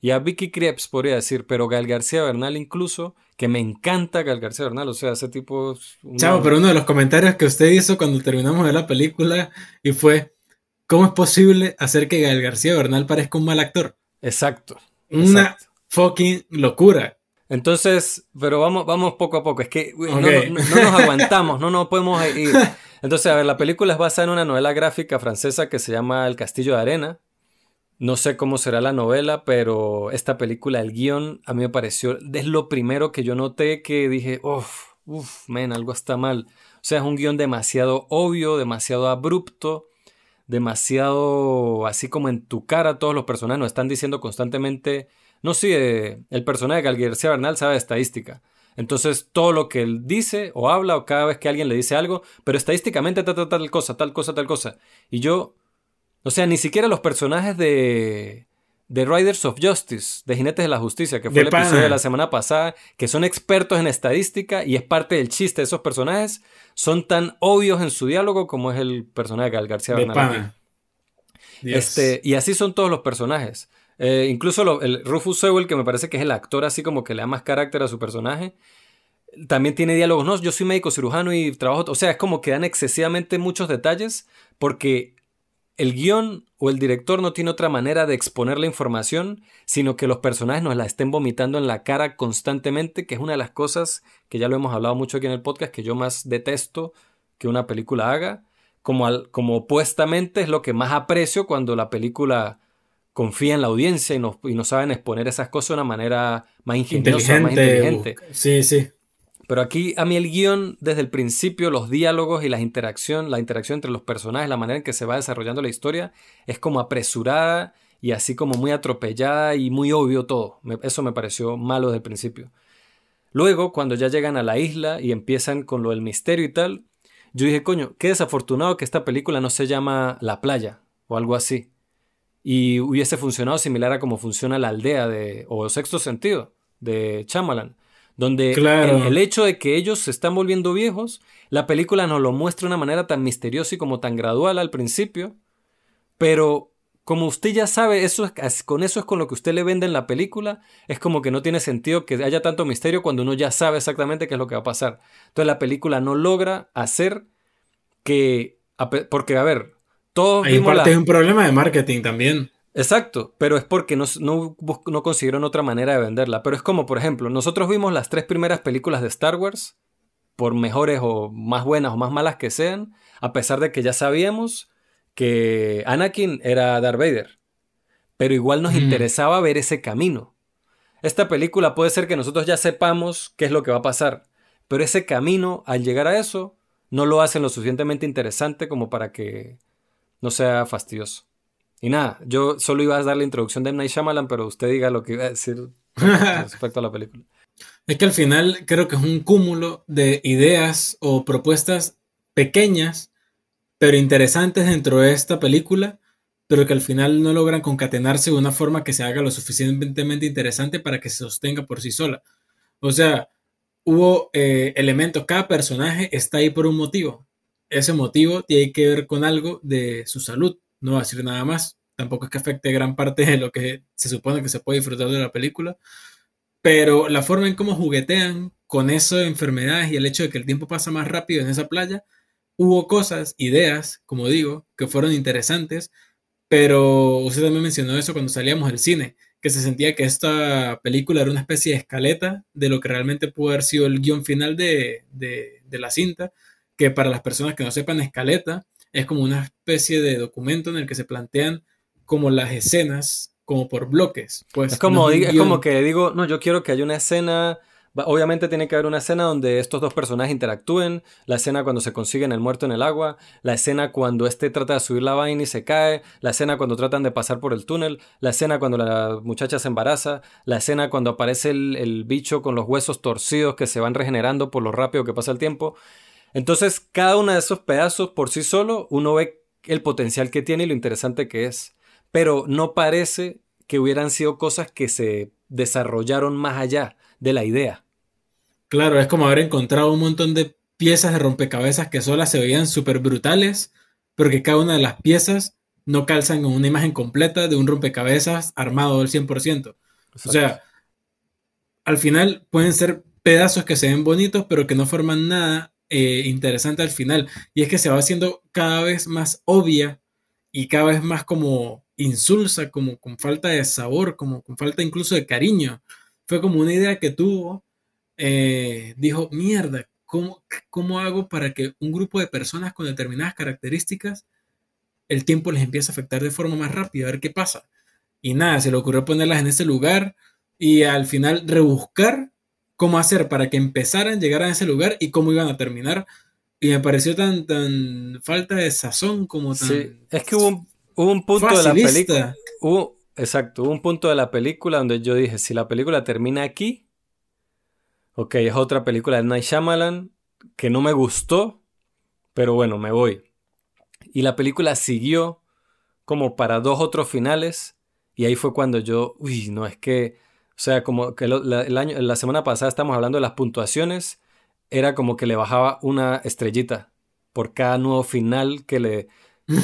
A: Y a Vicky Krieps podría decir, pero Gal García Bernal incluso, que me encanta Gal García Bernal, o sea, ese tipo... es una-
B: Chavo, pero uno de los comentarios que usted hizo cuando terminamos de la película y fue, ¿cómo es posible hacer que Gael García Bernal parezca un mal actor?
A: Exacto.
B: Una
A: exacto.
B: fucking locura.
A: Entonces, pero vamos, vamos poco a poco. Es que no- no nos aguantamos, no nos podemos ir. Entonces, a ver, la película es basada en una novela gráfica francesa que se llama El Castillo de Arena. No sé cómo será la novela, pero esta película, el guion, a mí me pareció, es lo primero que yo noté que dije, uff, uff, men, algo está mal. O sea, es un guion demasiado obvio, demasiado abrupto, demasiado así como en tu cara. Todos los personajes nos están diciendo constantemente, no sé, el personaje de García Bernal sabe de estadística. Entonces, todo lo que él dice o habla o cada vez que alguien le dice algo, pero estadísticamente tal, tal, tal cosa, tal cosa, tal cosa. Y yo, o sea, ni siquiera los personajes de, de Riders of Justice, de Jinetes de la Justicia, que fue
B: De
A: el episodio
B: pana.
A: de la semana pasada, que son expertos en estadística y es parte del chiste de esos personajes, son tan obvios en su diálogo como es el personaje de Gal García
B: De
A: Bernal. Este, y así son todos los personajes. Eh, incluso el Rufus Sewell, que me parece que es el actor así como que le da más carácter a su personaje, también tiene diálogos. No, yo soy médico cirujano y trabajo. O sea, es como que dan excesivamente muchos detalles porque el guion o el director no tiene otra manera de exponer la información, sino que los personajes nos la estén vomitando en la cara constantemente, que es una de las cosas que ya lo hemos hablado mucho aquí en el podcast, que yo más detesto que una película haga. Como, como opuestamente es lo que más aprecio cuando la película confía en la audiencia y nos, y saben exponer esas cosas de una manera más ingeniosa, más inteligente.
B: Sí, sí.
A: Pero aquí a mí el guion, desde el principio, los diálogos y la interacción, la interacción entre los personajes, la manera en que se va desarrollando la historia, es como apresurada y así como muy atropellada y muy obvio todo. eso me pareció malo desde el principio. Luego, cuando ya llegan a la isla y empiezan con lo del misterio y tal, yo dije, coño, qué desafortunado que esta película no se llama La playa o algo así. Y hubiese funcionado similar a como funciona la aldea de, o sexto sentido de Chamalan donde el, hecho de que ellos se están volviendo viejos, la película nos lo muestra de una manera tan misteriosa y como tan gradual al principio, pero como usted ya sabe, eso es, con eso es con lo que usted le vende en la película, es como que no tiene sentido que haya tanto misterio cuando uno ya sabe exactamente qué es lo que va a pasar. Entonces la película no logra hacer que, porque a ver, todos...
B: Parte es un problema de marketing también.
A: Exacto, pero es porque no, no, consiguieron otra manera de venderla. Pero es como, por ejemplo, nosotros vimos las tres primeras películas de Star Wars, por mejores o más buenas o más malas que sean, a pesar de que ya sabíamos que Anakin era Darth Vader. Pero igual nos interesaba ver ese camino. Esta película puede ser que nosotros ya sepamos qué es lo que va a pasar, pero ese camino, al llegar a eso, no lo hacen lo suficientemente interesante como para que no sea fastidioso. Y nada, yo solo iba a dar la introducción de M. Night Shyamalan, pero usted diga lo que iba a decir respecto a la película.
B: Es que al final creo que es un cúmulo de ideas o propuestas pequeñas, pero interesantes dentro de esta película, pero que al final no logran concatenarse de una forma que se haga lo suficientemente interesante para que se sostenga por sí sola. O sea, hubo eh, elementos, cada personaje está ahí por un motivo. Ese motivo tiene que ver con algo de su salud no va a decir nada más. Tampoco es que afecte gran parte de lo que se supone que se puede disfrutar de la película. Pero la forma en cómo juguetean con de enfermedades y el hecho de que el tiempo pasa más rápido en esa playa, hubo cosas, ideas, como digo, que fueron interesantes, pero usted también mencionó eso cuando salíamos del cine, que se sentía que esta película era una especie de escaleta de lo que realmente pudo haber sido el guion final de, de la cinta, que para las personas que no sepan escaleta es como una especie de documento en el que se plantean como las escenas, como por bloques. Pues,
A: es, como, es, como que digo, no, yo quiero que haya una escena, obviamente tiene que haber una escena donde estos dos personajes interactúen, la escena cuando se consiguen el muerto en el agua, la escena cuando este trata de subir la vaina y se cae, la escena cuando tratan de pasar por el túnel, la escena cuando la muchacha se embaraza, la escena cuando aparece el, el bicho con los huesos torcidos que se van regenerando por lo rápido que pasa el tiempo. Entonces, cada uno de esos pedazos por sí solo, uno ve el potencial que tiene y lo interesante que es. Pero no parece que hubieran sido cosas que se desarrollaron más allá de la idea.
B: Claro, es como haber encontrado un montón de piezas de rompecabezas que solas se veían súper brutales, pero que cada una de las piezas no calzan en una imagen completa de un rompecabezas armado al 100%. O sea, al final pueden ser pedazos que se ven bonitos, pero que no forman nada eh, interesante al final. Y es que se va haciendo cada vez más obvia y cada vez más como insulsa, como con falta de sabor, como con falta incluso de cariño. Fue como una idea que tuvo, eh, dijo, mierda, ¿cómo, ¿cómo hago para que un grupo de personas con determinadas características el tiempo les empiece a afectar de forma más rápida? A ver qué pasa. Y nada, se le ocurrió ponerlas en ese lugar y al final rebuscar cómo hacer para que empezaran, llegaran a ese lugar y cómo iban a terminar. Y me pareció tan, tan falta de sazón como tan. Sí,
A: es que hubo un, punto de la película. Hubo, exacto, hubo un punto de la película donde yo dije: si la película termina aquí, ok, es otra película de Night Shyamalan que no me gustó, pero bueno, me voy. Y la película siguió como para dos otros finales. Y ahí fue cuando yo, uy, no, es que o sea, como que la, el año, la semana pasada estamos hablando de las puntuaciones, era como que le bajaba una estrellita por cada nuevo final que, le,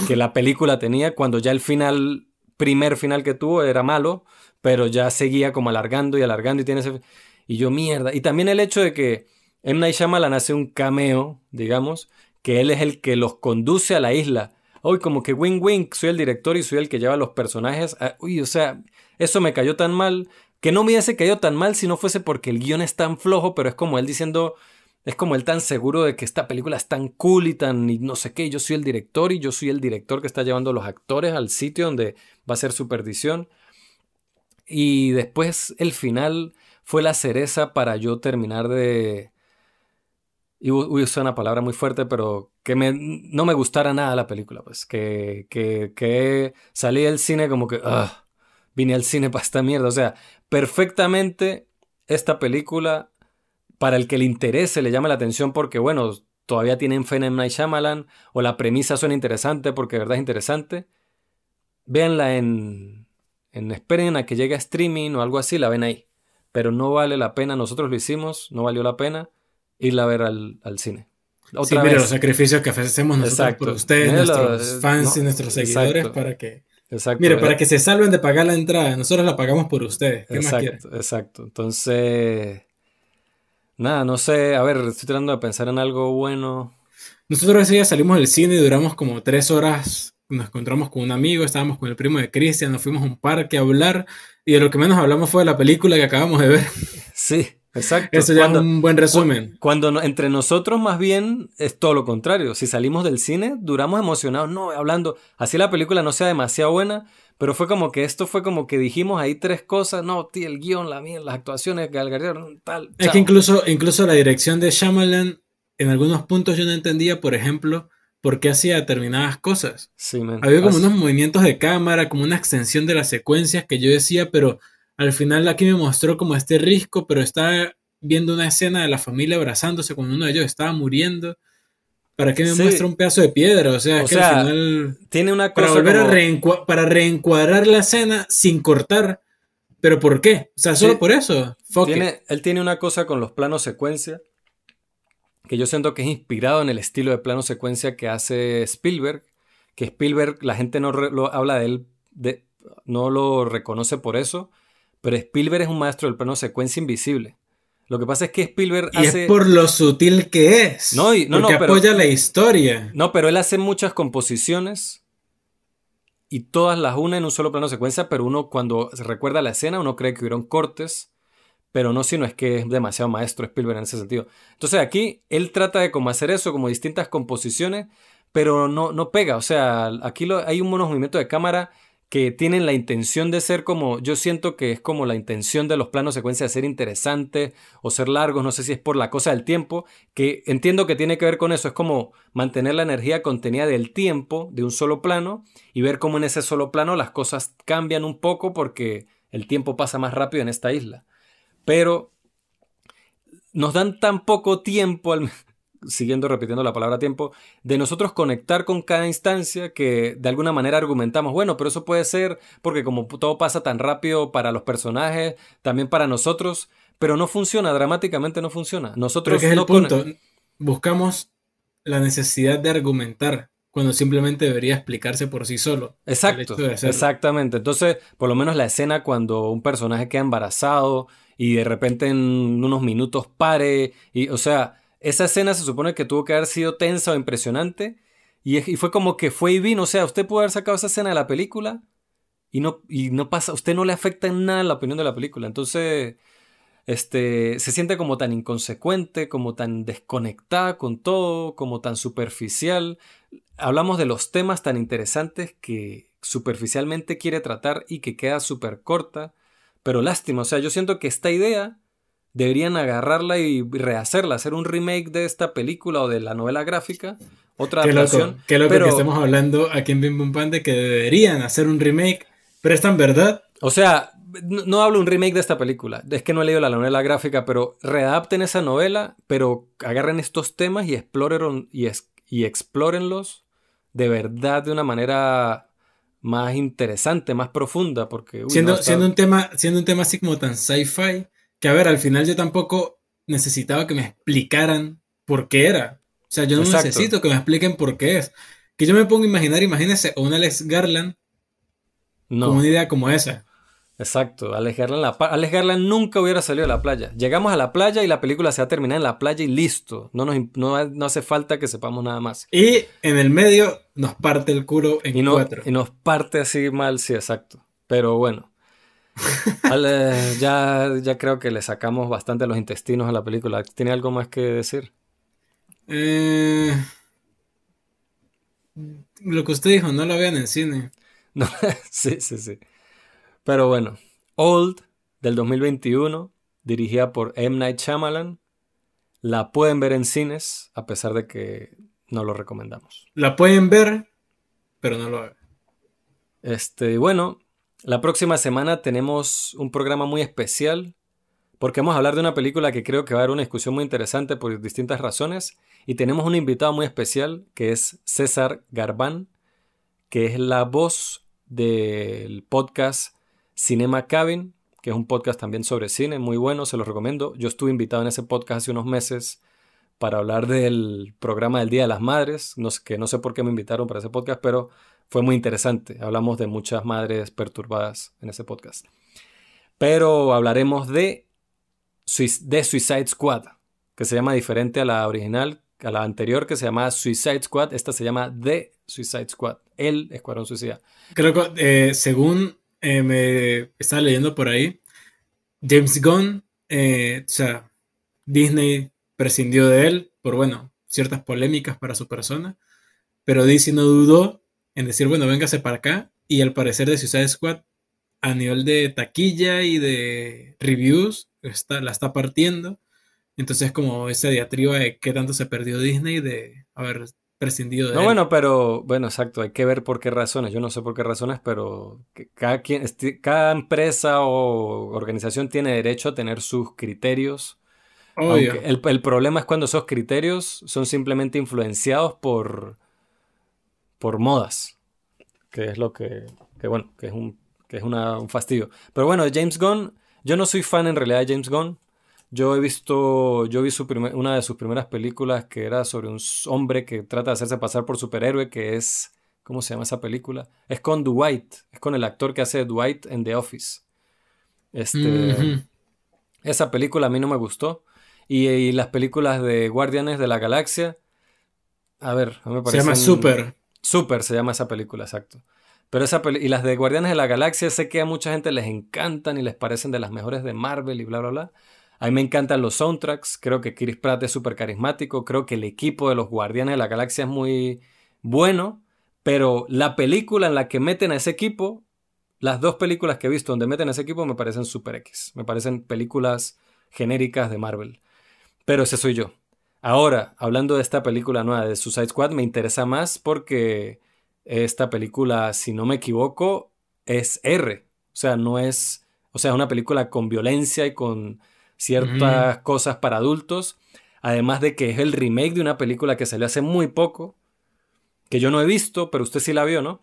A: que la película tenía, cuando ya el final, primer final que tuvo era malo, pero ya seguía como alargando y alargando y tiene ese... Y yo, mierda. Y también el hecho de que M. Night Shyamalan hace un cameo, digamos, que él es el que los conduce a la isla uy, como que wing, soy el director y soy el que lleva los personajes. uy, o sea, eso me cayó tan mal, que no me hubiese caído tan mal si no fuese porque el guion es tan flojo, pero es como él diciendo, es como él tan seguro de que esta película es tan cool y tan y no sé qué, yo soy el director y yo soy el director que está llevando a los actores al sitio donde va a ser su perdición. Y después el final fue la cereza para yo terminar de... Y usar una palabra muy fuerte, pero que no me gustara nada la película, pues que, que, que salí del cine como que... vine al cine para esta mierda. O sea, perfectamente esta película, para el que le interese, le llame la atención porque, bueno, todavía tienen fe en M. Night Shyamalan, o la premisa suena interesante porque de verdad es interesante, véanla en, en... Esperen a que llegue a streaming o algo así, la ven ahí. Pero no vale la pena, nosotros lo hicimos, no valió la pena irla a ver al, cine.
B: Otra sí, los sacrificios que hacemos nosotros por ustedes, nuestros fans y nuestros seguidores, para que Exacto. Mire, para que se salven de pagar la entrada, nosotros la pagamos por ustedes. ¿Qué
A: exacto, más exacto. Entonces, nada, no sé, a ver, estoy tratando de pensar en algo bueno.
B: Nosotros ese día salimos del cine y duramos como tres horas. Nos encontramos con un amigo, estábamos con el primo de Cristian, nos fuimos a un parque a hablar y de lo que menos hablamos fue de la película que acabamos de ver.
A: Sí, Exacto.
B: Eso ya es un buen resumen.
A: Cuando entre nosotros más bien es todo lo contrario. Si salimos del cine, duramos emocionados, no, hablando, así la película no sea demasiado buena, pero fue como que esto fue como que dijimos ahí tres cosas, no, tío, el guion, la mía, las actuaciones, Galgarier, tal.
B: Es que incluso, incluso la dirección de Shyamalan, en algunos puntos yo no entendía, por ejemplo, por qué hacía determinadas cosas.
A: Sí,
B: Había como unos movimientos de cámara, como una extensión de las secuencias que yo decía, pero al final aquí me mostró como este risco, pero está viendo una escena de la familia abrazándose cuando uno de ellos estaba muriendo. ¿Para qué me muestra un pedazo de piedra? O sea, que al final.
A: Tiene una cosa.
B: Para volver a para reencuadrar la escena sin cortar. ¿Pero por qué? O sea, solo por eso.
A: Tiene, él tiene una cosa con los planos secuencia. Que yo siento que es inspirado en el estilo de plano secuencia que hace Spielberg. Que Spielberg, la gente no lo, habla de él, de, no lo reconoce por eso pero Spielberg es un maestro del plano secuencia invisible. Lo que pasa es que Spielberg
B: y es por lo sutil que es. No, no, porque apoya la historia.
A: No, pero él hace muchas composiciones y todas las une en un solo plano secuencia, pero uno cuando recuerda la escena, uno cree que hubieron cortes, pero no, sino es que es demasiado maestro Spielberg en ese sentido. Entonces aquí él trata de como hacer eso, como distintas composiciones, pero no, no pega. O sea, aquí lo, hay un movimiento de cámara que tienen la intención de ser como, yo siento que es como la intención de los planos secuencia de ser interesantes o ser largos, no sé si es por la cosa del tiempo, que entiendo que tiene que ver con eso, es como mantener la energía contenida del tiempo de un solo plano y ver cómo en ese solo plano las cosas cambian un poco porque el tiempo pasa más rápido en esta isla. Pero nos dan tan poco tiempo al, siguiendo repitiendo la palabra tiempo, de nosotros conectar con cada instancia que de alguna manera argumentamos, bueno, pero eso puede ser porque como todo pasa tan rápido para los personajes, también para nosotros, pero no funciona, dramáticamente no funciona. Nosotros no
B: punto. Buscamos la necesidad de argumentar cuando simplemente debería explicarse por sí solo.
A: Exacto, exactamente. Entonces, por lo menos la escena cuando un personaje queda embarazado y de repente en unos minutos pare, y o sea, esa escena se supone que tuvo que haber sido tensa o impresionante. Y, fue como que fue y vino. O sea, usted puede haber sacado esa escena de la película y no, y no pasa, usted no le afecta en nada la opinión de la película. Entonces, este, se siente como tan inconsecuente, como tan desconectada con todo, como tan superficial. Hablamos de los temas tan interesantes que superficialmente quiere tratar y que queda súper corta. Pero lástima, o sea, yo siento que esta idea deberían agarrarla y rehacerla, hacer un remake de esta película o de la novela gráfica, otra
B: qué Loco, qué loco que estemos hablando aquí en Bim Bum Pan de que deberían hacer un remake, pero es tan verdad.
A: O sea, no, hablo un remake de esta película, es que no he leído la novela gráfica, pero readapten esa novela, pero agarren estos temas y exploren y, y explórenlos de verdad de una manera más interesante, más profunda, porque
B: siendo, siendo un tema, siendo un tema así como tan sci-fi, que a ver, al final yo tampoco necesitaba que me explicaran por qué era. O sea, yo no necesito que me expliquen por qué es. Que yo me pongo a imaginar, imagínese, a un Alex Garland con una idea como esa.
A: Exacto, Alex Garland, la, Alex Garland nunca hubiera salido a la playa. Llegamos a la playa y la película se va a terminar en la playa y listo. No, nos, no, hace falta que sepamos nada más.
B: Y en el medio nos parte el culo en
A: y
B: cuatro.
A: Y nos parte así mal, sí, exacto. Pero bueno. Ya, ya creo que le sacamos bastante los intestinos a la película. ¿Tiene algo más que decir?
B: Eh, lo que usted dijo, no la vean en cine.
A: No, sí, sí, sí. Pero bueno, Old del 2021, dirigida por M. Night Shyamalan. La pueden ver en cines, a pesar de que no lo recomendamos.
B: La pueden ver, pero no lo hagan.
A: Este, bueno, la próxima semana tenemos un programa muy especial porque vamos a hablar de una película que creo que va a dar una discusión muy interesante por distintas razones y tenemos un invitado muy especial que es César Garbán, que es la voz del podcast Cinema Cabin, que es un podcast también sobre cine, muy bueno, se los recomiendo. Yo estuve invitado en ese podcast hace unos meses para hablar del programa del Día de las Madres, no, que no sé por qué me invitaron para ese podcast, pero fue muy interesante. Hablamos de muchas madres perturbadas en ese podcast. Pero hablaremos de, de Suicide Squad, que se llama diferente a la original, a la anterior que se llamaba Suicide Squad, esta se llama The Suicide Squad, el Escuadrón Suicida.
B: Creo que eh, según eh, me estaba leyendo por ahí, James Gunn, eh, o sea, Disney prescindió de él por, bueno, ciertas polémicas para su persona, pero DC no dudó en decir, bueno, véngase para acá, y al parecer de Suicide Squad, a nivel de taquilla y de reviews, está, la está partiendo. Entonces, como esa diatriba de qué tanto se perdió Disney de haber prescindido de
A: No, bueno, pero, bueno, exacto, hay que ver por qué razones. Yo no sé por qué razones, pero cada, quien, cada empresa o organización tiene derecho a tener sus criterios. El, el, problema es cuando esos criterios son simplemente influenciados por, por modas, que es lo que, que bueno, que es, un, que es una, un fastidio. Pero bueno, James Gunn, yo no soy fan en realidad de James Gunn. Yo he visto, yo vi su una de sus primeras películas que era sobre un hombre que trata de hacerse pasar por superhéroe, que es, ¿cómo se llama esa película? Es con Dwight, es con el actor que hace Dwight en The Office. Este, Esa película a mí no me gustó. Y, las películas de Guardianes de la Galaxia, a ver, a mí me parece...
B: Se llama Super.
A: Super se llama esa película, exacto. Pero esa y las de Guardianes de la Galaxia sé que a mucha gente les encantan y les parecen de las mejores de Marvel y bla, bla, bla. A mí me encantan los soundtracks, creo que Chris Pratt es súper carismático, creo que el equipo de los Guardianes de la Galaxia es muy bueno, pero la película en la que meten a ese equipo, las dos películas que he visto donde meten a ese equipo me parecen super X, me parecen películas genéricas de Marvel. Pero ese soy yo. Ahora, hablando de esta película nueva de Suicide Squad, me interesa más porque esta película, si no me equivoco, es R. O sea, no es. O sea, es una película con violencia y con ciertas cosas para adultos. Además de que es el remake de una película que salió hace muy poco, que yo no he visto, pero usted sí la vio, ¿no?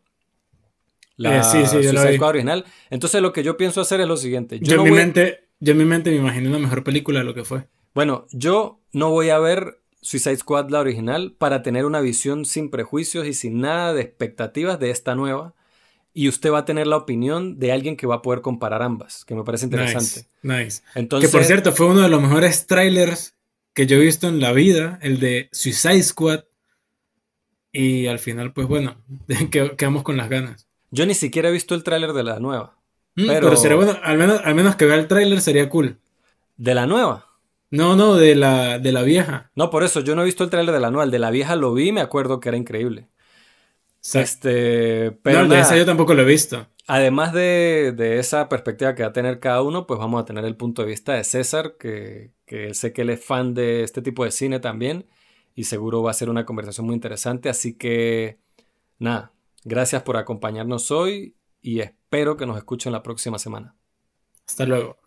B: La eh, sí, sí, yo la
A: original. Entonces lo que yo pienso hacer es lo siguiente.
B: Yo, en, mi mente, yo en mi mente me imaginé una mejor película de lo que fue.
A: Bueno, yo no voy a ver Suicide Squad la original para tener una visión sin prejuicios y sin nada de expectativas de esta nueva y usted va a tener la opinión de alguien que va a poder comparar ambas, que me parece interesante.
B: Nice. Entonces, que por cierto, fue uno de los mejores trailers que yo he visto en la vida, el de Suicide Squad. Y al final, pues bueno, quedamos con las ganas.
A: Yo ni siquiera he visto el tráiler de la nueva.
B: Mm, pero... sería bueno, al menos, al menos que vea el tráiler sería cool.
A: ¿De la nueva?
B: No, no, de la, de la vieja.
A: No, por eso, yo no he visto el tráiler de la nueva. El de la vieja lo vi y me acuerdo que era increíble. Este, pero
B: no, de esa yo tampoco lo he visto.
A: Además de, esa perspectiva que va a tener cada uno, pues vamos a tener el punto de vista de César, que, que sé que él es fan de este tipo de cine también, y seguro va a ser una conversación muy interesante. Así que, nada, gracias por acompañarnos hoy y espero que nos escuchen la próxima semana.
B: Hasta luego.